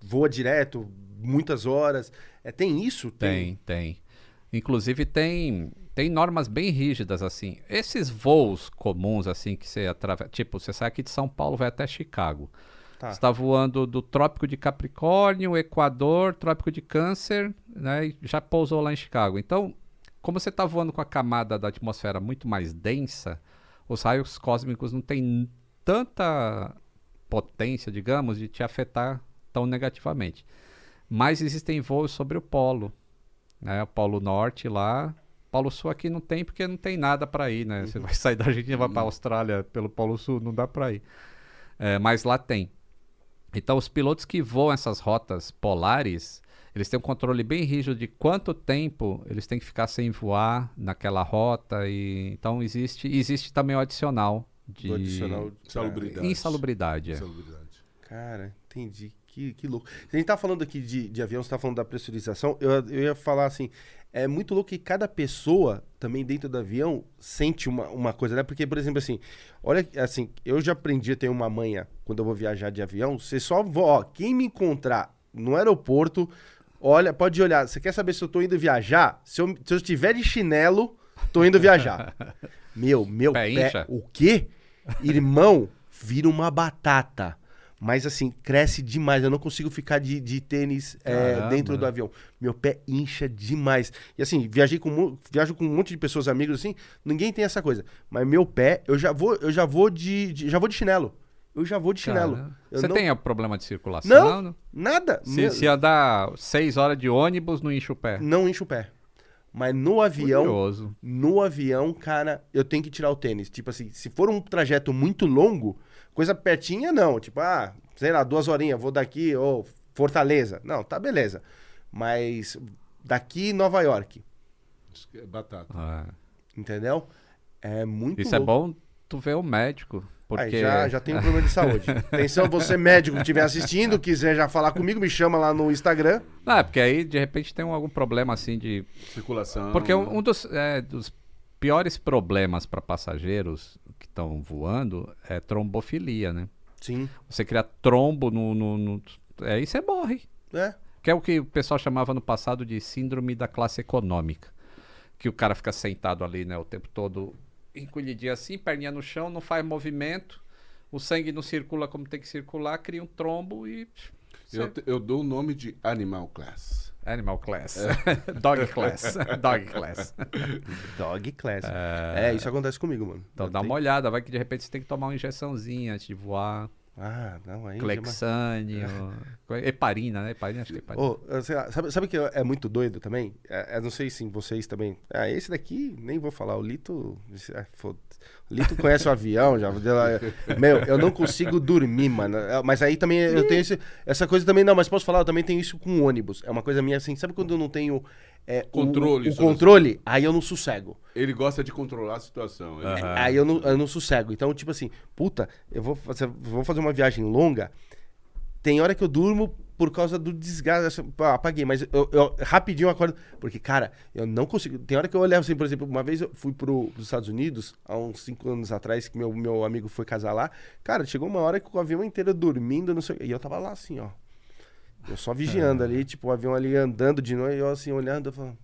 voa direto, muitas horas. É, tem isso? Tem, tem. Inclusive tem tem normas bem rígidas assim. Esses voos comuns assim que você atravessa, tipo, você sai aqui de São Paulo, vai até Chicago. Tá. Você está voando do Trópico de Capricórnio, Equador, Trópico de Câncer, né? E já pousou lá em Chicago. Então, como você está voando com a camada da atmosfera muito mais densa, os raios cósmicos não têm tanta potência, digamos, de te afetar tão negativamente. Mas existem voos sobre o polo, né? O Polo Norte lá, Polo Sul aqui não tem porque não tem nada para ir, né? Você vai sair da Argentina e vai para a Austrália pelo Polo Sul, não dá para ir. É, mas lá tem. Então, os pilotos que voam essas rotas polares, eles têm um controle bem rígido de quanto tempo eles têm que ficar sem voar naquela rota. E então existe existe também o adicional de Do adicional Salubridade. insalubridade. é. Salubridade. Cara, entendi. Que, que louco. A gente tá falando aqui de, de avião, você tá falando da pressurização, eu, eu ia falar assim, é muito louco que cada pessoa, também dentro do avião, sente uma, uma coisa, né? Porque, por exemplo, assim, olha, assim, eu já aprendi a ter uma manha quando eu vou viajar de avião, você só, ó, quem me encontrar no aeroporto, olha, pode olhar, você quer saber se eu tô indo viajar? Se eu, se eu estiver de chinelo, tô indo viajar. meu, meu Pé pé, o quê? Irmão, vira uma batata. Mas assim, cresce demais. Eu não consigo ficar de, de tênis é, dentro do avião. Meu pé incha demais. E assim, viajei com, viajo com um monte de pessoas, amigos, assim, ninguém tem essa coisa. Mas meu pé, eu já vou, eu já vou de, de- já vou de chinelo. Eu já vou de chinelo. Você não- tem problema de circulação? Não, nada. Se, Meu- se andar seis horas de ônibus, não enche o pé. Não enche o pé. Mas no avião, Curioso. no avião, cara, eu tenho que tirar o tênis. Tipo assim, se for um trajeto muito longo, coisa pertinha, não. Tipo, ah, sei lá, duas horinhas, vou daqui, ou Fortaleza. Não, tá beleza. Mas daqui Nova York, é Batata. É. entendeu? É muito Isso é louco. bom tu ver o médico. Porque Aí já, já tem um problema de saúde. Atenção, você médico que estiver assistindo, quiser já falar comigo, me chama lá no Instagram. Não, é porque aí de repente tem um- algum problema assim de. Circulação. Porque um, um dos, é, dos piores problemas para passageiros que estão voando é trombofilia, né? Sim. Você criar trombo no. no, no é, aí você morre. É. Que é o que o pessoal chamava no passado de síndrome da classe econômica. Que o cara fica sentado ali, né, o tempo todo encolhidinho assim, perninha no chão, não faz movimento, o sangue não circula como tem que circular, cria um trombo e. Eu, eu dou o nome de Animal Class. Animal class. Dog class. Dog class. Dog class. É... isso acontece comigo, mano. Então Eu dá tenho- uma olhada, vai que de repente você tem que tomar uma injeçãozinha antes de voar. Ah, não, aí. Clexane, ou- heparina, né? Heparina, acho que é heparina. Sei lá, sabe, sabe que é muito doido também? É, eu não sei se vocês também. Ah, esse daqui, nem vou falar. O Lito. ah, Lito conhece o avião já. lá- Meu, eu não consigo dormir, mano. É, Mas aí também eu tenho esse- essa coisa também. Não, mas posso falar, eu também tenho isso com ônibus. É uma coisa minha assim. Sabe quando eu não tenho. É, o- Controle O, sobre controle, aí eu não sossego. Ele gosta de controlar a situação. Ele- Aí eu não, eu não sossego. Então, tipo assim, puta, eu vou fazer, vou fazer uma viagem longa. Tem hora que eu durmo por causa do desgaste. assim, apaguei, mas eu, eu rapidinho acordo. Porque, cara, eu não consigo. Tem hora que eu olhava assim, por exemplo, uma vez eu fui pro, pros Estados Unidos, há uns cinco anos atrás, que meu, meu amigo foi casar lá. Cara, chegou uma hora que o avião inteiro dormindo, não sei. E eu tava lá assim, ó. Eu só vigiando ali, tipo, o avião ali andando de noite, e eu assim, olhando, eu falando.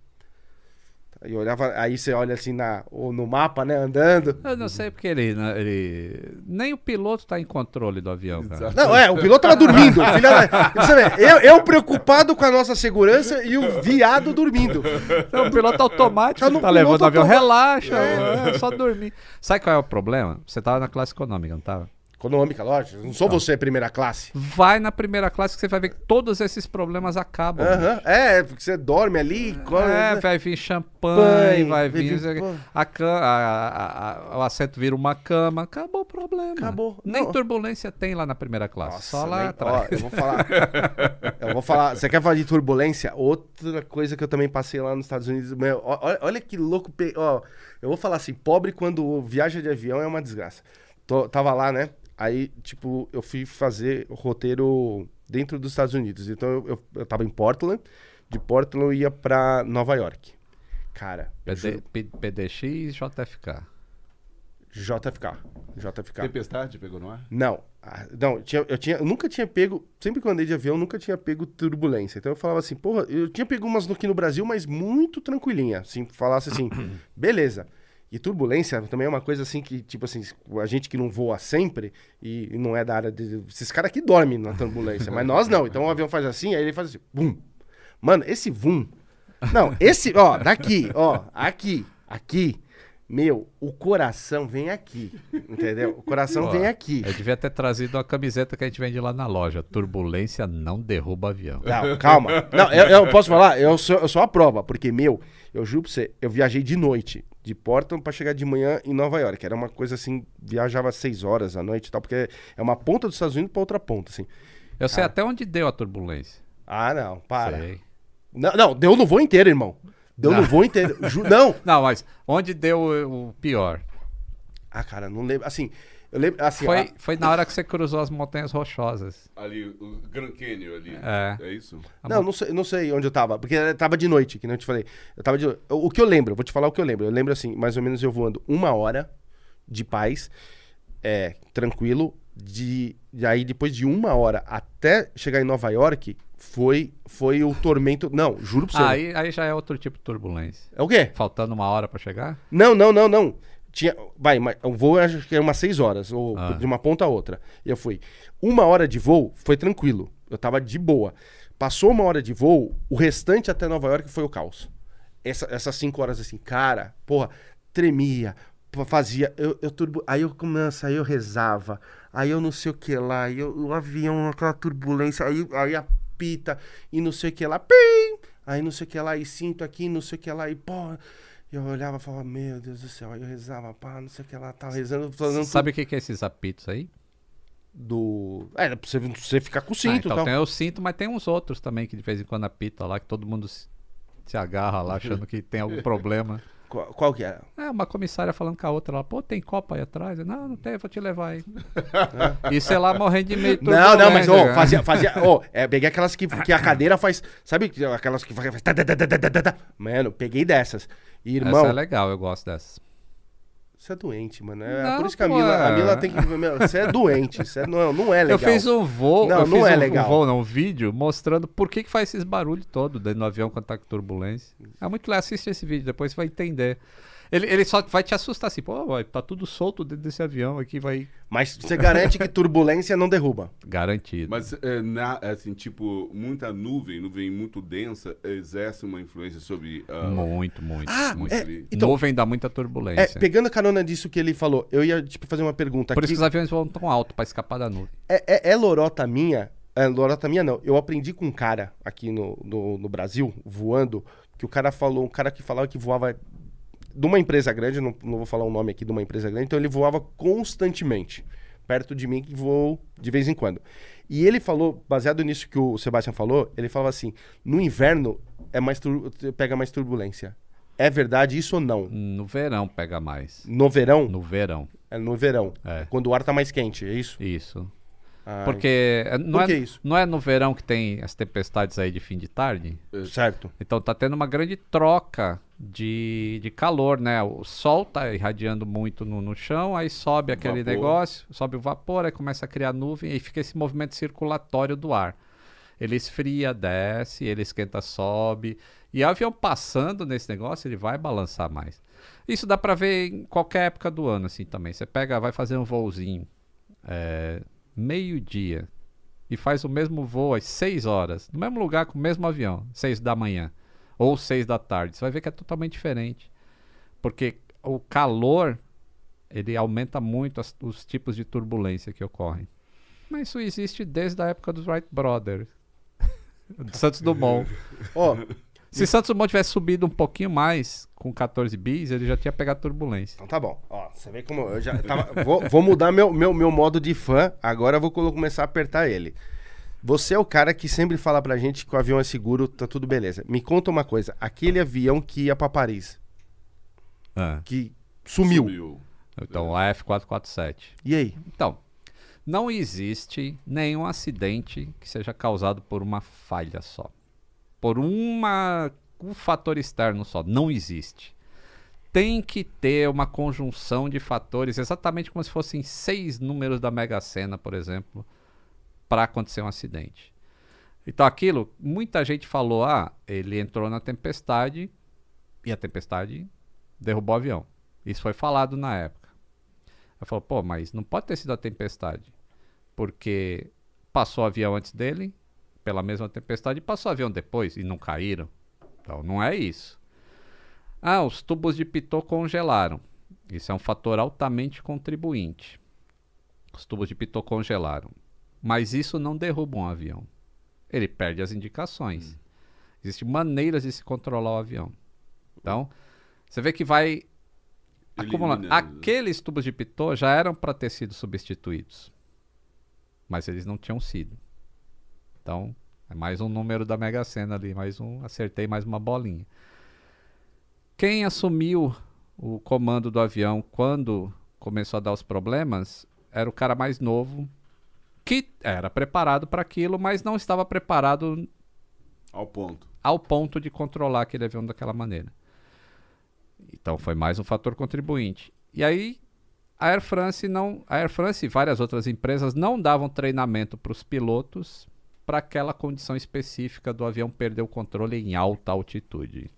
Aí eu olhava, aí você olha assim na, ou no mapa, né, andando. Eu não sei porque ele, né, ele. Nem o piloto tá em controle do avião, cara. Não, é, o piloto tava dormindo. filha eu, eu preocupado com a nossa segurança e o viado dormindo. Então, o piloto automático Tá no tá levando o avião, automático. relaxa, é só dormir. Sabe qual é o problema? Você tava na classe econômica, não tava? Econômica, lógico. Não sou você primeira classe. Vai na primeira classe que você vai ver que todos esses problemas acabam. É, porque você dorme ali. come, É, né? vai vir champanhe, Pai, vai vai vir. vir-. A a- a- o assento vira uma cama. Acabou o problema. Acabou. Nem Não. turbulência tem lá na primeira classe. Nossa, só lá nem- atrás. ó, eu vou falar. eu vou falar. Você quer falar de turbulência? Outra coisa que eu também passei lá nos Estados Unidos. Meu, olha, olha que louco. Ó, eu vou falar assim: pobre quando viaja de avião é uma desgraça. Tô- tava lá, né? Aí, tipo, eu fui fazer o roteiro dentro dos Estados Unidos. Então eu, eu, eu tava em Portland. De Portland eu ia pra Nova York. Cara, PD, PDX e JFK. JFK. JFK. Tempestade pegou no ar? Não. Ah, Não, eu, tinha, eu, tinha, eu nunca tinha pego. Sempre que eu andei de avião, eu nunca tinha pego turbulência. Então eu falava assim, porra, eu tinha pego umas aqui no Brasil, mas muito tranquilinha. Assim, falasse assim, beleza. E turbulência também é uma coisa assim que, tipo assim, a gente que não voa sempre e, e não é da área de. Esses caras aqui dormem na turbulência, mas nós não. Então o avião faz assim, aí ele faz assim, bum. Mano, esse vum. Não, esse, ó, daqui, ó, aqui, aqui. Meu, o coração vem aqui. Entendeu? O coração Ó, vem aqui. Eu devia ter trazido a camiseta que a gente vende lá na loja. Turbulência não derruba avião. Não, calma. Não, eu, eu posso falar? Eu sou, eu sou a prova, porque, meu, eu juro pra você, eu viajei de noite, de Portland pra chegar de manhã em Nova York. Era uma coisa assim, viajava seis horas à noite e tal, porque é uma ponta dos Estados Unidos pra outra ponta, assim. Eu sei Ah. até onde deu a turbulência. Ah, não, para. Sei. Não, não, deu no voo inteiro, irmão. Deu no Não. voo inteiro. Ju- não. Não, mas onde deu o pior? Ah, cara, não lembro. Assim, eu lembro. Assim, Foi, ah, foi na hora que você cruzou as montanhas rochosas. Ali, o Grand Canyon ali. É. É isso? A Não, não sei, não sei onde eu tava, porque eu tava de noite, que não te falei. Eu tava de O que eu lembro, vou te falar o que eu lembro. Eu lembro assim, mais ou menos eu voando uma hora de paz, é, tranquilo, de, e aí depois de uma hora até chegar em Nova York, foi, foi o tormento. Não, juro pra você. Aí, aí já é outro tipo de turbulência. É o quê? Faltando uma hora pra chegar? Não, não, não, não. Tinha, vai, mas o voo acho que era umas seis horas, ou Ah. de uma ponta a outra. E eu fui. Uma hora de voo foi tranquilo. Eu tava de boa. Passou uma hora de voo, o restante até Nova York foi o caos. Essa- essas cinco horas assim, cara, porra, tremia, fazia. Eu, eu turbo, aí eu começo, aí eu rezava, aí eu não sei o que lá, aí eu- o avião, aquela turbulência, aí, aí apita, e não sei o que lá, pim! Aí não sei o que lá, e sinto aqui, não sei o que lá, e pô. Eu olhava e falava, meu Deus do céu, aí eu rezava, pá, não sei o que lá, tava rezando, fazendo Sabe o que, que é esses apitos aí? do. É, pra você, você ficar com o Ah, cinto e então tal. tem o cinto, mas tem uns outros também que de vez em quando apita lá, que todo mundo se, se agarra lá achando que tem algum problema. Qual, qual que era? É, uma comissária falando com a outra lá, pô, tem copa aí atrás? Eu, não, não tem, vou te levar aí. e sei lá, morrendo de medo. Não, não, mas cara. fazia, fazia, ô, é, peguei aquelas que, que a cadeira faz, sabe, aquelas que faz. Mano, peguei dessas. E, irmão, Essa é legal, eu gosto dessa. Você é doente, mano. É Não, por isso que a Mila, a. Mila tem que, você é doente, você é- não, não é legal. Eu fiz um voo, Não, eu não fiz é um, legal. um voo, não, um vídeo mostrando por que, que faz esses barulhos todos dentro do avião quando tá com turbulência. É muito legal, assiste esse vídeo, depois você vai entender. Ele, ele só vai te assustar assim, pô, vai, tá tudo solto dentro desse avião aqui, vai Mas você garante que turbulência não derruba. garantido. Mas, é, na, assim, tipo, muita nuvem, nuvem muito densa, exerce uma influência sobre... ah, Muito, muito, Ah, muito. é, então- Nuvem dá muita É, turbulência. pegando a carona disso que ele falou, eu ia tipo, fazer uma pergunta Por aqui. isso que os aviões voam tão alto pra escapar da nuvem. É, é- é lorota minha? É lorota minha não. Eu aprendi com um cara aqui no, no, no Brasil, voando, que o cara falou, um cara que falava que voava de uma empresa grande, não, não vou falar o nome aqui de uma empresa grande, então ele voava constantemente, perto de mim, que voou de vez em quando. E ele falou, baseado nisso que o Sebastian falou, ele falava assim: no inverno é mais pega mais turbulência. É verdade isso ou não? No verão pega mais. No verão? No verão, É no verão. é. Quando o ar tá mais quente, é isso? Isso. Porque é, não, Por é, isso? não é no verão que tem as tempestades aí de fim de tarde? Certo. Então tá tendo uma grande troca de, de calor, né? O sol tá irradiando muito no, no chão, aí sobe aquele Vapor. negócio, sobe o vapor, aí começa a criar nuvem, e fica esse movimento circulatório do ar. Ele esfria, desce, ele esquenta, sobe. E o avião passando nesse negócio, ele vai balançar mais. Isso dá pra ver em qualquer época do ano, assim, também. Você pega, vai fazer um voozinho é, meio-dia e faz o mesmo voo às 6 horas, no mesmo lugar com o mesmo avião, 6 da manhã ou 6 da tarde, você vai ver que é totalmente diferente. Porque o calor ele aumenta muito as- os tipos de turbulência que ocorrem. Mas isso existe desde a época dos Wright Brothers. Santos Dumont. Ó, Se Santos Dumont tivesse subido um pouquinho mais com 14 bis, ele já tinha pegado turbulência. Então tá bom. Ó, você vê como eu já tava. vou, vou mudar meu, meu, meu modo de fã. Agora eu vou começar a apertar ele. Você é o cara que sempre fala pra gente que o avião é seguro, tá tudo beleza. Me conta uma coisa. Aquele avião que ia pra Paris, que sumiu. Então, a F447. E aí? Então, não existe nenhum acidente que seja causado por uma falha só. Por uma, um fator externo só. Não existe. Tem que ter uma conjunção de fatores, exatamente como se fossem seis números da Mega Sena, por exemplo, para acontecer um acidente. Então, aquilo, muita gente falou: ah, ele entrou na tempestade e a tempestade derrubou o avião. Isso foi falado na época. Ela falou, pô, mas não pode ter sido a tempestade. Porque passou o avião antes dele, pela mesma tempestade, e passou o avião depois e não caíram. Então não é isso. Ah, os tubos de pitô congelaram. Isso é um fator altamente contribuinte. Os tubos de pitô congelaram. Mas isso não derruba um avião. Ele perde as indicações. Existem maneiras de se controlar o avião. Então, você vê que vai acumulando. Elimina- Aqueles tubos de pitô já eram para ter sido substituídos. Mas eles não tinham sido. Então, é mais um número da Mega Sena ali, mais um, acertei mais uma bolinha. Quem assumiu o comando do avião quando começou a dar os problemas era o cara mais novo que era preparado para aquilo, mas não estava preparado Ao ponto. ao ponto de controlar aquele avião daquela maneira. Então foi mais um fator contribuinte. E aí a Air France não, a Air France e várias outras empresas não davam treinamento para os pilotos para aquela condição específica do avião perder o controle em alta altitude.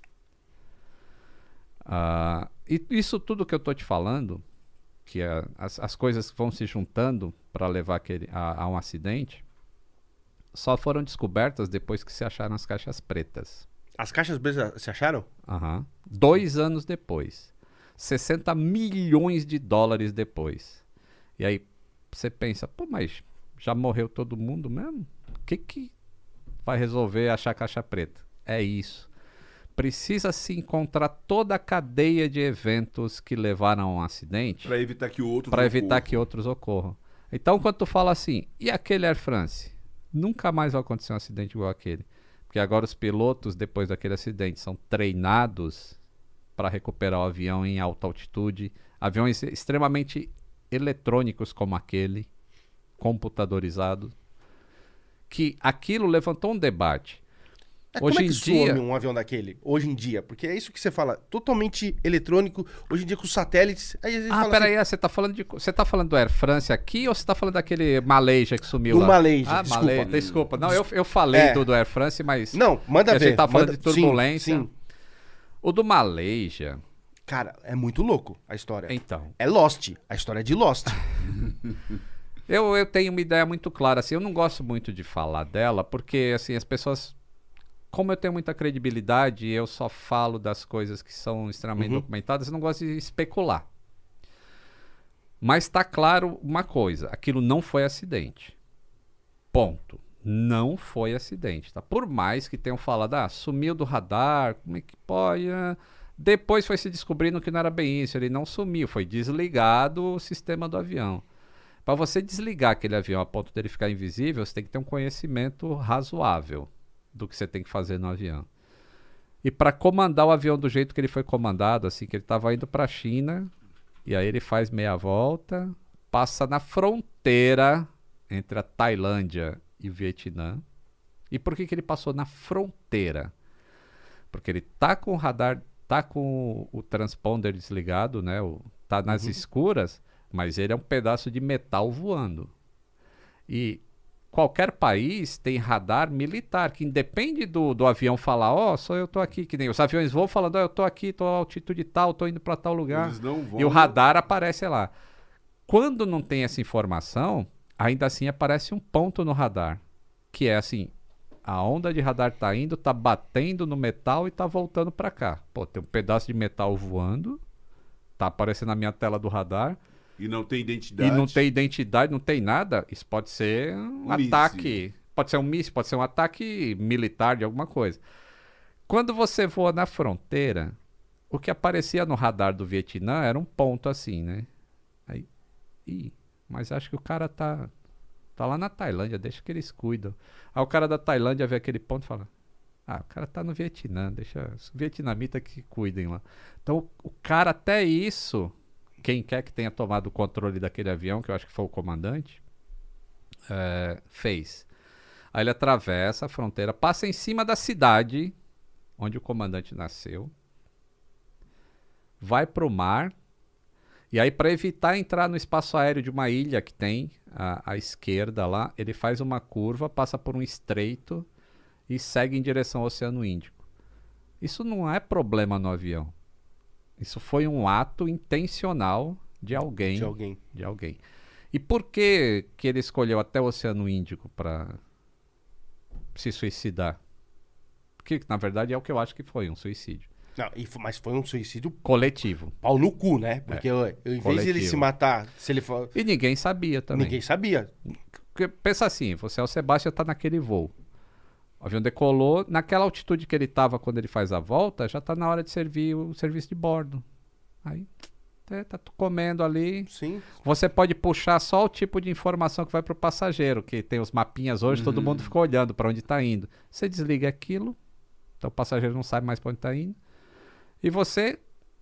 Ah, e isso tudo que eu tô te falando, que é as, as coisas vão se juntando para levar aquele, a, a um acidente, só foram descobertas depois que se acharam as caixas pretas. As caixas pretas se acharam? Aham. Dois anos depois. 60 milhões de dólares depois. E aí você pensa, pô, mas já morreu todo mundo mesmo? O que, que vai resolver achar caixa preta? É isso. Precisa se encontrar toda a cadeia de eventos que levaram a um acidente Pra evitar que o outro. para evitar que outros ocorram. Então, quando tu fala assim, e aquele Air France? Nunca mais vai acontecer um acidente igual aquele. Porque agora os pilotos, depois daquele acidente, são treinados para recuperar o avião em alta altitude. Aviões extremamente eletrônicos como aquele, computadorizados. Que aquilo levantou um debate. É, Hoje como é em que dia- some um avião daquele? Hoje em dia? Porque é isso que você fala, totalmente eletrônico. Hoje em dia com satélites. Aí Ah, peraí, você tá falando de. Você tá falando do Air France aqui ou você tá falando daquele Malaysia que sumiu Do lá? Malaysia, ah, desculpa. Malaysia, desculpa. Não, eu, eu falei É. do, do Air France, mas. Não, manda Que a ver. gente tá falando manda- de turbulência. Sim, sim. O do Malaysia, Cara, é muito louco a história. então. É Lost. A história é de Lost. Eu, eu tenho uma ideia muito clara, assim, eu não gosto muito de falar dela, porque, assim, as pessoas... Como eu tenho muita credibilidade, eu só falo das coisas que são extremamente Uhum. documentadas, eu não gosto de especular. Mas tá claro uma coisa, aquilo não foi acidente. Ponto. Não foi acidente, tá? Por mais que tenham falado, ah, sumiu do radar, como é que pode? ah?" Depois foi se descobrindo que não era bem isso, ele não sumiu, foi desligado o sistema do avião. Para você desligar aquele avião a ponto dele ficar invisível, você tem que ter um conhecimento razoável do que você tem que fazer no avião. E para comandar o avião do jeito que ele foi comandado, assim, que ele estava indo para a China, e aí ele faz meia volta, passa na fronteira entre a Tailândia e o Vietnã. E por que, que ele passou na fronteira? Porque ele tá com o radar, tá com o, o transponder desligado, né? O, tá nas escuras, mas ele é um pedaço de metal voando. E qualquer país tem radar militar, que independe do, do avião falar, ó, só eu tô aqui, que nem os aviões voam falando, ó, eu tô aqui, tô a altitude tal, tô indo para tal lugar. E o radar aparece lá. Quando não tem essa informação, ainda assim aparece um ponto no radar, que é assim, a onda de radar tá indo, tá batendo no metal e tá voltando para cá. Pô, tem um pedaço de metal voando, tá aparecendo na minha tela do radar, E não tem identidade. e não tem identidade, não tem nada, isso pode ser um, ataque. Pode ser um míssil, pode ser um ataque militar de alguma coisa. Quando você voa na fronteira, o que aparecia no radar do Vietnã era um ponto assim, né? Aí, ih, mas acho que o cara tá tá lá na Tailândia, deixa que eles cuidam. Aí o cara da Tailândia vê aquele ponto e fala: "Ah, o cara tá no Vietnã, deixa os vietnamitas que cuidem lá". Então, o cara até isso quem quer que tenha tomado o controle daquele avião, que eu acho que foi o comandante, é, fez. Aí ele atravessa a fronteira, passa em cima da cidade onde o comandante nasceu, vai para o mar, e aí para evitar entrar no espaço aéreo de uma ilha que tem à, à esquerda lá, ele faz uma curva, passa por um estreito e segue em direção ao Oceano Índico. Isso não é problema no avião. Isso foi um ato intencional de alguém. De alguém. De alguém. E por que, que ele escolheu até o Oceano Índico para se suicidar? Porque, na verdade, é o que eu acho que foi, um suicídio. Não, mas foi um suicídio Coletivo. pau no cu, né? Porque eu- eu, em vez de ele Coletivo. se matar, se ele for... E ninguém sabia também. Ninguém sabia. Porque pensa assim, você é o Sebastião tá naquele voo. O avião decolou, naquela altitude que ele estava quando ele faz a volta, já tá na hora de servir o serviço de bordo. Aí, é, tá comendo ali. Sim. Você pode puxar só o tipo de informação que vai pro passageiro, que tem os mapinhas hoje, todo mundo fica olhando para onde tá indo. Você desliga aquilo, então o passageiro não sabe mais para onde tá indo. E você,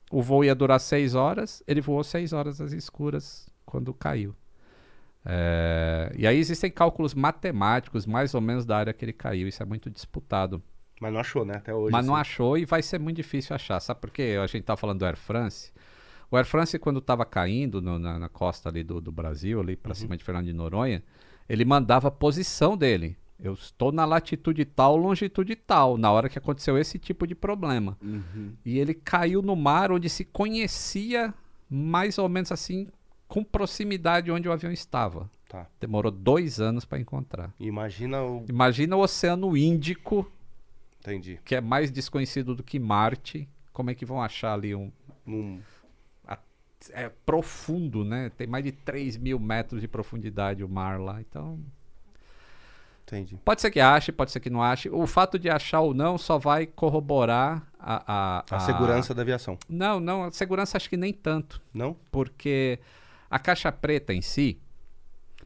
o voo ia durar seis horas, ele voou seis horas às escuras quando caiu. É, e aí existem cálculos matemáticos, mais ou menos, da área que ele caiu. Isso é muito disputado. Mas não achou, né? Até hoje. Mas não assim. achou e vai ser muito difícil achar. Sabe por quê? A gente tá falando do Air France. O Air France, quando estava caindo no- na, na costa ali do, do Brasil, ali para cima de Fernando de Noronha, ele mandava a posição dele. Eu estou na latitude tal, longitude tal, na hora que aconteceu esse tipo de problema. Uhum. E ele caiu no mar onde se conhecia mais ou menos assim, com proximidade onde o avião estava. Tá. Demorou dois anos para encontrar. Imagina o. Imagina o Oceano Índico, Entendi. que é mais desconhecido do que Marte. Como é que vão achar ali um. Num- É profundo, né? Tem mais de 3 mil metros de profundidade o mar lá. Então. Entendi. Pode ser que ache, pode ser que não ache. O fato de achar ou não só vai corroborar a. A, A segurança da aviação. Não, não, a segurança acho que nem tanto. Não? Porque a caixa preta em si.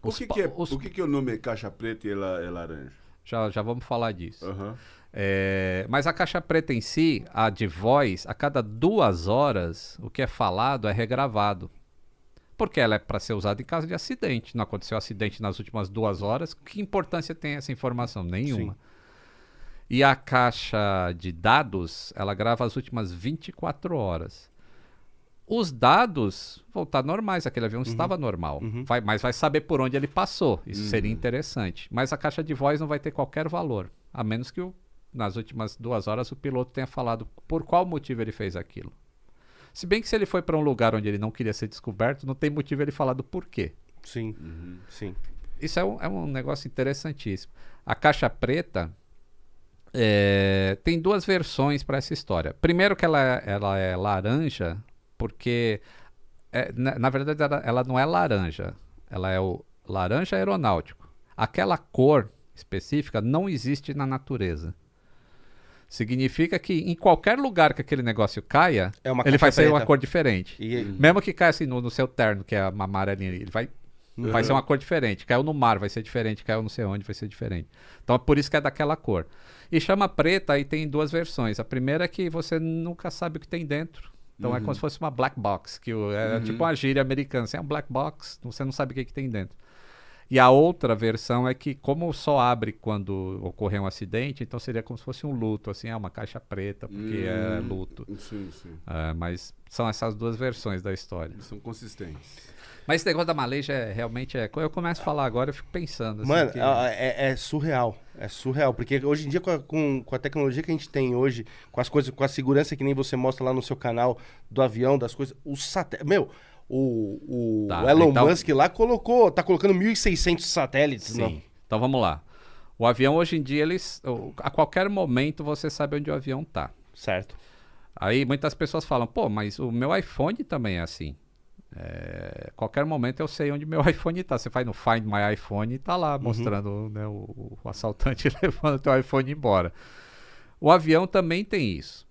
Os que, que, é, os- por que, que o nome é caixa preta e ela é laranja? Já, já vamos falar disso. Aham. É, mas a caixa preta em si, a de voz, a cada duas horas, o que é falado é regravado. Porque ela é para ser usada em caso de acidente. Não aconteceu acidente nas últimas duas horas. Que importância tem essa informação? Nenhuma. Sim. E a caixa de dados, ela grava as últimas 24 horas. Os dados vão estar normais, aquele avião estava normal. Uhum. Vai- mas vai saber por onde ele passou. Isso Uhum. seria interessante. Mas a caixa de voz não vai ter qualquer valor. A menos que o- nas últimas duas horas o piloto tenha falado por qual motivo ele fez aquilo. Se bem que se ele foi para um lugar onde ele não queria ser descoberto, não tem motivo ele falar do porquê. Sim. Uhum. Sim. Isso é um, é um negócio interessantíssimo. A caixa preta é, tem duas versões para essa história. Primeiro que ela, é- ela é laranja, porque é, na, na verdade ela, ela não é laranja, ela é o laranja aeronáutico. Aquela cor específica não existe na natureza. Significa que em qualquer lugar que aquele negócio caia, É ele vai ser uma cor diferente. E, Mesmo que caia assim no, no seu terno, que é uma amarelinha, ele vai, vai ser uma cor diferente. Caiu no mar, vai ser diferente. Caiu não sei onde, vai ser diferente. Então é por isso que é daquela cor. E chama preta, aí tem duas versões. A primeira é que você nunca sabe o que tem dentro. Então é como se fosse uma black box, que o- é tipo uma gíria americana. Assim, é um black box, você não sabe o que, que tem dentro. E a outra versão é que, como só abre quando ocorrer um acidente, então seria como se fosse um luto, assim, é uma caixa preta, porque é Hum. luto. Sim, sim. É, mas são essas duas versões da história. São consistentes. Mas esse negócio da Malaysia é, realmente é. Quando eu começo a falar agora, eu fico pensando. assim, Mano, que- a- é, é surreal. É surreal. Porque hoje em dia, com a, com, com a tecnologia que a gente tem hoje, com as coisas, com a segurança que nem você mostra lá no seu canal do avião, das coisas, o satélite. Meu, o, o Tá, Elon então- Musk lá colocou, tá colocando 1.600 satélites. Sim. Não. Então vamos lá. O avião hoje em dia, eles. A qualquer momento você sabe onde o avião tá. Certo. Aí muitas pessoas falam, pô, mas o meu iPhone também é assim. É, qualquer momento eu sei onde meu iPhone tá. Você faz no Find My iPhone e tá lá mostrando né, o, o assaltante levando o teu iPhone embora. O avião também tem isso.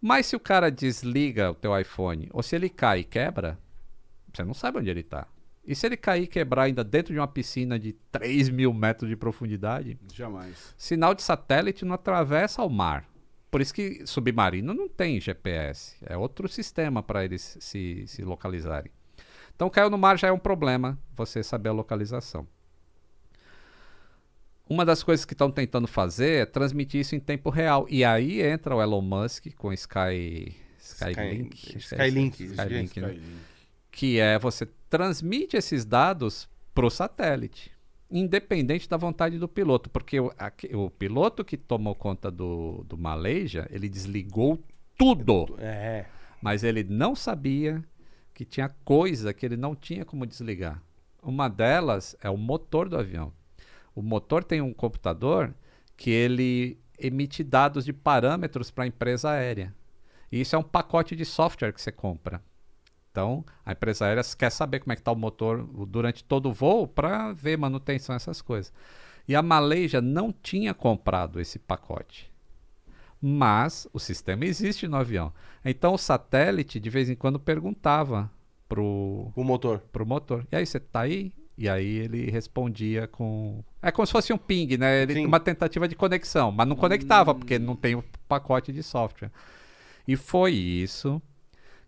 Mas se o cara desliga o teu iPhone, ou se ele cai e quebra, você não sabe onde ele tá. E se ele cair e quebrar ainda dentro de uma piscina de 3 mil metros de profundidade, Jamais. sinal de satélite não atravessa o mar. Por isso que submarino não tem GPS. É outro sistema para eles se, se localizarem. Então, caiu no mar já é um problema você saber a localização. Uma das coisas que estão tentando fazer é transmitir isso em tempo real. E aí entra o Elon Musk com Sky, Skylink. Sky- é Skylink, isso, Skylink, né? Skylink. que é você transmite esses dados para o satélite, independente da vontade do piloto, porque o, aque- o piloto que tomou conta do, do Malaysia, ele desligou tudo, É. mas ele não sabia que tinha coisa que ele não tinha como desligar. Uma delas é o motor do avião. O motor tem um computador que ele emite dados de parâmetros para a empresa aérea. E isso é um pacote de software que você compra. Então, a empresa aérea quer saber como é que está o motor durante todo o voo para ver manutenção, essas coisas. E a Malaysia não tinha comprado esse pacote. Mas o sistema existe no avião. Então o satélite de vez em quando perguntava pro, O motor. pro motor. E aí, você tá aí? E aí ele respondia com. É como se fosse um ping, né? Ele uma tentativa de conexão, mas não conectava, porque não tem o pacote de software. E foi isso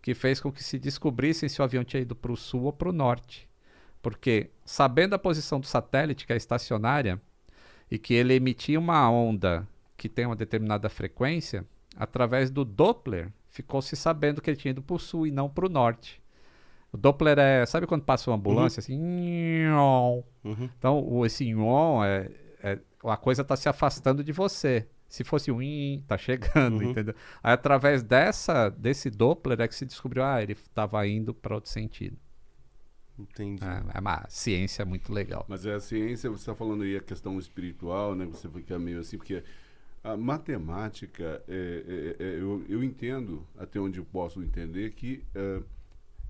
que fez com que se descobrissem se o avião tinha ido para o sul ou para o norte. Porque, sabendo a posição do satélite, que é estacionária, e que ele emitia uma onda que tem uma determinada frequência, através do Doppler, ficou se sabendo que ele tinha ido para o sul e não para o norte. O Doppler é. Sabe quando passa uma ambulância assim? nhon? Uhum. Então, o, esse nhon é, é, a coisa está se afastando de você. Se fosse um in, tá chegando, Uhum. entendeu? Aí através dessa, desse Doppler é que se descobriu, ah, ele estava indo para outro sentido. Entendi. É, é uma ciência muito legal. Mas é a ciência, você está falando aí a questão espiritual, né? Você fica meio assim, porque a matemática, é, é, é, eu, eu entendo, até onde eu posso entender, que é,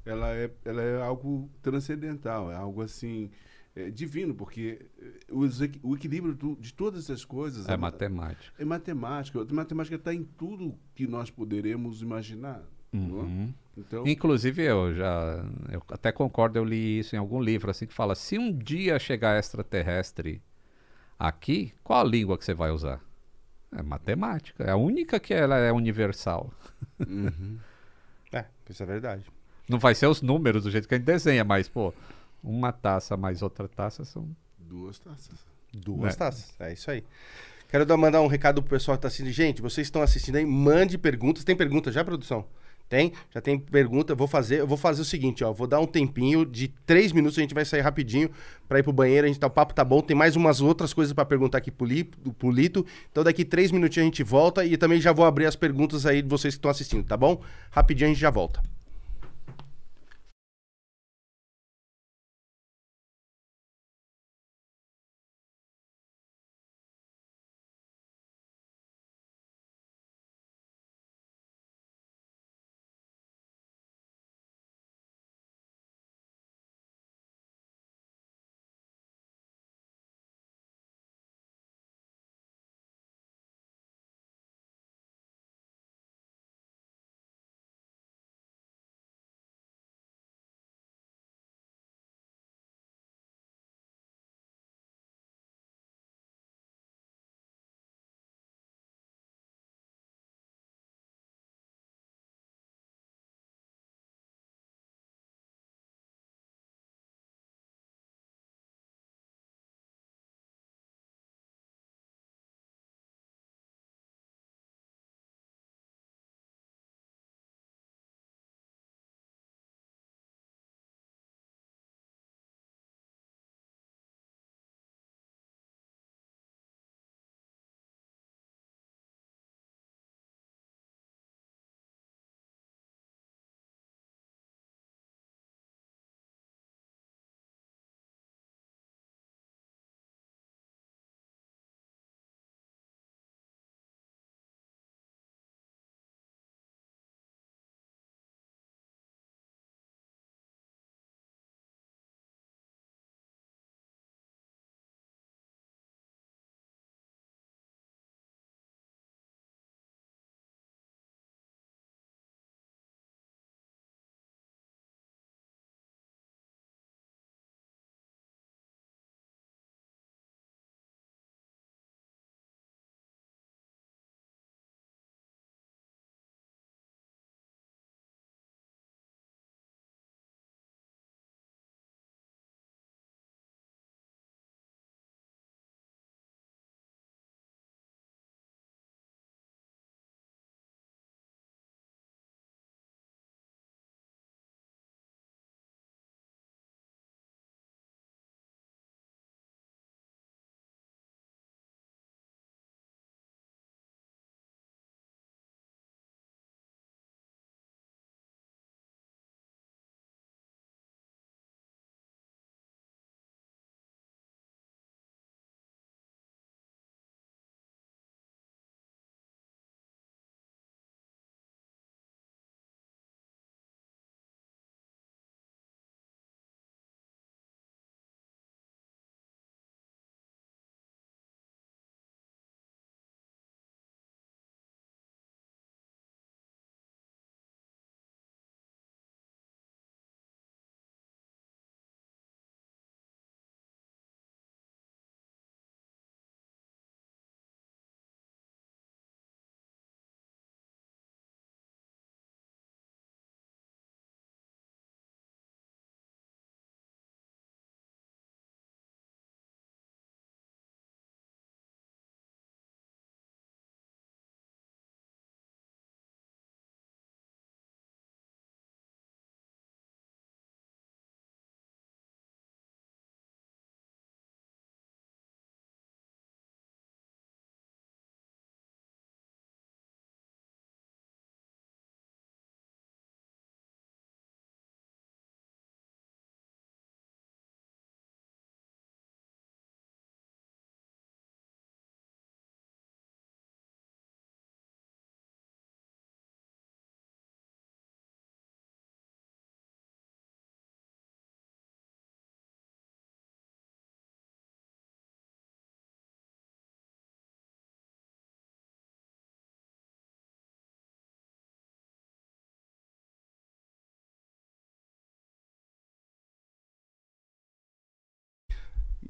ela, é, ela é algo transcendental, é algo assim, é, divino, porque é, os o equilíbrio do- de todas essas coisas É ma- matemática. é matemática. A matemática está em tudo que nós poderemos imaginar. é? Uhum. Então, Inclusive, eu já. Eu até concordo, eu li isso em algum livro, assim, que fala: se um dia chegar extraterrestre aqui, qual a língua que você vai usar? É matemática. É a única que ela é universal. uhum. É, isso é verdade. Não vai ser os números do jeito que a gente desenha, mas, pô, uma taça mais outra taça são. duas taças. Duas É. taças. É isso aí. Quero dar, mandar um recado pro pessoal que tá assistindo. Gente, vocês estão assistindo aí, mande perguntas. Tem pergunta já, produção? Tem? Já tem pergunta. Vou fazer, eu vou fazer o seguinte, ó. Vou dar um tempinho de três minutos, a gente vai sair rapidinho pra ir pro banheiro. A gente tá, o papo tá bom. Tem mais umas outras coisas pra perguntar aqui pro, Li- pro Lito. Então daqui três minutinhos a gente volta e também já vou abrir as perguntas aí de vocês que estão assistindo, tá bom? Rapidinho a gente já volta.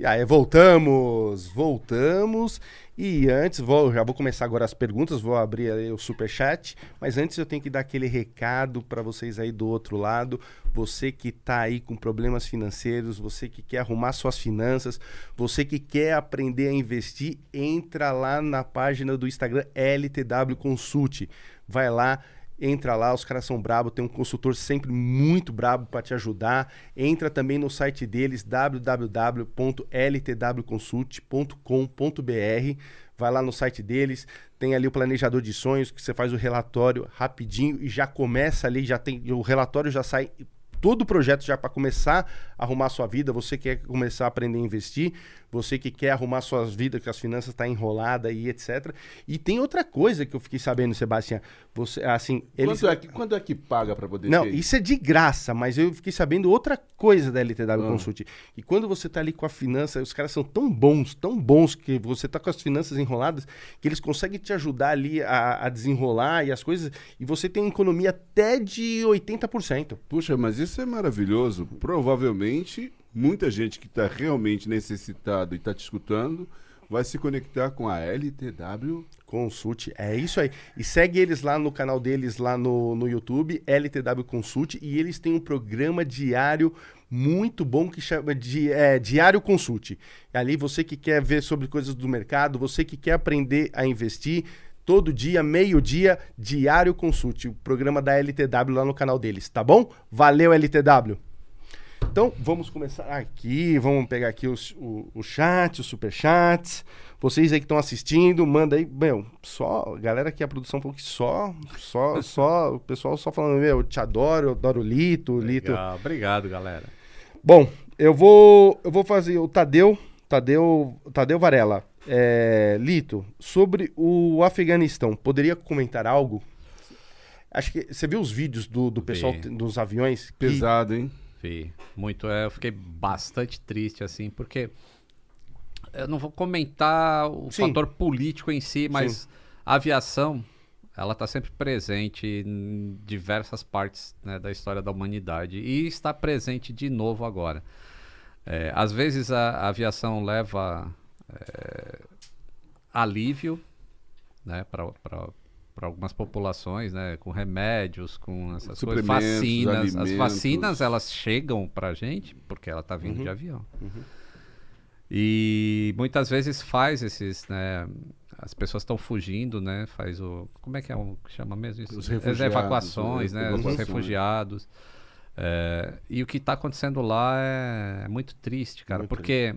E aí, voltamos, voltamos. E antes, vou, já vou começar agora as perguntas, vou abrir aí o super chat, mas antes eu tenho que dar aquele recado para vocês aí do outro lado, você que está aí com problemas financeiros, você que quer arrumar suas finanças, você que quer aprender a investir, entra lá na página do Instagram LTW Consult. Vai lá, Entra lá, os caras são brabo, tem um consultor sempre muito brabo para te ajudar. Entra também no site deles www.ltwconsult.com.br. Vai lá no site deles, tem ali o planejador de sonhos que você faz o relatório rapidinho e já começa ali, já tem o relatório já sai todo o projeto já para começar a arrumar a sua vida, você quer começar a aprender a investir, você que quer arrumar suas vidas, que as finanças estão tá enroladas e etc. E tem outra coisa que eu fiquei sabendo, Sebastião. Você, assim, eles... quando, é que, quando é que paga para poder Não, ter? isso é de graça, mas eu fiquei sabendo outra coisa da LTW ah. Consult. E quando você está ali com a finança, os caras são tão bons, tão bons, que você está com as finanças enroladas, que eles conseguem te ajudar ali a, a desenrolar e as coisas, e você tem uma economia até de 80%. Puxa, mas isso é maravilhoso. Provavelmente muita gente que está realmente necessitado e está te escutando vai se conectar com a LTW Consult. É isso aí. E segue eles lá no canal deles, lá no, no YouTube, LTW Consult, e eles têm um programa diário muito bom que chama de é, Diário Consult. Ali você que quer ver sobre coisas do mercado, você que quer aprender a investir, todo dia, meio-dia, Diário Consult, o programa da LTW lá no canal deles, tá bom? Valeu, LTW! Então, vamos começar aqui, vamos pegar aqui os, o, o chat, os superchats. Vocês aí que estão assistindo, manda aí, meu, só, galera que a produção falou que só, só, só, o pessoal só falando, meu, eu te adoro, eu adoro o Lito, Legal, Lito. Obrigado, galera. Bom, eu vou, eu vou fazer o Tadeu, Tadeu, Tadeu Varela. É, Lito, sobre o Afeganistão, poderia comentar algo? Acho que você viu os vídeos do, do pessoal dos aviões? Pesado, que, hein? Vi, muito. É, eu fiquei bastante triste, assim, porque eu não vou comentar o Sim. fator político em si, mas Sim. a aviação, ela está sempre presente em diversas partes né, da história da humanidade e está presente de novo agora. É, às vezes a, a aviação leva é, alívio né, para para algumas populações, né, com remédios, com essas coisas, vacinas. Alimentos. As vacinas elas chegam para a gente porque ela está vindo uhum. de avião. Uhum. E muitas vezes faz esses, né, as pessoas estão fugindo, né, faz o, como é que é o que chama mesmo isso? Os As evacuações, né, os refugiados. É, e o que está acontecendo lá é, é, muito triste, cara, muito porque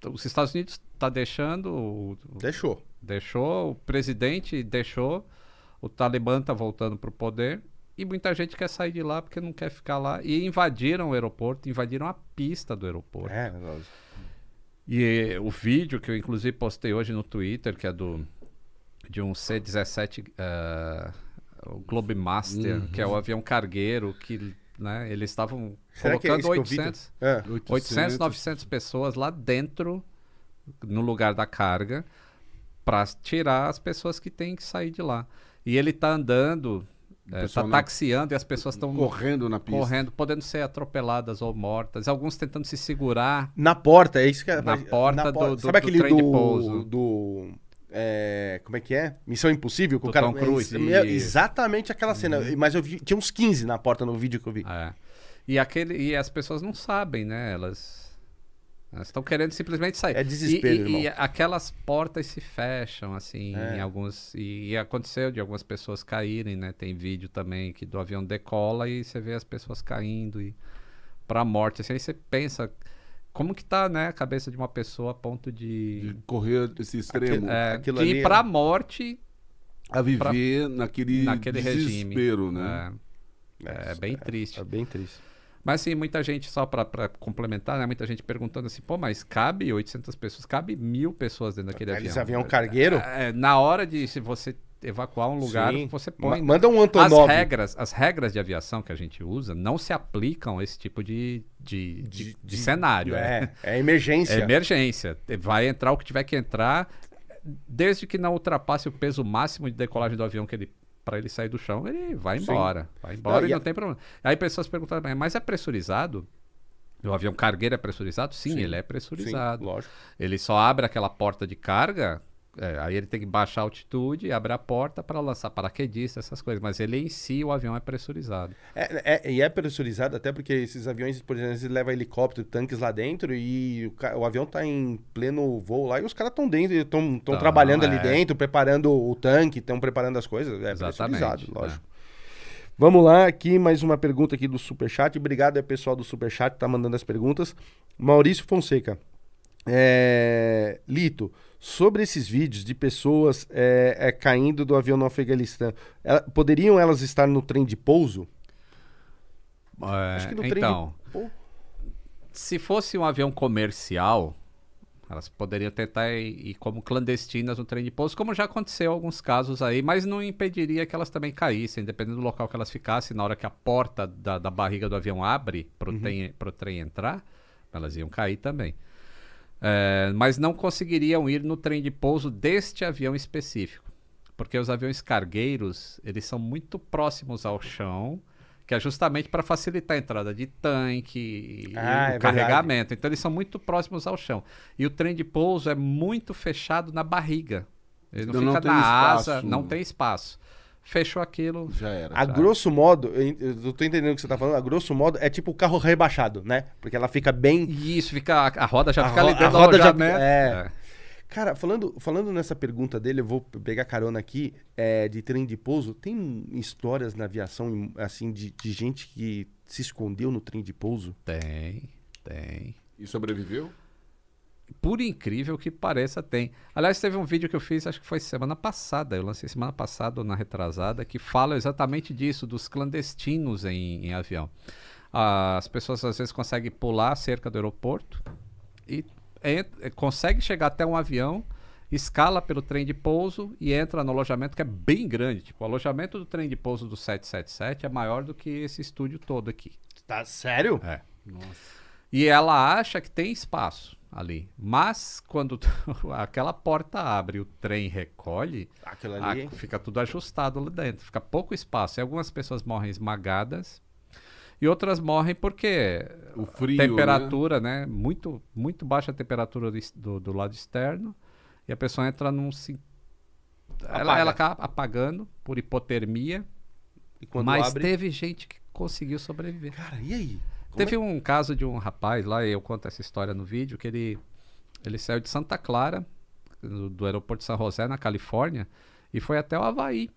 triste. os Estados Unidos está deixando. Deixou Deixou, o presidente deixou, o Talibã está voltando para o poder e muita gente quer sair de lá porque não quer ficar lá. E invadiram o aeroporto, invadiram a pista do aeroporto. É, E o vídeo que eu inclusive postei hoje no Twitter, que é do de um C-17 uh, eh, o Globemaster, uhum. que é o avião cargueiro que né, eles estavam colocando é 800, é. 800, 800, 900 pessoas lá dentro no lugar da carga para tirar as pessoas que têm que sair de lá. E ele está andando, está é, taxiando e as pessoas estão correndo na pista, correndo, podendo ser atropeladas ou mortas. Alguns tentando se segurar na porta, é isso que é, na porta na do, do, sabe do aquele trem do, de pouso. do é, como é que é? Missão Impossível com o cara Tom Cruise, é, exatamente aquela cena. Uhum. Mas eu vi, tinha uns 15 na porta no vídeo que eu vi. É. E aquele e as pessoas não sabem, né? Elas elas estão querendo simplesmente sair. É desespero, e, e, e aquelas portas se fecham, assim, é. em alguns. E, e, aconteceu de algumas pessoas caírem, né? Tem vídeo também que do avião decola e você vê as pessoas caindo e pra morte. Assim, aí você pensa. Como que tá, né, a cabeça de uma pessoa a ponto de. de correr esse extremo. É, Aquilo de ir é pra é... morte. A viver pra... naquele, naquele desespero, regime. né? É, é bem triste. É bem triste. Mas sim, muita gente, só para complementar, né? Muita gente perguntando assim, pô, mas cabe 800 pessoas, cabe mil pessoas dentro daquele Eles avião. avião cargueiro? É, é, na hora de se você evacuar um lugar, sim. você põe. Manda um Antonov. As regras, as regras de aviação que a gente usa não se aplicam a esse tipo de, de, de, de, de cenário. É, né? é emergência. É emergência. Vai entrar o que tiver que entrar, desde que não ultrapasse o peso máximo de decolagem do avião que ele para ele sair do chão, ele vai embora. Sim. Vai embora não, e não a... tem problema. Aí pessoas perguntam, mas é pressurizado? O avião cargueiro é pressurizado? Sim, Sim, ele é Sim, pressurizado. lógico. Ele só abre aquela porta de carga, é, aí ele tem que baixar a altitude e abrir a porta para lançar paraquedista, essas coisas. Mas ele em si, o avião é pressurizado. É, é- e é pressurizado até porque esses aviões, por exemplo, eles levam helicóptero, tanques lá dentro e o, o avião tá em pleno voo lá e os caras estão dentro, estão Tão, trabalhando ali é. dentro, preparando o tanque, estão preparando as coisas. É Exatamente, pressurizado, é. lógico. Vamos lá, aqui mais uma pergunta aqui do Superchat. Obrigado aí, pessoal do Superchat, que tá mandando as perguntas. Maurício Fonseca. É, Lito, sobre esses vídeos de pessoas é, é, caindo do avião no Afeganistão, ela- poderiam elas estar no trem de pouso? É, Acho que no trem de então, se fosse um avião comercial, elas poderiam tentar ir, ir como clandestinas no trem de pouso, como já aconteceu em alguns casos aí, mas não impediria que elas também caíssem, dependendo do local que elas ficassem, na hora que a porta da, da barriga do avião abre para o trem, pro trem entrar, elas iam cair também. É, mas não conseguiriam ir no trem de pouso deste avião específico, porque os aviões cargueiros eles são muito próximos ao chão, que é justamente para facilitar a entrada de tanque e Ah, é o carregamento. Então eles são muito próximos ao chão. E o trem de pouso é muito fechado na barriga. Ele não não fica na espaço. asa, não tem espaço. Fechou aquilo. Já era. A grosso modo, eu eu tô entendendo o que você tá falando, a grosso modo é tipo o carro rebaixado, né? Porque ela fica bem. E isso fica a, a roda já A fica ro- ali dentro a roda já- alojamento. é. Cara, falando, falando nessa pergunta dele, eu vou pegar carona aqui, é, de trem de pouso. Tem histórias na aviação, assim, de, de gente que se escondeu no trem de pouso? Tem, tem. E sobreviveu? Por incrível que pareça, tem. Aliás, teve um vídeo que eu fiz, acho que foi semana passada. Eu lancei semana passada ou na retrasada, que fala exatamente disso, dos clandestinos em, em avião. As pessoas às vezes conseguem pular cerca do aeroporto e ent- eh, consegue chegar até um avião, escala pelo trem de pouso e entra no alojamento que é bem grande. Tipo, o alojamento do trem de pouso do 777 é maior do que esse estúdio todo aqui. Tá sério? É. E ela acha que tem espaço ali. Mas quando aquela porta abre o trem recolhe, Aquilo a- ali. fica tudo ajustado lá dentro. Fica pouco espaço. E algumas pessoas morrem esmagadas. E outras morrem porque O frio, temperatura, né? Muito, muito baixa a temperatura do, do, do lado externo. E a pessoa entra num. sim- Ela, ela acaba apagando por hipotermia. Mas abre. teve gente que conseguiu sobreviver. Cara, e aí? Teve um caso de um rapaz lá, eu conto essa história no vídeo, que ele, ele saiu de Santa Clara, do, do aeroporto de São José, na Califórnia, e foi até o Havaí.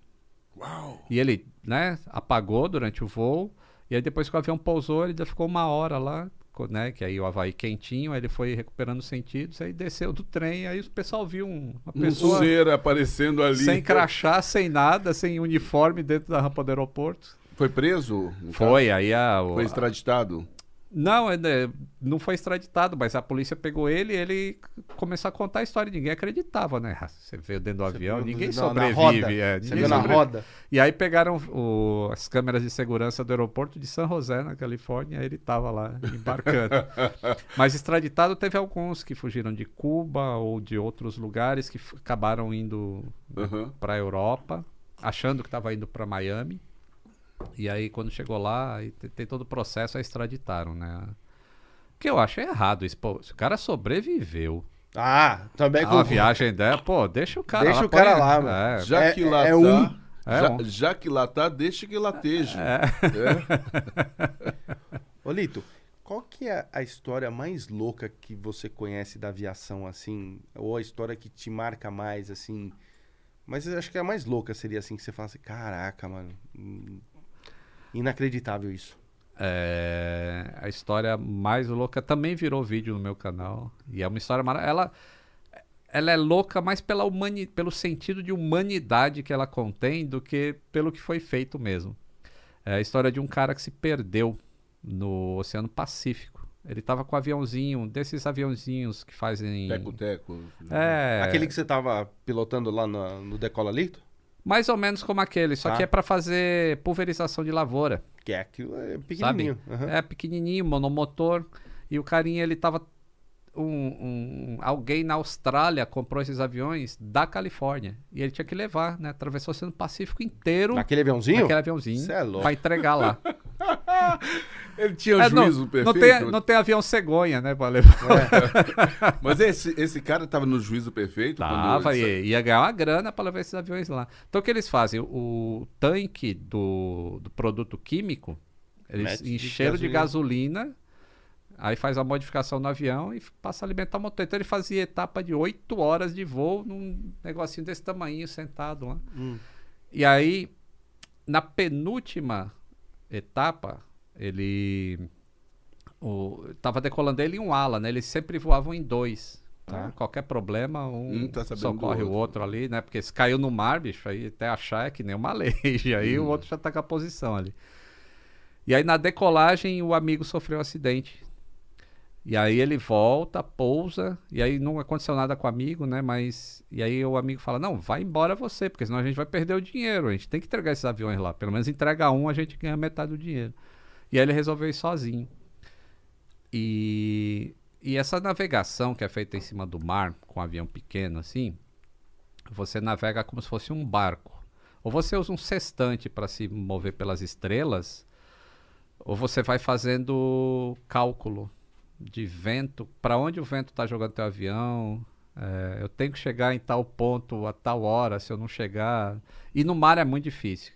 Uau! E ele, né, apagou durante o voo, e aí depois que o avião pousou, ele ainda ficou uma hora lá, né, que aí o Havaí quentinho, aí ele foi recuperando os sentidos, aí desceu do trem, aí o pessoal viu um- uma Um pessoa ser aparecendo ali. sem crachá, sem nada, sem uniforme dentro da rampa do aeroporto. Foi preso? Foi, aí a... caso? o- Foi extraditado? Não, é, né, não foi extraditado, mas a polícia pegou ele e ele começou a contar a história. Ninguém acreditava, né? Ah, Você veio dentro do avião, viu ninguém sobrevive. roda. é, Você viu na sobrevive. roda? E aí pegaram o- as câmeras de segurança do aeroporto de San José, na Califórnia, e ele tava lá embarcando. mas extraditado teve alguns que fugiram de Cuba ou de outros lugares que acabaram indo Aham. para a Europa, achando que estava indo para Miami. E aí, quando chegou lá, aí te- tem todo o processo, aí extraditaram, né? O que eu acho errado isso. Pô, se o cara sobreviveu Ah, também a com uma viagem dela, pô, deixa o cara Deixa lá. o cara lá, mano. É, Já É- que lá é tá. um. É já, um. já que lá tá, deixa que lá esteja. é. É. Ô, Lito, qual que é a história mais louca que você conhece da aviação, assim? Ou a história que te marca mais, assim? Mas eu acho que a mais louca seria assim, que você fala assim, caraca, mano. Inacreditável isso. É, a história mais louca também virou vídeo no meu canal. E é uma história maravilhosa. Ela, ela é louca mais pela humani pelo sentido de humanidade que ela contém do que pelo que foi feito mesmo. É a história de um cara que se perdeu no Oceano Pacífico. Ele tava com um aviãozinho, desses aviãozinhos que fazem. Teco-teco. É, Aquele que você tava pilotando lá no, no Decola Lito? Mais ou menos como aquele, só Tá. que é para fazer pulverização de lavoura. Que é aquilo é pequenininho. aham. É pequenininho, monomotor. E o carinha, ele tava. Um, um- alguém na Austrália comprou esses aviões da Califórnia. E ele tinha que levar, né? Atravessou o Oceano Pacífico inteiro Naquele aviãozinho? naquele aviãozinho Cê é louco. pra entregar lá. Ele tinha o É, não, juízo não, perfeito. tem, não tem avião cegonha, né, pra levar. Mas esse, esse cara tava no juízo perfeito? Tava, ele ia, ia ganhar uma grana para levar esses aviões lá. Então o que eles fazem? O tanque do, do produto químico, eles Mete de encheram de gasolina, aí faz a modificação no avião e passa a alimentar o motor. Então ele fazia etapa de 8 horas de voo num negocinho desse tamanho sentado lá. Hum. E aí, na penúltima etapa, ele o, tava decolando ele em um ala, né? Eles sempre voavam em dois. Tá? Qualquer problema, um, tá socorre do o outro. outro ali, né? Porque se caiu no mar, bicho, aí até achar é que nem uma leija. Aí o outro já tá com a posição ali. E aí na decolagem o amigo sofreu um acidente. E aí ele volta, pousa, e aí não aconteceu nada com o amigo, né? Mas. E aí o amigo fala: Não, vai embora você, porque senão a gente vai perder o dinheiro. A gente tem que entregar esses aviões lá. Pelo menos entrega um, a gente ganha metade do dinheiro. E aí ele resolveu ir sozinho. E, e essa navegação que é feita em cima do mar, com um avião pequeno assim, você navega como se fosse um barco. Ou você usa um sextante para se mover pelas estrelas, ou você vai fazendo cálculo de vento, para onde o vento está jogando teu avião. é, eu tenho que chegar em tal ponto a tal hora, se eu não chegar. E no mar é muito difícil.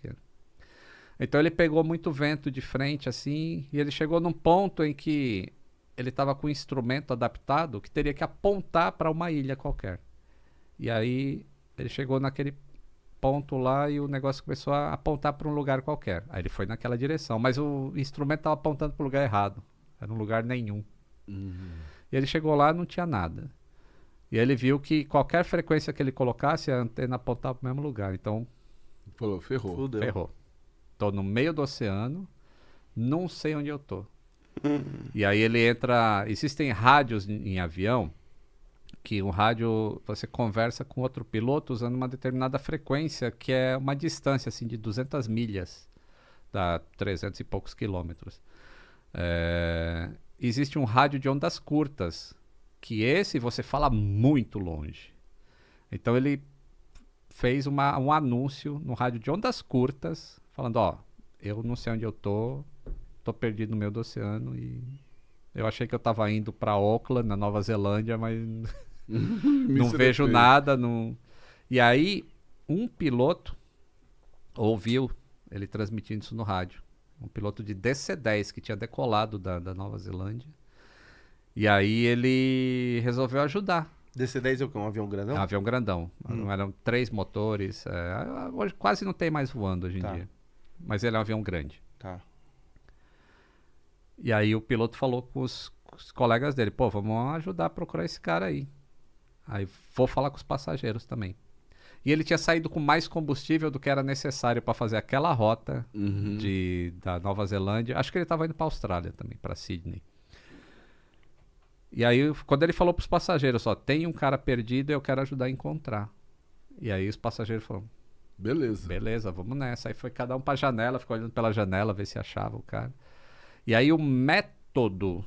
Então ele pegou muito vento de frente assim, e ele chegou num ponto em que ele estava com um instrumento adaptado que teria que apontar para uma ilha qualquer. E aí ele chegou naquele ponto lá e o negócio começou a apontar para um lugar qualquer. Aí ele foi naquela direção, mas o instrumento estava apontando para o lugar errado. Era um lugar nenhum. E ele chegou lá não tinha nada. E ele viu que qualquer frequência que ele colocasse, a antena apontava para o mesmo lugar. Então, Falou, ferrou. Fudeu. ferrou. Tô no meio do oceano, não sei onde eu tô. e aí ele entra. Existem rádios em, em avião que um rádio você conversa com outro piloto usando uma determinada frequência que é uma distância assim de 200 milhas, dá 300 e poucos quilômetros. É, existe um rádio de ondas curtas que esse você fala muito longe. Então ele fez uma- um anúncio no rádio de ondas curtas, falando, ó, eu não sei onde eu tô, tô perdido no meio do oceano e eu achei que eu tava indo para Auckland, na Nova Zelândia, mas não vejo nada, não. E aí um piloto ouviu ele transmitindo isso no rádio, um piloto de DC-10 que tinha decolado da, da Nova Zelândia. E aí ele resolveu ajudar. DC-10 é o quê? Um avião grandão? É um avião grandão. Hum. Eram três motores. é, hoje quase não tem mais voando hoje em Tá. dia. Mas ele é um avião grande. Tá. E aí o piloto falou com os, com os colegas dele, pô, vamos ajudar a procurar esse cara aí. Aí vou falar com os passageiros também. E ele tinha saído com mais combustível do que era necessário para fazer aquela rota Uhum. de, da Nova Zelândia. Acho que ele estava indo para Austrália também, para Sydney. E aí, quando ele falou para os passageiros, ó, tem um cara perdido e eu quero ajudar a encontrar. E aí os passageiros falaram, Beleza. beleza, vamos nessa. Aí foi cada um para a janela, ficou olhando pela janela, ver se achava o cara. E aí o método,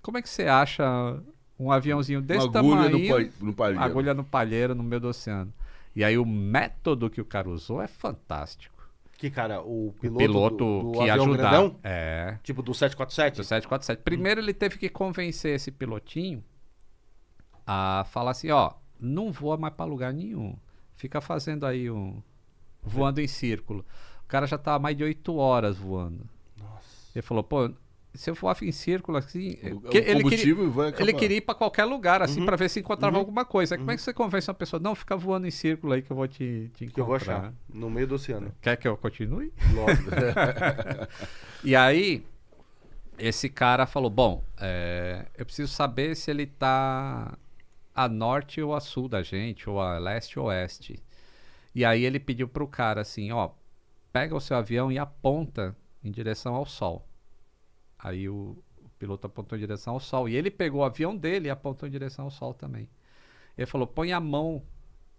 como é que você acha um aviãozinho desse Uma agulha no, tamanho, pa- no palheiro. agulha no palheiro no meio do oceano? E aí o método que o cara usou é fantástico. Que cara, o O piloto, piloto do, do que avião ajudar. grandão? É. Tipo do 747? Do 747. Primeiro ele teve que convencer esse pilotinho a falar assim, ó, não voa mais para lugar nenhum. Fica fazendo aí um voando em círculo. O cara já tá há mais de oito horas voando. Nossa. Ele falou, pô, se eu voar em círculo assim, O, que o ele queria, acabar. ele queria ir para qualquer lugar assim Uhum. para ver se encontrava Uhum. alguma coisa. Aí como é que você convence uma pessoa? Não, fica voando em círculo aí que eu vou te, te encontrar. Que eu vou achar. No meio do oceano. Quer que eu continue? Lógico. E aí, esse cara falou: Bom, é, eu preciso saber se ele tá a norte ou a sul da gente, ou a leste ou oeste. E aí ele pediu pro cara assim: Ó, pega o seu avião e aponta em direção ao sol. Aí o, o piloto apontou em direção ao sol. E ele pegou o avião dele e apontou em direção ao sol também. Ele falou: põe a mão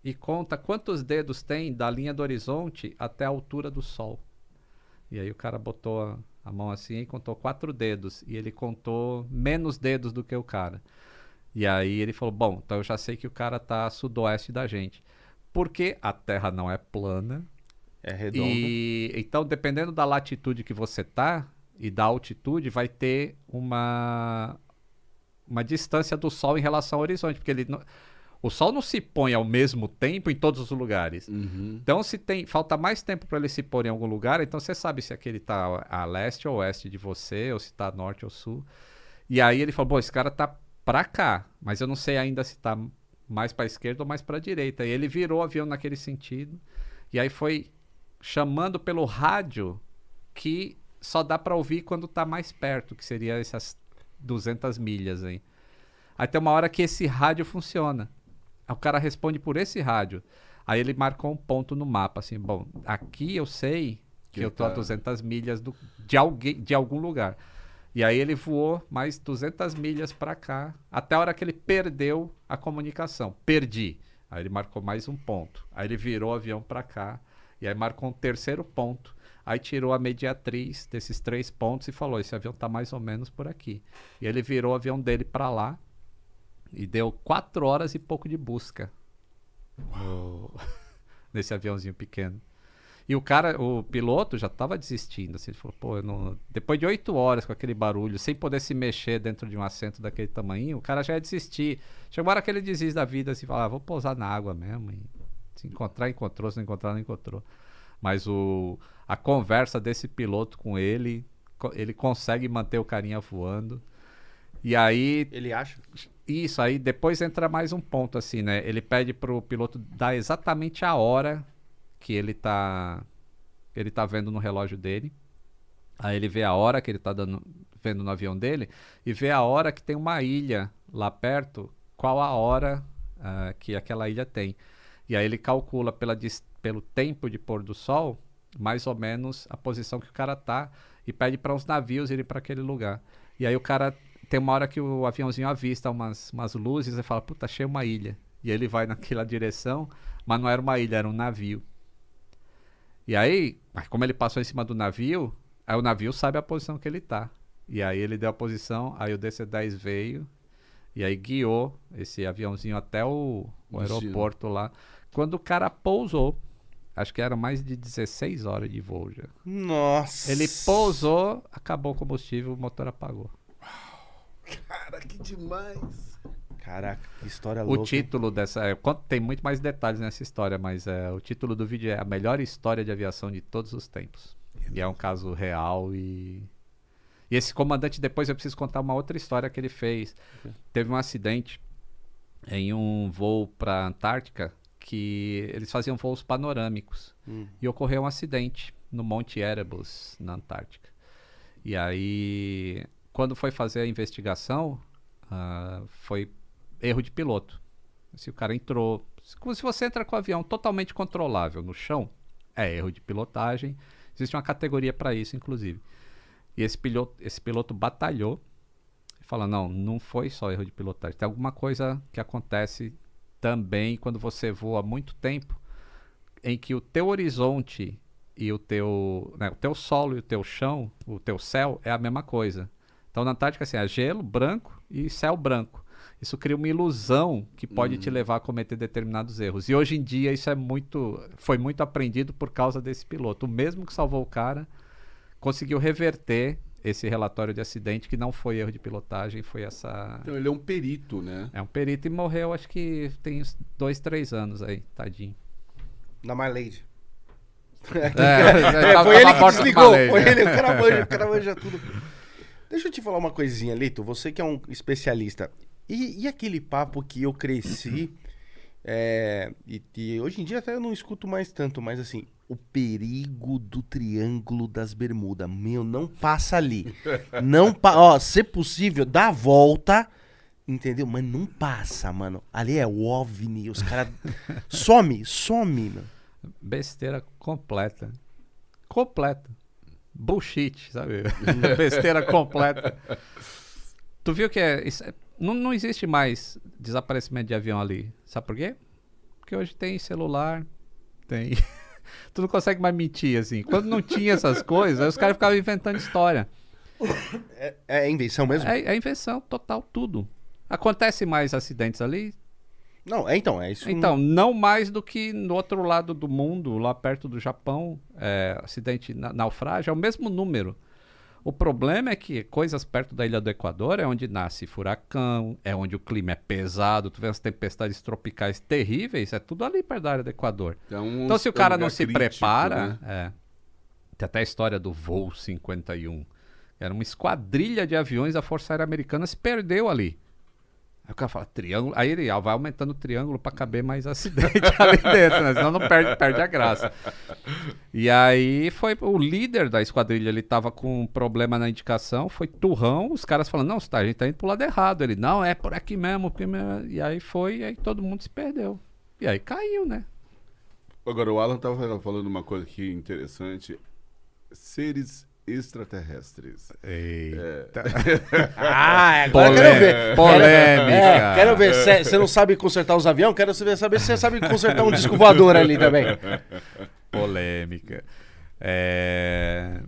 e conta quantos dedos tem da linha do horizonte até a altura do sol. E aí o cara botou a, a mão assim e contou quatro dedos. E ele contou menos dedos do que o cara. E aí ele falou: Bom, então eu já sei que o cara tá a sudoeste da gente. Porque a Terra não é plana. É redondo. E então, dependendo da latitude que você tá, e da altitude vai ter uma, uma distância do Sol em relação ao horizonte, porque ele não- o Sol não se põe ao mesmo tempo em todos os lugares. Uhum. Então, se tem falta mais tempo para ele se pôr em algum lugar, então você sabe se aquele está a leste ou oeste de você, ou se está a norte ou sul. E aí ele falou: "Bom, esse cara tá para cá, mas eu não sei ainda se tá mais para esquerda ou mais para direita". E ele virou o avião naquele sentido. E aí foi chamando pelo rádio que só dá para ouvir quando tá mais perto, que seria essas 200 milhas aí. Aí tem uma hora que esse rádio funciona. Aí o cara responde por esse rádio. Aí ele marcou um ponto no mapa, assim, bom, aqui eu sei que Que eu tô a tá- 200 milhas do, de, alguém, de algum lugar. E aí ele voou mais 200 milhas para cá, até a hora que ele perdeu a comunicação. Perdi. Aí ele marcou mais um ponto. Aí ele virou o avião para cá, e aí marcou um terceiro ponto. Aí tirou a mediatriz desses três pontos e falou: esse avião tá mais ou menos por aqui. E ele virou o avião dele para lá e deu quatro horas e pouco de busca nesse aviãozinho pequeno. E o cara, o piloto já estava desistindo. Assim, ele falou, pô, não... depois de oito horas com aquele barulho, sem poder se mexer dentro de um assento daquele tamanho, o cara já ia desistir. Chegou a hora que ele desiste da vida, assim, fala, ah, vou pousar na água mesmo. E se encontrar, encontrou, se não encontrar, não encontrou. Mas o, a conversa desse piloto com ele, ele consegue manter o carinha voando. E aí Ele acha? isso, aí depois entra mais um ponto, assim, né? Ele pede pro piloto dar exatamente a hora que ele tá, ele tá vendo no relógio dele. Aí ele vê a hora que ele tá dando, vendo no avião dele e vê a hora que tem uma ilha lá perto, qual a hora ah, que aquela ilha tem. E aí ele calcula pela, pelo tempo de pôr do sol, mais ou menos a posição que o cara tá e pede para os navios irem para aquele lugar. E aí o cara tem uma hora que o aviãozinho avista umas, umas luzes e fala, puta, achei uma ilha. E ele vai naquela direção, mas não era uma ilha, era um navio. E aí, como ele passou em cima do navio, aí o navio sabe a posição que ele tá. E aí ele deu a posição, aí o DC-10 veio, e aí guiou esse aviãozinho até o, o aeroporto lá. Quando o cara pousou, acho que era mais de 16 horas de voo já. Nossa. Ele pousou, acabou o combustível, o motor apagou. Cara, que demais. Caraca, que história O louca. título dessa. é, quant- Tem muito mais detalhes nessa história, mas é, o título do vídeo é A Melhor História de Aviação de Todos os Tempos. E é um caso real e. E esse comandante, depois eu preciso contar uma outra história que ele fez. Teve um acidente em um voo para Antártica que eles faziam voos panorâmicos. Hum. E ocorreu um acidente no Monte Erebus, na Antártica. E aí, quando foi fazer a investigação, ah, foi erro de piloto. Se o cara entrou. Como se você entra com o avião totalmente controlável no chão, é erro de pilotagem. Existe uma categoria para isso, inclusive. E esse piloto, esse piloto batalhou e não, não foi só erro de pilotagem. Tem alguma coisa que acontece também quando você voa muito tempo, em que o teu horizonte e o teu, né, o teu solo e o teu chão, o teu céu é a mesma coisa. Então na Antártica assim, é gelo branco e céu branco. Isso cria uma ilusão que pode te levar a cometer determinados erros. E hoje em dia isso é muito, foi muito aprendido por causa desse piloto. O mesmo que salvou o cara conseguiu reverter esse relatório de acidente que não foi erro de pilotagem, foi essa Então ele é um perito, né? é um perito e morreu, acho que tem uns dois, três anos aí, tadinho. Na My Lady. É, É, tava- foi ele que desligou. Foi ele, o cara manja, o cara manja tudo. Deixa eu te falar uma coisinha, Lito. Você que é um especialista. E, e aquele papo que eu cresci, é, e, e hoje em dia até eu não escuto mais tanto, mas assim, o perigo do Triângulo das Bermudas. Meu, não passa ali. Não pa Ó, se possível, dá a volta, entendeu? Mas não passa, mano. Ali é o OVNI, os caras... some, some, mano. Besteira completa. Completa. Bullshit, sabe? Besteira completa. Tu viu que é, isso é- não, não existe mais desaparecimento de avião ali. Sabe por quê? Porque hoje tem celular, tem. tu não consegue mais mentir assim. Quando não tinha essas coisas, os caras ficavam inventando história. É, é invenção mesmo? É, é invenção total, tudo. Acontece mais acidentes ali? Não, é então, é isso. Então, não mais do que no outro lado do mundo, lá perto do Japão, é, acidente, na- naufrágio, é o mesmo número. O problema é que coisas perto da ilha do Equador é onde nasce furacão, é onde o clima é pesado, tu vê as tempestades tropicais terríveis, é tudo ali perto da área do Equador. Um- Então, se o é cara não se crítico, prepara, né? é. Tem até a história do voo 51. Era uma esquadrilha de aviões da Força Aérea Americana se perdeu ali. Aí o cara fala, triângulo. Aí ele ó, vai aumentando o triângulo para caber mais acidente ali dentro, né? Senão não perde, perde a graça. E aí foi o líder da esquadrilha, ele tava com um problema na indicação, foi turrão, os caras falando, não, tá, a gente tá indo pro lado errado. Ele, não, é por aqui mesmo. porque me-" E aí foi, e aí todo mundo se perdeu. E aí caiu, né? Agora, o Alan estava falando uma coisa aqui interessante. Seres extraterrestres. Eita. Ah, agora eu quero ver. Polêmica. É, quero ver. Você não sabe consertar os aviões? Quero saber, saber se você sabe consertar um disco voador ali também. Polêmica. É...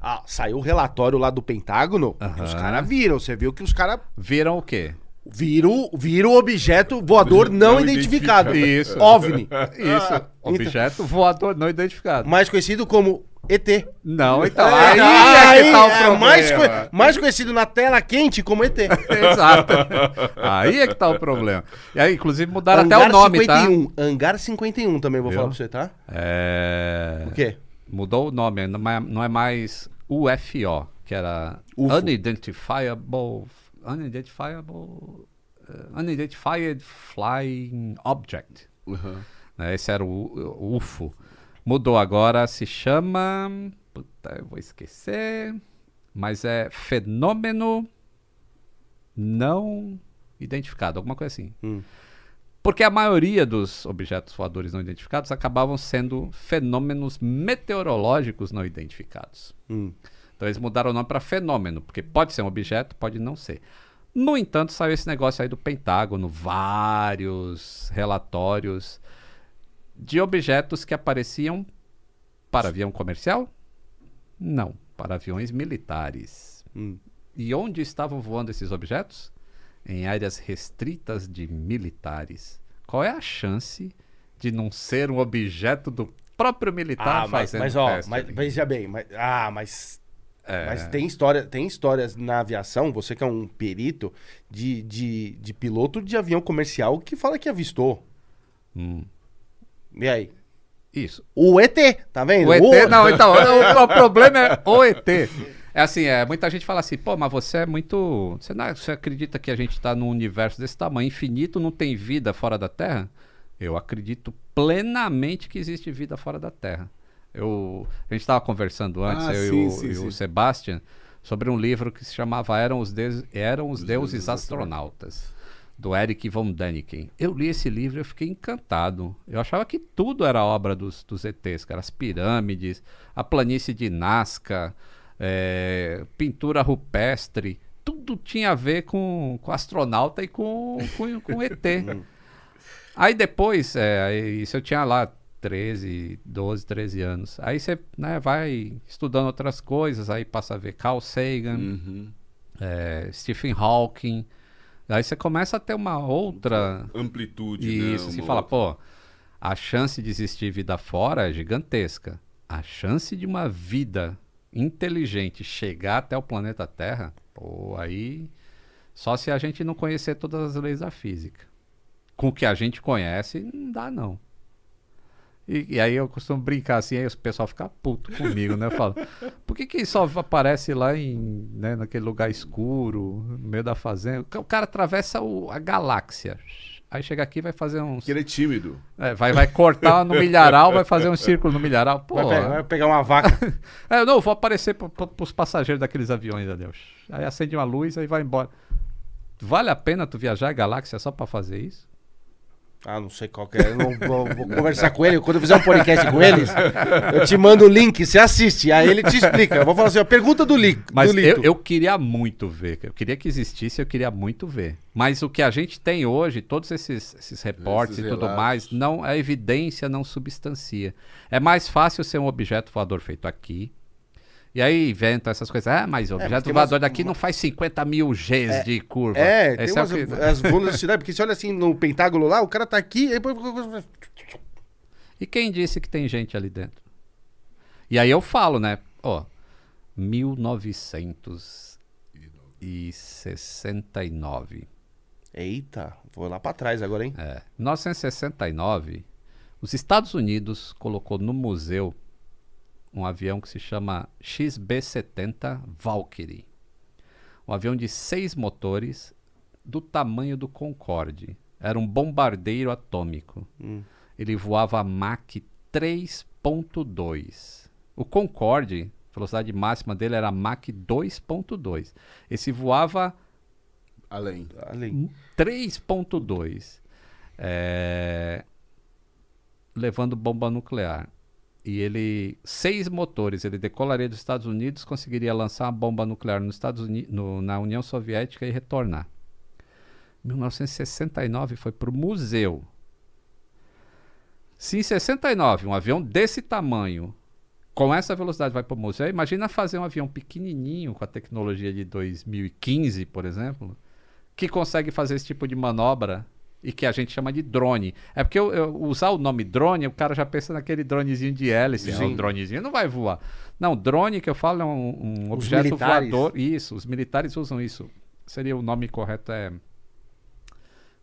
Ah, saiu o relatório lá do Pentágono. que Os Aham. caras viram. Você viu que os caras Viram o quê? Viram, viram o objeto voador não, Não identificado. Isso. OVNI. Isso. então- Objeto voador não identificado. Mais conhecido como ET. Não, então. Aí, Aí, é que tá o é problema. mais, co- mais conhecido na tela quente como ET. Exato. Aí é que tá o problema. E aí, inclusive, mudaram até o nome, 51. Hangar 51 também vou Viu? falar pra você, tá? tá? É... O quê? Mudou o nome, não é, não é mais UFO, que era UFO. Unidentifiable. Unidentifiable. eh, unidentified Flying Object. Uhum. né? Esse era o, o UFO. Mudou agora, se chama. Puta, eu vou esquecer. Mas é fenômeno não identificado, alguma coisa assim. Hum. Porque a maioria dos objetos voadores não identificados acabavam sendo fenômenos meteorológicos não identificados. Hum. Então eles mudaram o nome para fenômeno, porque pode ser um objeto, pode não ser. No entanto, saiu esse negócio aí do Pentágono, vários relatórios de objetos que apareciam para avião comercial? Não, para aviões militares. Hum. E onde estavam voando esses objetos? Em áreas restritas de militares. Qual é a chance de não ser um objeto do próprio militar Ah, mas, fazendo mas ó, mas, veja bem, mas, ah, mas, É. mas tem, história, tem histórias na aviação, você que é um perito, de, de, de piloto de avião comercial que fala que avistou. Hum, E aí? isso. O ET, tá vendo? O ET, não, então, o, o problema é o ET. É assim, é, muita gente fala assim, pô, mas você é muito. Você, não, você acredita que a gente está num universo desse tamanho infinito, não tem vida fora da Terra? Eu acredito plenamente que existe vida fora da Terra. Eu, a gente estava conversando antes, Ah, eu sim, e, o, sim, e sim. o Sebastian, sobre um livro que se chamava Eram os, Deus- Eram os Os Deuses Deuses Astronautas, do Eric von Däniken. Eu li esse livro e eu fiquei encantado. Eu achava que tudo era obra dos, dos ETs, cara. As pirâmides, a planície de Nazca, é, pintura rupestre, tudo tinha a ver com, com astronauta e com, com, com ET. Aí depois, é, isso eu tinha lá 13, 12, 13 anos. Aí você né, vai estudando outras coisas, aí passa a ver Carl Sagan, Uhum. é, Stephen Hawking. Aí você começa a ter uma outra. Amplitude, né? Isso, você Uma fala, outra- pô, a chance de existir vida fora é gigantesca. A chance de uma vida inteligente chegar até o planeta Terra, pô, aí. Só se a gente não conhecer todas as leis da física. Com o que a gente conhece, não dá, não. E, e aí eu costumo brincar assim, aí o pessoal fica puto comigo, né? Eu falo, por que, que só aparece lá em, né, naquele lugar escuro, no meio da fazenda? O cara atravessa o- a galáxia. Aí chega aqui e vai fazer uns. Que ele é tímido. É, vai, vai cortar no milharal, vai fazer um círculo no milharal. Pô, Vai, pegar, vai pegar uma vaca. é, eu não, vou aparecer para os passageiros daqueles aviões, adeus. Aí acende uma luz, aí vai embora. Vale a pena tu viajar a galáxia só para fazer isso? Ah, não sei qual que é. Eu não vou, vou conversar com ele. Quando eu fizer um podcast com eles, eu te mando o link, você assiste. Aí ele te explica. Eu vou falar assim, ó, pergunta do link. Mas do eu, eu queria muito ver. Eu queria que existisse, eu queria muito ver. Mas o que a gente tem hoje, todos esses, esses reportes Esses e tudo mais, não, a evidência não substancia. É mais fácil ser um objeto voador feito aqui. E aí inventa essas coisas. Ah, mas o mas objeto tem voador umas- daqui não faz 50 mil Gs de curva. É, tem Esse é o umas, que- as velocidades, porque você olha assim no Pentágono lá, o cara tá aqui, aí depois... E quem disse que tem gente ali dentro? E aí eu falo, né? Ó, 1969. Eita, vou lá pra trás agora, hein? É. Em 1969, os Estados Unidos colocou no museu um avião que se chama XB-70 Valkyrie. Um avião de seis motores do tamanho do Concorde. Era um bombardeiro atômico. Hum. Ele voava a Mach 3.2. O Concorde, a velocidade máxima dele era Mach 2.2. Esse voava Além. Além. 3.2, é, levando bomba nuclear. E ele, seis motores, ele decolaria dos Estados Unidos, conseguiria lançar uma bomba nuclear nos Estados Uni no, na União Soviética e retornar. 1969 foi para o museu. Se em 69 um avião desse tamanho, com essa velocidade, vai para o museu, imagina fazer um avião pequenininho com a tecnologia de 2015, por exemplo, que consegue fazer esse tipo de manobra e que a gente chama de drone. É porque eu, eu- usar o nome drone, o cara já pensa naquele dronezinho de hélice. Ah, Sim. o dronezinho não vai voar. Não, drone que eu falo é um, um objeto militares. voador. Isso, os militares usam isso. Seria o nome correto é. Como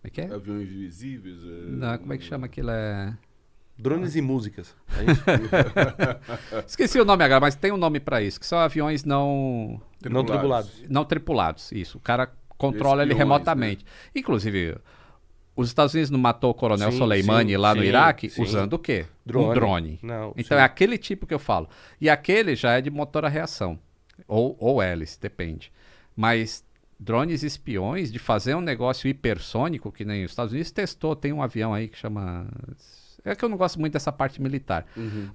é que é? Aviões invisíveis. é, Não, como é que chama aquilo? É. Drones e músicas. A gente- Esqueci o nome agora, mas tem um nome pra isso, que são aviões não não tripulados. não tripulados. Isso, o cara controla ele Espiões, remotamente. Inclusive, os Estados Unidos não matou o coronel Sim, Soleimani sim, lá no sim, Iraque usando o quê? Drone. Um drone. Não, Então é aquele tipo que eu falo. E aquele já é de motor a reação. Ou, ou hélice, depende. Mas drones espiões, de fazer um negócio hipersônico, que nem os Estados Unidos testou, tem um avião aí que chama. É que eu não gosto muito dessa parte militar.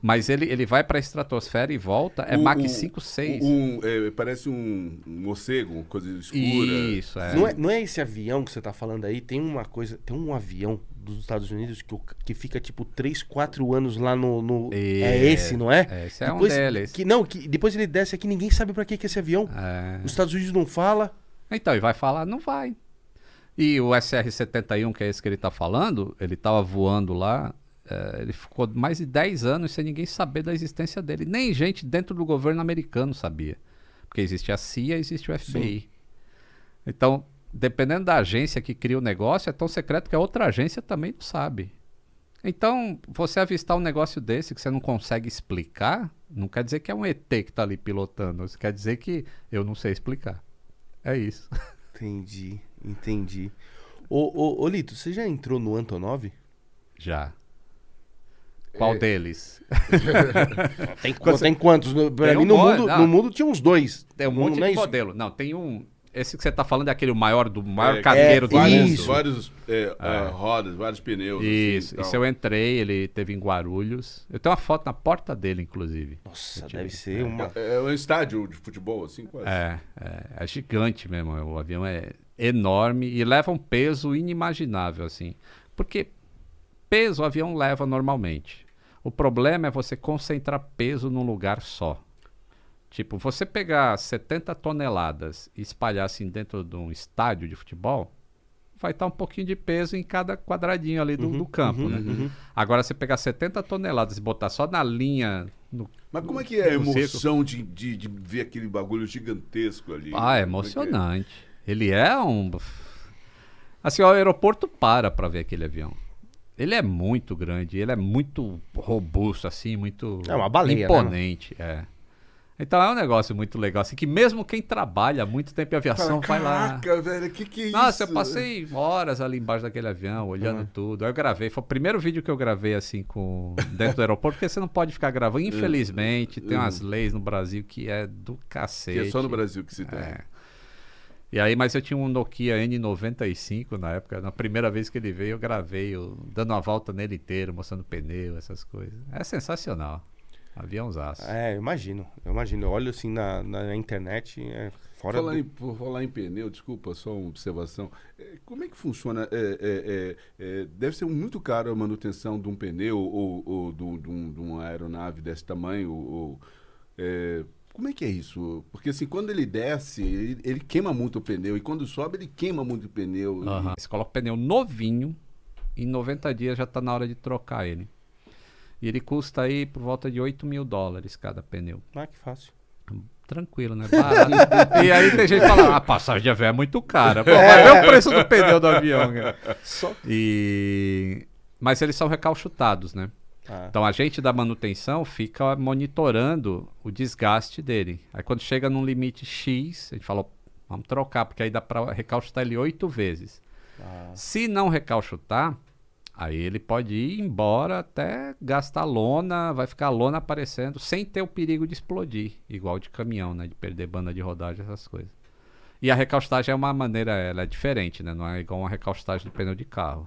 Mas ele, ele vai para a estratosfera e volta, é O- Mach o- 5, 6. Um, é, parece um, um morcego, uma coisa escura. Isso, é. Não é, não é esse avião que você tá falando aí? Tem uma coisa, tem um avião dos Estados Unidos que, que fica tipo 3, 4 anos lá no. no- é É, esse, não é? é, esse é um depois, deles. Que, não, que depois ele desce aqui, ninguém sabe pra que, que é esse avião. É. Os Estados Unidos não fala. Então, e vai falar? Não vai. E o SR-71, que é esse que ele tá falando, ele tava voando lá, eh, ele ficou mais de 10 anos sem ninguém saber da existência dele. Nem gente dentro do governo americano sabia. Porque existe a CIA, existe o FBI. Então, dependendo da agência que cria o negócio, é tão secreto que a outra agência também não sabe. Então, você avistar um negócio desse que você não consegue explicar, não quer dizer que é um ET que tá ali pilotando. Isso quer dizer que eu não sei explicar. É isso. Entendi, entendi. Ô, ô, ô Lito, você já entrou no Antonov? Já. Qual É. deles? Tem, tem quantos? No- Pra Tem mim, um no mundo, não. no mundo tinha uns dois. Tem um Não- monte não é de isso? modelo. Não, tem um. Esse que você tá falando é aquele maior do maior É, cargueiro do vários, mundo. Isso. Vários é, ah, rodas, vários pneus. assim, Isso, tal. isso eu entrei, ele teve em Guarulhos. Eu tenho uma foto na porta dele, inclusive. Nossa, deve ser uma. É um estádio de futebol, assim, quase. É, é, é gigante mesmo. O avião é enorme e leva um peso inimaginável, assim. Porque peso o avião leva normalmente. O problema é você concentrar peso num lugar só. Tipo, você pegar 70 toneladas e espalhar assim dentro de um estádio de futebol, vai estar um pouquinho de peso em cada quadradinho ali do, do campo, uhum, né? uhum. Agora, você pegar 70 toneladas e botar só na linha. no- Mas como é que é a emoção de, de, de ver aquele bagulho gigantesco ali? Ah, é Como que emocionante. Ele é um. Assim, o aeroporto para pra ver aquele avião. Ele é muito grande, ele é muito robusto, assim, muito É uma baleia, né, imponente. É. Então é um negócio muito legal, assim, que mesmo quem trabalha há muito tempo em aviação Fala, vai lá. Caraca, velho, que que é isso? Nossa, eu passei horas ali embaixo daquele avião, olhando Uhum. tudo. Aí eu gravei, foi o primeiro vídeo que eu gravei assim com dentro do aeroporto, porque você não pode ficar gravando. Infelizmente, tem umas leis no Brasil que é do Que cacete. é só no Brasil que se tem. É. E aí, mas eu tinha um Nokia N95 na época. Na primeira vez que ele veio, eu gravei, eu dando uma volta nele inteiro, mostrando pneu, essas coisas. É sensacional. Aviãozaço. É, eu imagino. Eu imagino. Eu olho assim na, na internet, é fora Falar do... em, por falar em pneu, desculpa, só uma observação. É, Como é que funciona? É, é, é, é, deve ser muito caro a manutenção de um pneu ou, ou de, um- de um- de uma aeronave desse tamanho. Ou, é, como é que é isso? Porque assim, quando ele desce, ele, ele queima muito o pneu. E quando sobe, ele queima muito o pneu. e- Aham. Você coloca o pneu novinho, em 90 dias já tá na hora de trocar ele. E ele custa aí por volta de 8 mil dólares cada pneu. Ah, que fácil. tranquilo, né? Barato. e aí tem gente que fala, a passagem de avião é muito cara. Pô, vai ver o preço do pneu do avião. Cara. Só... E... Mas eles são recalchutados, né? Ah. Então a gente da manutenção fica monitorando o desgaste dele. Aí quando chega num limite X, a gente fala, vamos trocar, porque aí dá para recalchutar ele oito vezes. Ah. Se não recalchutar, aí ele pode ir embora até gastar lona, vai ficar lona aparecendo, sem ter o perigo de explodir, igual de caminhão, né? De perder banda de rodagem, essas coisas. E a recalchutagem é uma maneira, ela é diferente, né? Não é igual uma recalchutagem do pneu de carro.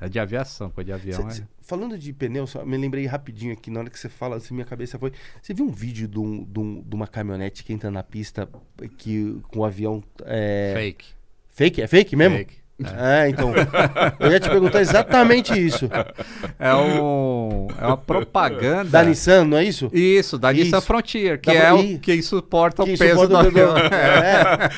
É, de aviação, coisa de avião. Cê- é... cê- falando de pneu, só me lembrei rapidinho aqui, na hora que você fala, assim, minha cabeça foi. Você viu um vídeo de, um- de um- de uma caminhonete que entra na pista que, com o avião. É... Fake. Fake? É fake mesmo? Fake. É, então. Eu ia te perguntar exatamente isso. É, um, é uma propaganda. Da Nissan, não é isso? Isso, da Nissan Isso. Frontier, que Da é o que suporta Que o peso suporta do avião. É.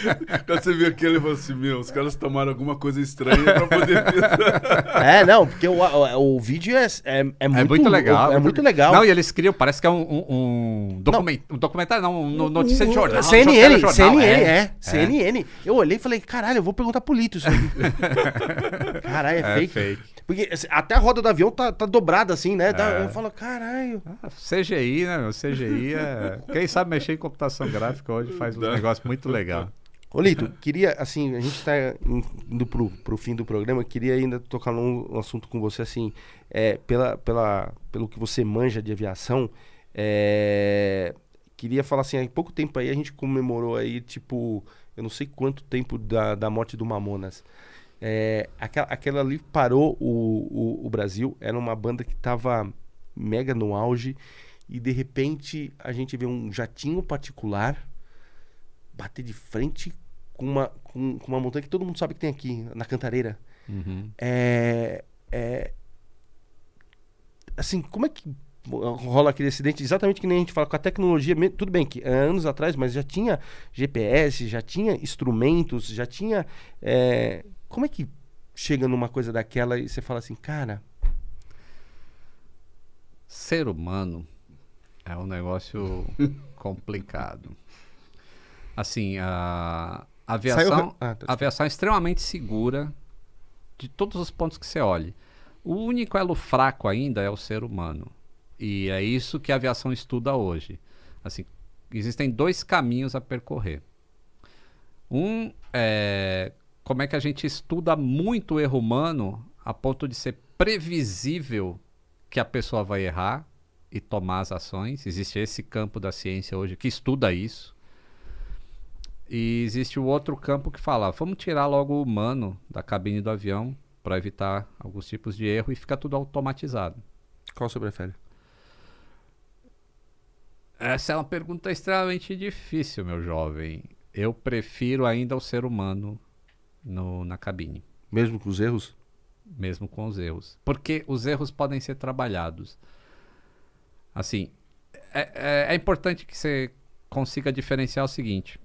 Quando você viu aquilo, ele falou assim: Meu, os caras tomaram alguma coisa estranha pra poder. É, não, porque o, o, o vídeo é, é, é É muito, muito legal. É muito legal. Não, e eles criam, parece que é um, um, um, document, um documentário, não, um no- notícia de jornal. CNN, jornal, CNN, é. é. CNN. Eu olhei e falei, caralho, eu vou perguntar pro Lito isso aqui. caralho, é, É fake. fake. Porque assim, até a roda do avião tá, tá dobrada assim, né? É. Eu falo, caralho. Ah, CGI, né, meu? CGI é... Quem sabe mexer em computação gráfica hoje faz um negócio muito legal. Ô, Lito, queria, assim, a gente tá in- indo pro, pro fim do programa, queria ainda tocar num um assunto com você, assim, é, pela, pela, pelo que você manja de aviação, é, queria falar assim, há pouco tempo aí a gente comemorou aí, tipo, eu não sei quanto tempo da, da morte do Mamonas. É, aquela, aquela ali parou o, o, o Brasil, era uma banda que tava mega no auge, e de repente a gente vê um jatinho particular bater de frente com uma, com, com uma montanha que todo mundo sabe que tem aqui, na Cantareira. Uhum. É, é, assim, como é que rola aquele acidente? Exatamente que nem a gente fala com a tecnologia, tudo bem que é anos atrás, mas já tinha GPS, já tinha instrumentos, já tinha. é, como é que chega numa coisa daquela e você fala assim, cara, Ser humano é um negócio complicado. Assim, a aviação, ah, tá. aviação é extremamente segura de todos os pontos que você olhe. O único elo fraco ainda é o ser humano. E é isso que a aviação estuda hoje. Assim, existem dois caminhos a percorrer. Um é como é que a gente estuda muito o erro humano a ponto de ser previsível que a pessoa vai errar e tomar as ações. Existe esse campo da ciência hoje que estuda isso. E existe o outro campo que fala, vamos tirar logo o humano da cabine do avião para evitar alguns tipos de erro e fica tudo automatizado. qual você prefere? Essa é uma pergunta extremamente difícil, meu jovem. Eu prefiro ainda o ser humano no- na cabine, Mesmo com os erros? mesmo com os erros. Porque os erros podem ser trabalhados. Assim, é, é- é importante que você consiga diferenciar o seguinte: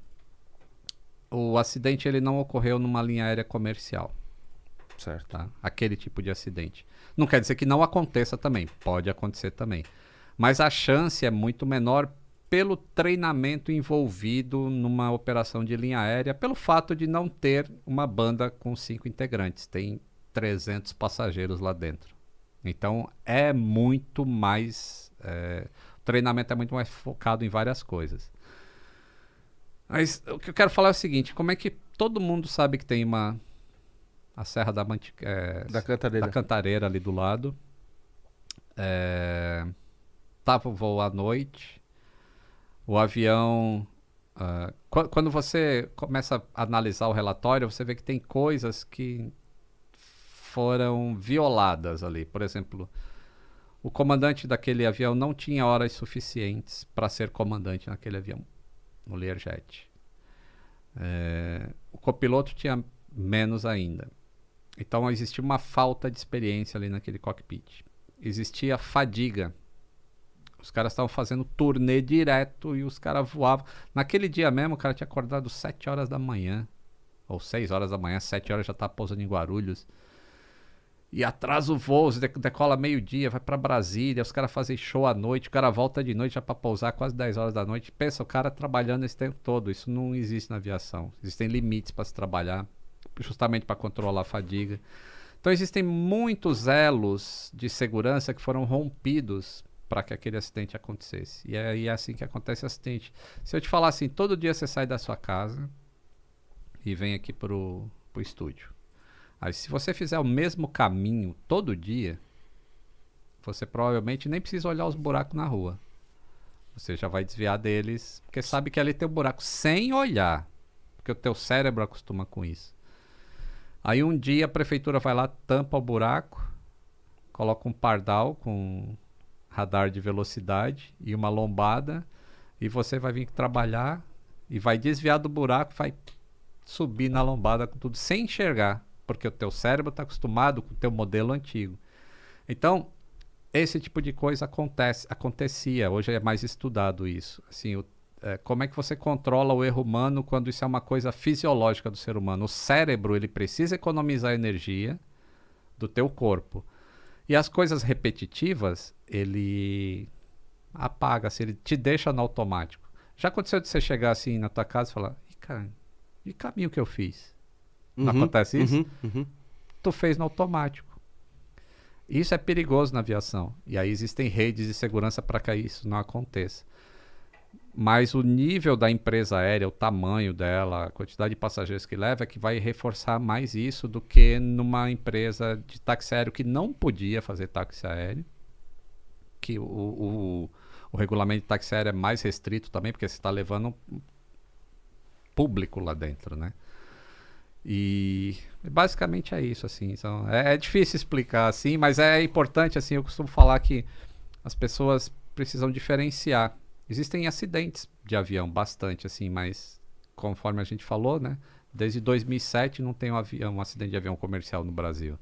o acidente ele não ocorreu numa linha aérea comercial. Certo. tá? Aquele tipo de acidente. Não quer dizer que não aconteça também, pode acontecer também. Mas a chance é muito menor pelo treinamento envolvido numa operação de linha aérea, pelo fato de não ter uma banda com cinco integrantes, tem 300 passageiros lá dentro. Então é muito mais. é, o treinamento é muito mais focado em várias coisas. Mas o que eu quero falar é o seguinte: como é que todo mundo sabe que tem uma. A Serra da, Manti, é, Da Cantareira. da Cantareira ali do lado. É, tava o voo à noite. O avião. qu- quando você começa a analisar o relatório, você vê que tem coisas que foram violadas ali. Por exemplo, o comandante daquele avião não tinha horas suficientes para ser comandante naquele avião, no Learjet. É, o copiloto tinha menos ainda. Então existia uma falta de experiência ali naquele cockpit. Existia fadiga. Os caras estavam fazendo turnê direto e os caras voavam. Naquele dia mesmo, o cara tinha acordado 7 horas da manhã. Ou 6 horas da manhã, 7 horas já estava pousando em Guarulhos. e atrasa o voo, decola meio-dia, vai para Brasília, os caras fazem show à noite, o cara volta de noite já para pousar quase 10 horas da noite. Pensa, o cara trabalhando esse tempo todo, isso não existe na aviação. Existem limites para se trabalhar, justamente para controlar a fadiga. Então existem muitos elos de segurança que foram rompidos para que aquele acidente acontecesse. E é, e é assim que acontece acidente. Se eu te falar assim, todo dia você sai da sua casa e vem aqui pro, pro estúdio. Aí se você fizer o mesmo caminho todo dia, você provavelmente nem precisa olhar os buracos na rua. Você já vai desviar deles, porque sabe que ali tem um buraco sem olhar. Porque o teu cérebro acostuma com isso. Aí um dia a prefeitura vai lá, tampa o buraco, coloca um pardal com radar de velocidade e uma lombada, e você vai vir trabalhar e vai desviar do buraco, vai subir na lombada com tudo sem enxergar, porque o teu cérebro está acostumado com o teu modelo antigo. Então, esse tipo de coisa acontece, acontecia, hoje é mais estudado isso. Assim, o, é, como é que você controla o erro humano quando isso é uma coisa fisiológica do ser humano? O cérebro, ele precisa economizar energia do teu corpo. E as coisas repetitivas, ele apaga, se ele te deixa no automático. Já aconteceu de você chegar assim na tua casa e falar, e cara, e caminho que eu fiz? Não Uhum, acontece isso? uhum, uhum. Tu fez no automático. Isso é perigoso na aviação. E aí existem redes de segurança para que isso não aconteça. Mas o nível da empresa aérea, o tamanho dela, a quantidade de passageiros que leva, é que vai reforçar mais isso do que numa empresa de táxi aéreo que não podia fazer táxi aéreo. Que o, o, o regulamento de táxi aéreo é mais restrito também, porque você está levando público lá dentro, né? E basicamente é isso, assim. Então, é, é difícil explicar assim, mas é importante, assim, eu costumo falar que as pessoas precisam diferenciar. Existem acidentes de avião, bastante, assim, mas conforme a gente falou, né? Desde 2007 não tem um, avião, um acidente de avião comercial no Brasil.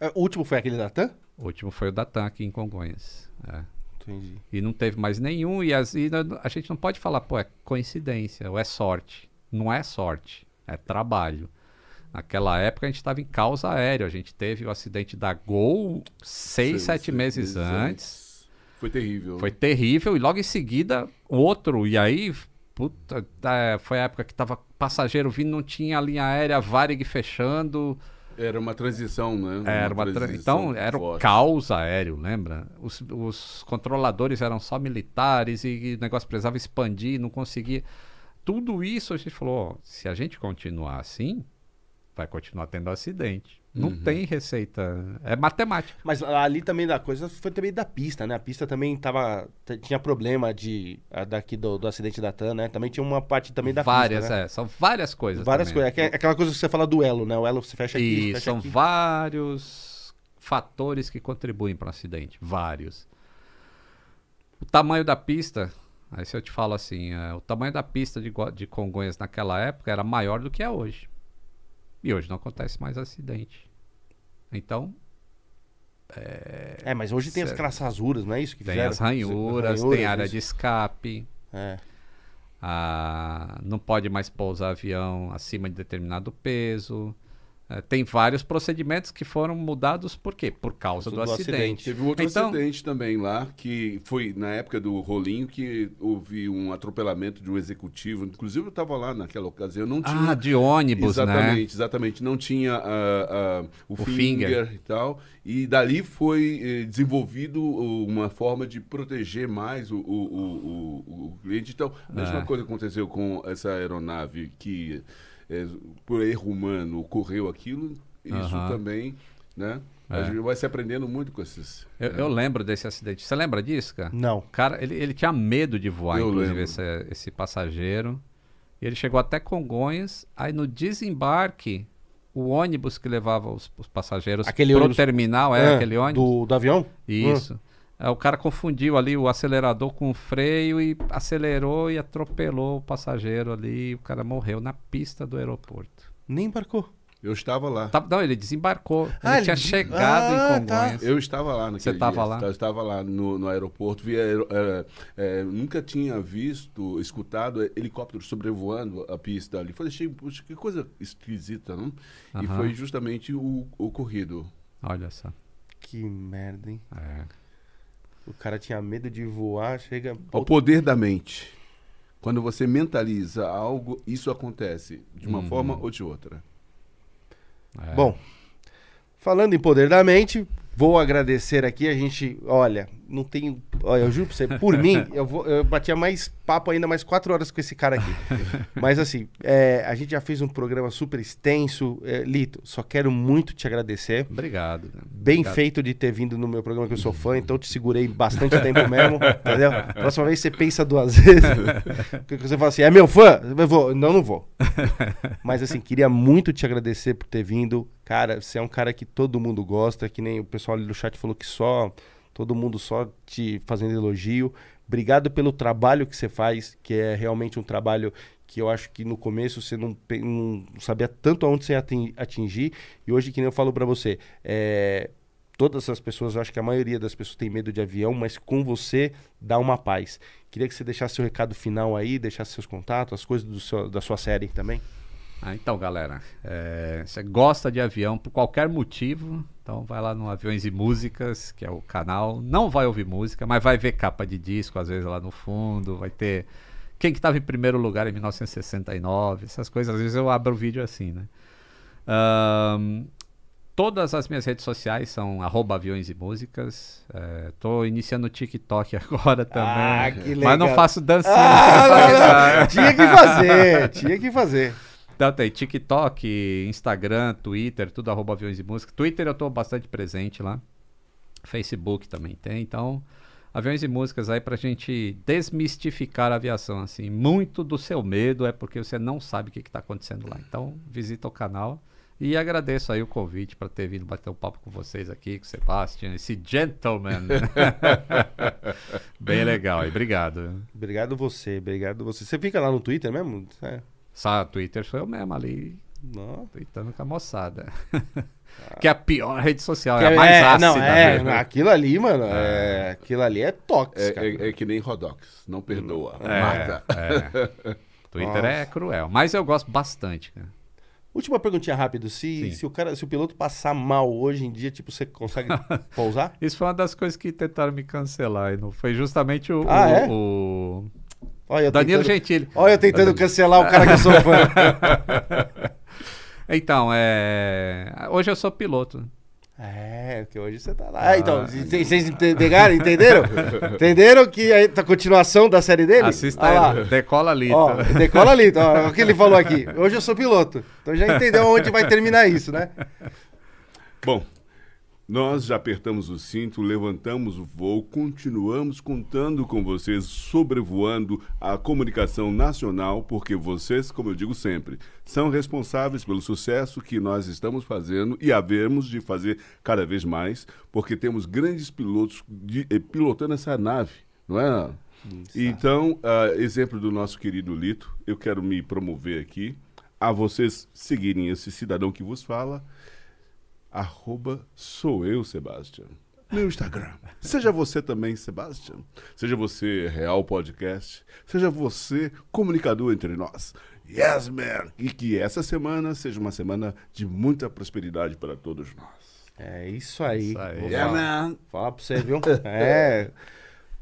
É, O último foi aquele da TAM? O último foi o da TAM aqui em Congonhas. É. Entendi. E não teve mais nenhum, e, as- e a- gente não pode falar, pô, é coincidência, ou é sorte. Não é sorte, é trabalho. Naquela época a gente estava em causa aérea, a gente teve o acidente da Gol seis, sete meses antes. Foi terrível. Foi terrível, e logo em seguida outro, e aí, puta, é, foi a época que tava passageiro vindo, não tinha linha aérea, Varig fechando. Era uma transição, né? Era uma tra- transição Então, era o forte. caos aéreo, lembra? Os, os controladores eram só militares e o negócio precisava expandir, não conseguia. Tudo isso a gente falou: ó, se a gente continuar assim, vai continuar tendo acidente. Não Uhum. tem receita. É matemática. Mas ali também da coisa foi também da pista, né? A pista também tava. Tinha problema de. a daqui do, do acidente da TAM, né? Também tinha uma parte também da várias, pista. né? é. São várias coisas. Várias também. coisas. É que- aquela coisa que você fala do elo, né? O elo você fecha aqui. E fecha são aqui. vários fatores que contribuem para um acidente. Vários. O tamanho da pista. Aí se eu te falo assim, é, o tamanho da pista de, de Congonhas naquela época era maior do que é hoje. E hoje não acontece mais acidente. Então, É, mas hoje tem as rasuras, não é isso que tem fizeram? as ranhuras, Ranhuras, tem área isso. de escape. É. ah, não pode mais pousar avião acima de determinado peso. É, tem vários procedimentos que foram mudados por quê? Por causa do, Do acidente. acidente. Teve um outro Então- acidente também lá, que foi na época do rolinho que houve um atropelamento de um executivo. Inclusive eu estava lá naquela ocasião, não tinha. Ah, de ônibus, exatamente, né? exatamente. Não tinha ah, ah, o, O finger, finger. e tal. E dali foi eh, desenvolvido uma forma de proteger mais o, o, o, o- o cliente. Então, a mesma É. coisa aconteceu com essa aeronave que, eh, por erro humano, ocorreu aquilo. Isso Aham. também, né? A É. gente vai se aprendendo muito com esses. Eu, eu lembro desse acidente. Você lembra disso, cara? Não. O cara, ele, ele tinha medo de voar, Eu inclusive, esse, esse passageiro. E ele chegou até Congonhas. Aí no desembarque, o ônibus que levava os, os passageiros Aquele pro ônibus- terminal, é Ah, aquele ônibus? Do, do avião? Isso. É, o cara confundiu ali o acelerador com o freio e acelerou e atropelou o passageiro ali. E o cara morreu na pista do aeroporto. Nem embarcou. Eu estava lá. Tá- não, ele desembarcou. Ele Ah, ele tinha de- chegado Ah, em tá. Congonhas. Eu estava lá naquele Você tava dia. lá? Eu estava lá no, no aeroporto. Vi, aero- é, é, nunca tinha visto, escutado helicópteros sobrevoando a pista ali. Falei, achei, puxa, que coisa esquisita, não? E foi justamente o o ocorrido. Olha só. Que merda, hein? É. O cara tinha medo de voar, chega. O poder da mente. Quando você mentaliza algo, isso acontece de uma Uhum. forma ou de outra. é. Bom, falando em poder da mente, vou agradecer aqui. A gente, olha, não tenho. Olha, eu juro pra você, por mim, eu, vou, eu batia mais papo ainda, mais quatro horas com esse cara aqui. Mas assim, é, a gente já fez um programa super extenso. É, Lito, só quero muito te agradecer. Obrigado. né? Bem Obrigado. feito de ter vindo no meu programa, que eu sou fã, então te segurei bastante tempo mesmo, entendeu? Próxima vez você pensa duas vezes. Porque você fala assim, é meu fã? Eu vou. Não, não vou. Mas assim, queria muito te agradecer por ter vindo. Cara, você é um cara que todo mundo gosta, que nem o pessoal ali no chat falou que só. Todo mundo só te fazendo elogio. Obrigado pelo trabalho que você faz, que é realmente um trabalho que eu acho que no começo você não, não sabia tanto aonde você ia atin- atingir. E hoje, que nem eu falo pra você, é, todas as pessoas, eu acho que a maioria das pessoas tem medo de avião, mas com você dá uma paz. Queria que você deixasse seu recado final aí, deixasse seus contatos, as coisas seu- da sua série também. Ah, então, galera, é, você gosta de avião por qualquer motivo, então vai lá no Aviões e Músicas, que é o canal. Não vai ouvir música, mas vai ver capa de disco, às vezes lá no fundo, vai ter quem que estava em primeiro lugar em 1969, essas coisas. Às vezes eu abro o vídeo assim, né? Ahn, todas as minhas redes sociais são arroba aviões e músicas. É, tô iniciando o TikTok agora também. Ah, que Mas não legal. faço dancinha. Ah, tinha que fazer, tinha que fazer. Então tem TikTok, Instagram, Twitter, tudo arroba aviões e música. Twitter eu tô bastante presente lá. Facebook também tem. Então, aviões e músicas aí pra gente desmistificar a aviação, assim. Muito do seu medo é porque você não sabe o que, que tá acontecendo lá. Então, visita o canal. E agradeço aí o convite para ter vindo bater um papo com vocês aqui, com o Sebastian, esse gentleman. Bem legal aí, obrigado. Obrigado você, obrigado você. Você fica lá no Twitter mesmo? É. Só Twitter sou eu mesmo ali, Não. tweetando com a moçada. que é a pior rede social, Que é a mais ácida. não, é, né? aquilo ali, mano, é, aquilo ali é tóxico. É, é- é que nem Rodox, não perdoa, É, mata. é. Twitter Nossa. é cruel, mas eu gosto bastante. Cara. Última perguntinha rápido, se, Sim. se o cara, se o piloto passar mal hoje em dia, tipo, você consegue pousar? Isso foi uma das coisas que tentaram me cancelar. E não foi justamente o, Ah, o- é? o Olha, Danilo tentando, Gentili. olha eu tentando cancelar o cara que eu sou fã. Então, é... hoje eu sou piloto. É, porque hoje você tá lá. Ah, então, vocês ente- pegaram, entenderam? entenderam que a, a continuação da série dele? Assista lá. aí, Decola ali. Ó, decola ali, ó, o que ele falou aqui. Hoje eu sou piloto. Então já entendeu onde vai terminar isso, né? Bom, nós já apertamos o cinto, levantamos o voo, continuamos contando com vocês, sobrevoando a comunicação nacional, porque vocês, como eu digo sempre, são responsáveis pelo sucesso que nós estamos fazendo e havemos de fazer cada vez mais, porque temos grandes pilotos de- eh, pilotando essa nave, não é? Então, ah, exemplo do nosso querido Lito, eu quero me promover aqui a vocês seguirem esse cidadão que vos fala arroba sou eu, Sebastian. Meu Instagram. Seja você também, Sebastian. Seja você Real Podcast. Seja você comunicador entre nós. Yes, man! E que essa semana seja uma semana de muita prosperidade para todos nós. É isso aí. Isso aí. Yeah, falar, man! falar pra você, viu? É.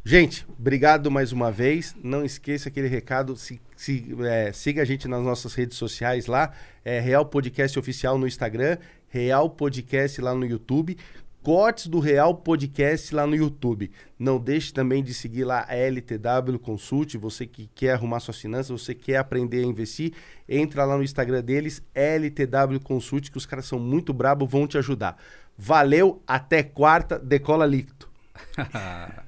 Gente, obrigado mais uma vez. Não esqueça aquele recado. Se, se, é, siga a gente nas nossas redes sociais lá. É Real Podcast Oficial no Instagram. Real Podcast lá no YouTube. Cortes do Real Podcast lá no YouTube. Não deixe também de seguir lá a LTW Consult. Você que quer arrumar suas finanças, você quer aprender a investir, entra lá no Instagram deles, LTW Consult, que os caras são muito brabos, vão te ajudar. Valeu, até quarta, decola líquido.